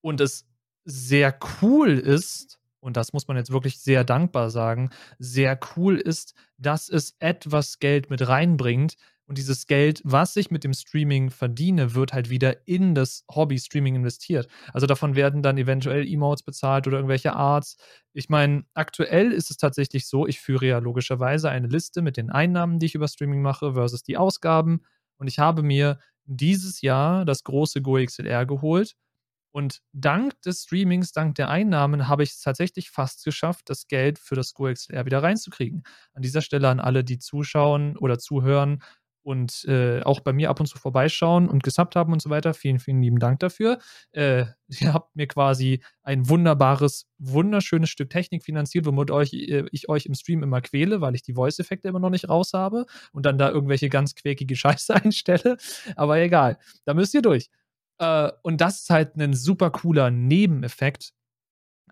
und es sehr cool ist, und das muss man jetzt wirklich sehr dankbar sagen, sehr cool ist, dass es etwas Geld mit reinbringt, und dieses Geld, was ich mit dem Streaming verdiene, wird halt wieder in das Hobby-Streaming investiert. Also davon werden dann eventuell Emotes bezahlt oder irgendwelche Arts. Ich meine, aktuell ist es tatsächlich so, ich führe ja logischerweise eine Liste mit den Einnahmen, die ich über Streaming mache, versus die Ausgaben. Und ich habe mir dieses Jahr das große GoXLR geholt. Und dank des Streamings, dank der Einnahmen, habe ich es tatsächlich fast geschafft, das Geld für das GoXLR wieder reinzukriegen. An dieser Stelle an alle, die zuschauen oder zuhören, und äh, auch bei mir ab und zu vorbeischauen und gesubbt haben und so weiter. Vielen, vielen lieben Dank dafür. Äh, (laughs) ihr habt mir quasi ein wunderbares, wunderschönes Stück Technik finanziert, womit euch, äh, ich euch im Stream immer quäle, weil ich die Voice-Effekte immer noch nicht raus habe und dann da irgendwelche ganz quäkige (laughs) Scheiße einstelle. Aber egal, da müsst ihr durch. Äh, und das ist halt ein super cooler Nebeneffekt.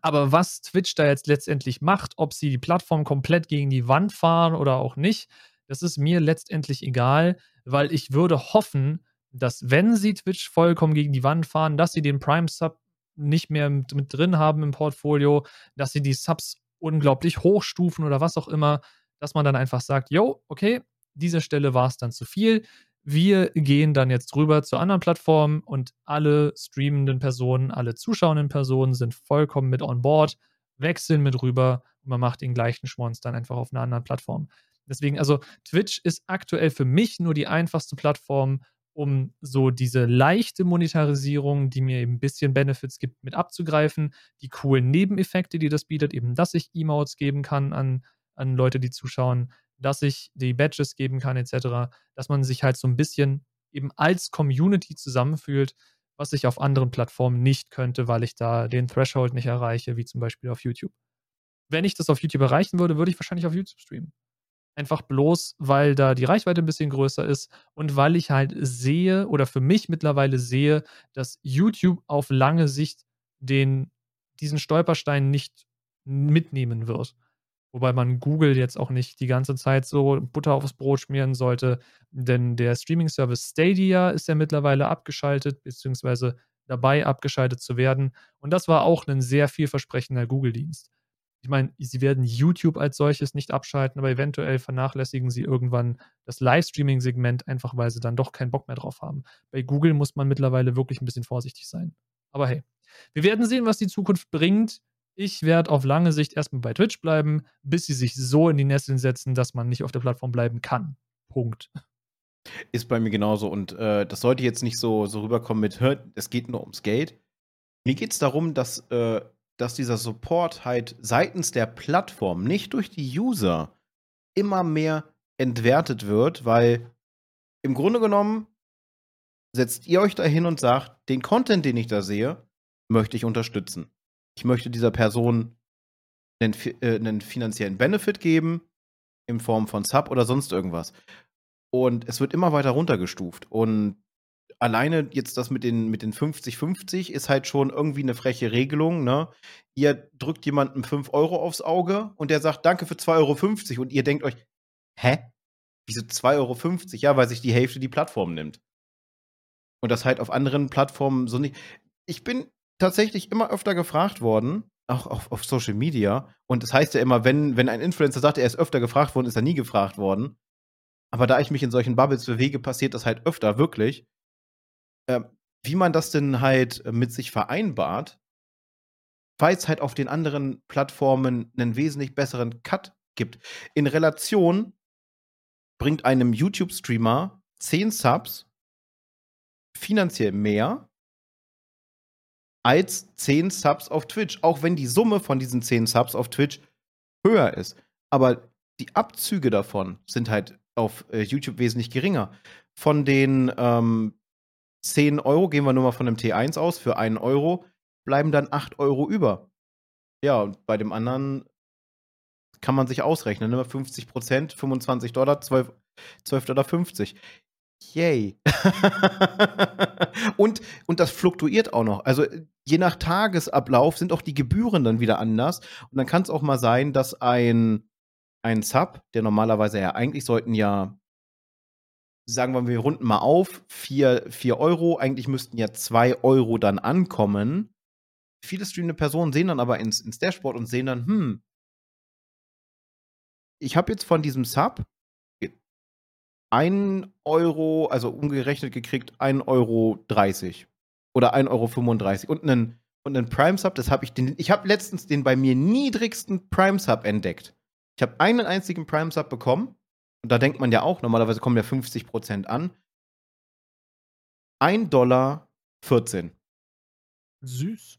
Aber was Twitch da jetzt letztendlich macht, ob sie die Plattform komplett gegen die Wand fahren oder auch nicht, das ist mir letztendlich egal, weil ich würde hoffen, dass wenn sie Twitch vollkommen gegen die Wand fahren, dass sie den Prime-Sub nicht mehr mit, mit drin haben im Portfolio, dass sie die Subs unglaublich hochstufen oder was auch immer, dass man dann einfach sagt, yo, okay, dieser Stelle war es dann zu viel. Wir gehen dann jetzt rüber zu anderen Plattformen und alle streamenden Personen, alle zuschauenden Personen sind vollkommen mit on board, wechseln mit rüber und man macht den gleichen Schmonz dann einfach auf einer anderen Plattform. Deswegen, also Twitch ist aktuell für mich nur die einfachste Plattform, um so diese leichte Monetarisierung, die mir eben ein bisschen Benefits gibt, mit abzugreifen. Die coolen Nebeneffekte, die das bietet, eben, dass ich Emotes geben kann an, an Leute, die zuschauen, dass ich die Badges geben kann, etc., dass man sich halt so ein bisschen eben als Community zusammenfühlt, was ich auf anderen Plattformen nicht könnte, weil ich da den Threshold nicht erreiche, wie zum Beispiel auf YouTube. Wenn ich das auf YouTube erreichen würde, würde ich wahrscheinlich auf YouTube streamen. Einfach bloß, weil da die Reichweite ein bisschen größer ist und weil ich halt sehe oder für mich mittlerweile sehe, dass YouTube auf lange Sicht den, diesen Stolperstein nicht mitnehmen wird. Wobei man Google jetzt auch nicht die ganze Zeit so Butter aufs Brot schmieren sollte, denn der Streaming-Service Stadia ist ja mittlerweile abgeschaltet, beziehungsweise dabei abgeschaltet zu werden. Und das war auch ein sehr vielversprechender Google-Dienst ich meine, sie werden YouTube als solches nicht abschalten, aber eventuell vernachlässigen sie irgendwann das Livestreaming-Segment, einfach weil sie dann doch keinen Bock mehr drauf haben. Bei Google muss man mittlerweile wirklich ein bisschen vorsichtig sein. Aber hey, wir werden sehen, was die Zukunft bringt. Ich werde auf lange Sicht erstmal bei Twitch bleiben, bis sie sich so in die Nesseln setzen, dass man nicht auf der Plattform bleiben kann. Punkt. Ist bei mir genauso. Und äh, das sollte jetzt nicht so, so rüberkommen mit, es geht nur ums Geld. Mir geht es darum, dass äh, dass dieser Support halt seitens der Plattform, nicht durch die User, immer mehr entwertet wird, weil im Grunde genommen setzt ihr euch da hin und sagt, den Content, den ich da sehe, möchte ich unterstützen. Ich möchte dieser Person einen, äh, einen finanziellen Benefit geben, in Form von Sub oder sonst irgendwas. Und es wird immer weiter runtergestuft. Und alleine jetzt das mit den, mit den 50-50 ist halt schon irgendwie eine freche Regelung, ne? Ihr drückt jemandem 5 Euro aufs Auge und der sagt, danke für 2,50 Euro und ihr denkt euch, hä? Wieso 2,50 Euro? Ja, weil sich die Hälfte die Plattform nimmt. Und das halt auf anderen Plattformen so nicht. Ich bin tatsächlich immer öfter gefragt worden, auch auf, auf Social Media. Und das heißt ja immer, wenn, wenn ein Influencer sagt, er ist öfter gefragt worden, ist er nie gefragt worden. Aber da ich mich in solchen Bubbles bewege, passiert das halt öfter, wirklich äh, wie man das denn halt mit sich vereinbart, weil es halt auf den anderen Plattformen einen wesentlich besseren Cut gibt. In Relation bringt einem YouTube-Streamer 10 Subs finanziell mehr als 10 Subs auf Twitch, auch wenn die Summe von diesen 10 Subs auf Twitch höher ist. Aber die Abzüge davon sind halt auf äh, YouTube wesentlich geringer. Von den ähm, 10 Euro, gehen wir nur mal von einem T1 aus, für einen Euro bleiben dann 8 Euro über. Ja, und bei dem anderen kann man sich ausrechnen, ne? 50 Prozent, 25 Dollar, 12, 12 Dollar 50. Yay. (laughs) und, und das fluktuiert auch noch. Also je nach Tagesablauf sind auch die Gebühren dann wieder anders. Und dann kann es auch mal sein, dass ein, ein Sub, der normalerweise ja eigentlich sollten ja sagen wir, wir runden mal auf, 4, 4 Euro, eigentlich müssten ja 2 Euro dann ankommen. Viele streamende Personen sehen dann aber ins, ins Dashboard und sehen dann, hm, ich habe jetzt von diesem Sub 1 Euro, also umgerechnet gekriegt 1,30 Euro oder 1,35 Euro und einen, und einen Prime Sub, das habe ich den, ich habe letztens den bei mir niedrigsten Prime Sub entdeckt. Ich habe einen einzigen Prime Sub bekommen und da denkt man ja auch, normalerweise kommen ja 50 Prozent an. 1 Dollar 14. Süß.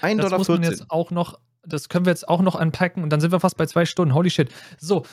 1 Dollar 14. Jetzt auch noch, das können wir jetzt auch noch anpacken und dann sind wir fast bei zwei Stunden. Holy shit. So,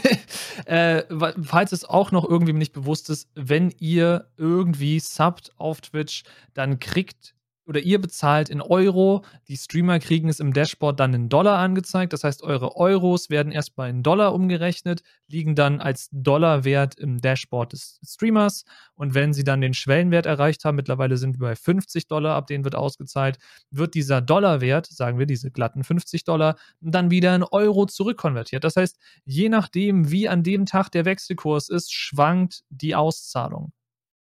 (laughs) äh, falls es auch noch irgendwie nicht bewusst ist, wenn ihr irgendwie subbt auf Twitch, dann kriegt oder ihr bezahlt in Euro, die Streamer kriegen es im Dashboard dann in Dollar angezeigt. Das heißt, eure Euros werden erstmal in Dollar umgerechnet, liegen dann als Dollarwert im Dashboard des Streamers. Und wenn sie dann den Schwellenwert erreicht haben, mittlerweile sind wir bei 50 Dollar, ab denen wird ausgezahlt, wird dieser Dollarwert, sagen wir diese glatten 50 Dollar, dann wieder in Euro zurückkonvertiert. Das heißt, je nachdem, wie an dem Tag der Wechselkurs ist, schwankt die Auszahlung.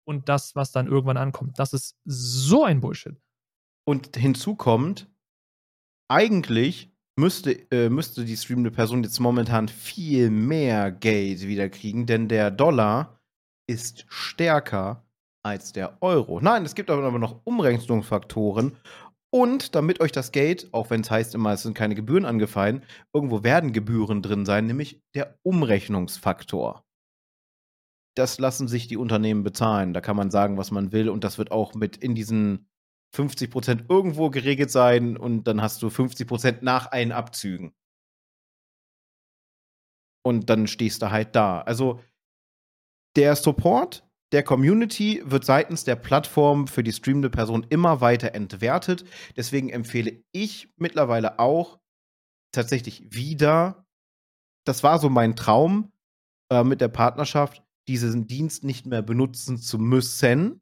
und das, was dann irgendwann ankommt. Das ist so ein Bullshit. Und hinzu kommt, eigentlich müsste, äh, müsste die streamende Person jetzt momentan viel mehr Geld wieder kriegen, denn der Dollar ist stärker als der Euro. Nein, es gibt aber noch Umrechnungsfaktoren. Und damit euch das Geld, auch wenn es heißt immer, es sind keine Gebühren angefallen, irgendwo werden Gebühren drin sein, nämlich der Umrechnungsfaktor. Das lassen sich die Unternehmen bezahlen. Da kann man sagen, was man will. Und das wird auch mit in diesen 50% irgendwo geregelt sein. Und dann hast du 50% nach allen Abzügen. Und dann stehst du halt da. Also der Support der Community wird seitens der Plattform für die streamende Person immer weiter entwertet. Deswegen empfehle ich mittlerweile auch tatsächlich wieder, das war so mein Traum äh, mit der Partnerschaft, diesen Dienst nicht mehr benutzen zu müssen.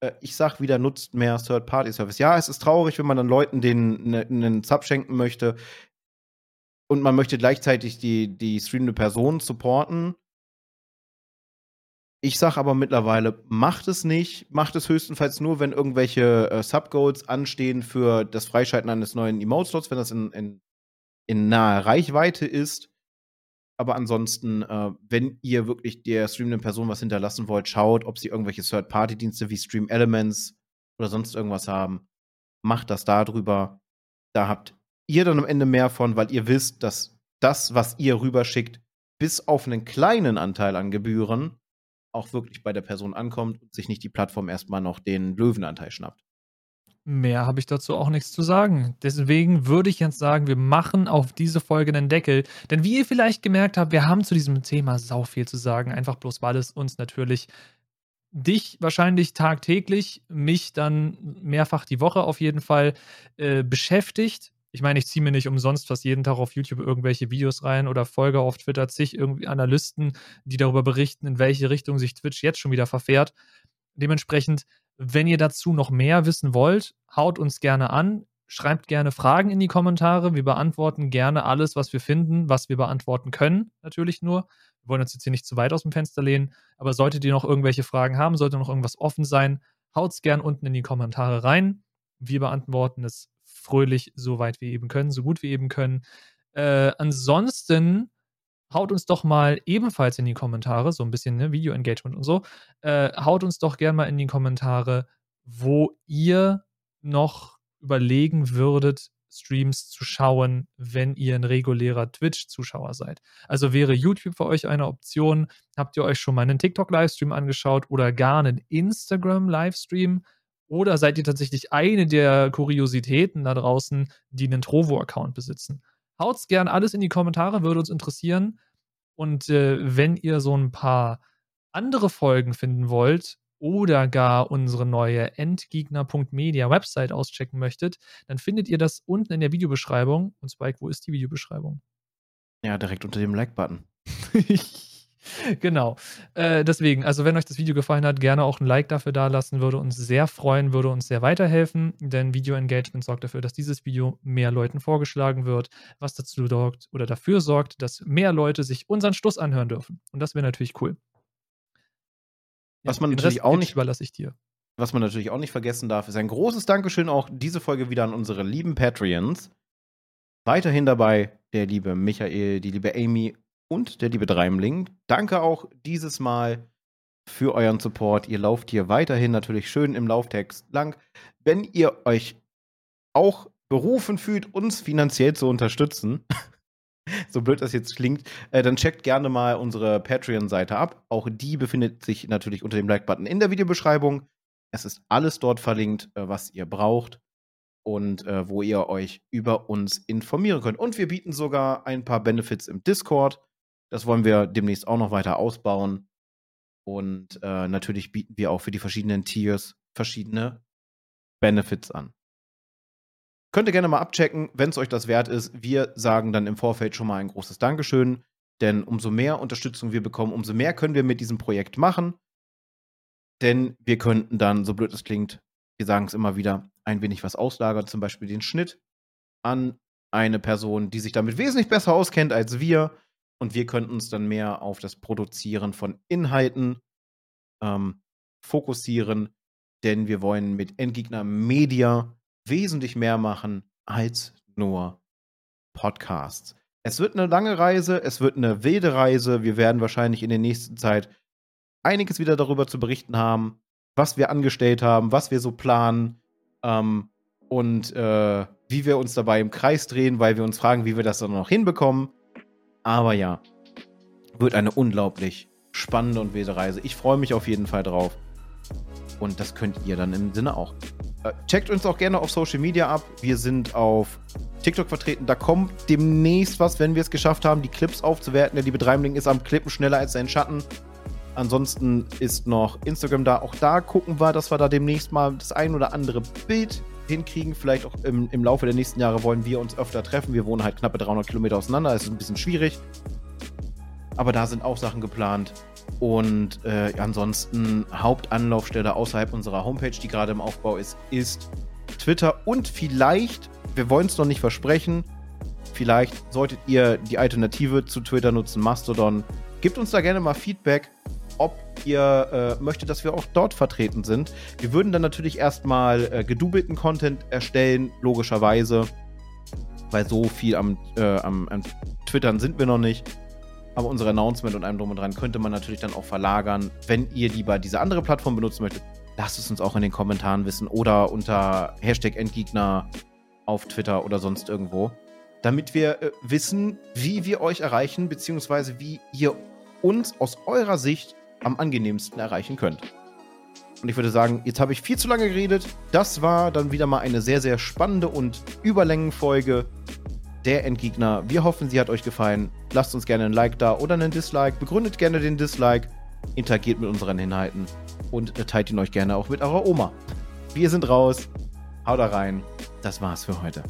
Äh, ich sag wieder, nutzt mehr Third-Party-Service. Ja, es ist traurig, wenn man dann Leuten den ne, einen Sub schenken möchte und man möchte gleichzeitig die, die streamende Person supporten ich sage aber mittlerweile, macht es nicht. Macht es höchstenfalls nur, wenn irgendwelche äh, Subgoals anstehen für das Freischalten eines neuen Emote-Slots, wenn das in, in, in naher Reichweite ist. Aber ansonsten, äh, wenn ihr wirklich der streamenden Person was hinterlassen wollt, schaut, ob sie irgendwelche Third-Party-Dienste wie Stream Elements oder sonst irgendwas haben. Macht das darüber. Da habt ihr dann am Ende mehr von, weil ihr wisst, dass das, was ihr rüberschickt, bis auf einen kleinen Anteil an Gebühren auch wirklich bei der Person ankommt und sich nicht die Plattform erstmal noch den Löwenanteil schnappt. Mehr habe ich dazu auch nichts zu sagen. Deswegen würde ich jetzt sagen, wir machen auf diese Folge einen Deckel. Denn wie ihr vielleicht gemerkt habt, wir haben zu diesem Thema sau viel zu sagen. Einfach bloß, weil es uns natürlich dich wahrscheinlich tagtäglich, mich dann mehrfach die Woche auf jeden Fall äh, beschäftigt ich meine, ich ziehe mir nicht umsonst fast jeden Tag auf YouTube irgendwelche Videos rein oder folge auf Twitter zig irgendwie Analysten, die darüber berichten, in welche Richtung sich Twitch jetzt schon wieder verfährt. Dementsprechend, wenn ihr dazu noch mehr wissen wollt, haut uns gerne an, schreibt gerne Fragen in die Kommentare. Wir beantworten gerne alles, was wir finden, was wir beantworten können, natürlich nur. Wir wollen uns jetzt hier nicht zu weit aus dem Fenster lehnen, aber solltet ihr noch irgendwelche Fragen haben, sollte noch irgendwas offen sein, haut es gerne unten in die Kommentare rein. Wir beantworten es fröhlich, so weit wir eben können, so gut wir eben können. Äh, ansonsten haut uns doch mal ebenfalls in die Kommentare, so ein bisschen ne, Video-Engagement und so, äh, haut uns doch gerne mal in die Kommentare, wo ihr noch überlegen würdet, Streams zu schauen, wenn ihr ein regulärer Twitch-Zuschauer seid. Also wäre YouTube für euch eine Option? Habt ihr euch schon mal einen TikTok-Livestream angeschaut oder gar einen Instagram-Livestream? Oder seid ihr tatsächlich eine der Kuriositäten da draußen, die einen Trovo-Account besitzen? Haut's gern alles in die Kommentare, würde uns interessieren. Und äh, wenn ihr so ein paar andere Folgen finden wollt oder gar unsere neue Endgegner.media Website auschecken möchtet, dann findet ihr das unten in der Videobeschreibung. Und Spike, wo ist die Videobeschreibung? Ja, direkt unter dem Like-Button. (laughs) (laughs) genau. Äh, deswegen, also wenn euch das Video gefallen hat, gerne auch ein Like dafür dalassen, würde uns sehr freuen, würde uns sehr weiterhelfen, denn Video-Engagement sorgt dafür, dass dieses Video mehr Leuten vorgeschlagen wird, was dazu sorgt oder dafür sorgt, dass mehr Leute sich unseren Schluss anhören dürfen. Und das wäre natürlich cool. Ja, was man natürlich auch nicht überlasse ich dir. Was man natürlich auch nicht vergessen darf, ist ein großes Dankeschön auch diese Folge wieder an unsere lieben Patreons. Weiterhin dabei der liebe Michael, die liebe Amy und der liebe Dreimling. Danke auch dieses Mal für euren Support. Ihr lauft hier weiterhin natürlich schön im Lauftext lang. Wenn ihr euch auch berufen fühlt, uns finanziell zu unterstützen, (laughs) so blöd das jetzt klingt, äh, dann checkt gerne mal unsere Patreon-Seite ab. Auch die befindet sich natürlich unter dem Like-Button in der Videobeschreibung. Es ist alles dort verlinkt, äh, was ihr braucht und äh, wo ihr euch über uns informieren könnt. Und wir bieten sogar ein paar Benefits im Discord. Das wollen wir demnächst auch noch weiter ausbauen. Und äh, natürlich bieten wir auch für die verschiedenen Tiers verschiedene Benefits an. Könnt ihr gerne mal abchecken, wenn es euch das wert ist. Wir sagen dann im Vorfeld schon mal ein großes Dankeschön, denn umso mehr Unterstützung wir bekommen, umso mehr können wir mit diesem Projekt machen. Denn wir könnten dann, so blöd es klingt, wir sagen es immer wieder, ein wenig was auslagern, zum Beispiel den Schnitt an eine Person, die sich damit wesentlich besser auskennt als wir und wir könnten uns dann mehr auf das Produzieren von Inhalten ähm, fokussieren, denn wir wollen mit Endgegner Media wesentlich mehr machen als nur Podcasts. Es wird eine lange Reise, es wird eine wilde Reise. Wir werden wahrscheinlich in der nächsten Zeit einiges wieder darüber zu berichten haben, was wir angestellt haben, was wir so planen ähm, und äh, wie wir uns dabei im Kreis drehen, weil wir uns fragen, wie wir das dann noch hinbekommen. Aber ja, wird eine unglaublich spannende und wilde Reise. Ich freue mich auf jeden Fall drauf. Und das könnt ihr dann im Sinne auch. Äh, checkt uns auch gerne auf Social Media ab. Wir sind auf TikTok vertreten. Da kommt demnächst was, wenn wir es geschafft haben, die Clips aufzuwerten. Der liebe Dreimling ist am Klippen schneller als sein Schatten. Ansonsten ist noch Instagram da. Auch da gucken wir, dass wir da demnächst mal das ein oder andere Bild hinkriegen. Vielleicht auch im, im Laufe der nächsten Jahre wollen wir uns öfter treffen. Wir wohnen halt knappe 300 Kilometer auseinander. Das ist ein bisschen schwierig. Aber da sind auch Sachen geplant. Und äh, ansonsten Hauptanlaufstelle außerhalb unserer Homepage, die gerade im Aufbau ist, ist Twitter und vielleicht, wir wollen es noch nicht versprechen, vielleicht solltet ihr die Alternative zu Twitter nutzen, Mastodon. Gebt uns da gerne mal Feedback, ob ihr äh, möchtet, dass wir auch dort vertreten sind. Wir würden dann natürlich erstmal äh, gedubelten Content erstellen, logischerweise, weil so viel am, äh, am, am Twittern sind wir noch nicht. Aber unsere Announcement und allem drum und dran könnte man natürlich dann auch verlagern. Wenn ihr lieber diese andere Plattform benutzen möchtet, lasst es uns auch in den Kommentaren wissen oder unter Hashtag Endgegner auf Twitter oder sonst irgendwo, damit wir äh, wissen, wie wir euch erreichen, beziehungsweise wie ihr uns aus eurer Sicht am angenehmsten erreichen könnt. Und ich würde sagen, jetzt habe ich viel zu lange geredet. Das war dann wieder mal eine sehr, sehr spannende und Überlängenfolge der Endgegner. Wir hoffen, sie hat euch gefallen. Lasst uns gerne ein Like da oder einen Dislike. Begründet gerne den Dislike. Interagiert mit unseren Inhalten. Und teilt ihn euch gerne auch mit eurer Oma. Wir sind raus. Haut da rein. Das war's für heute.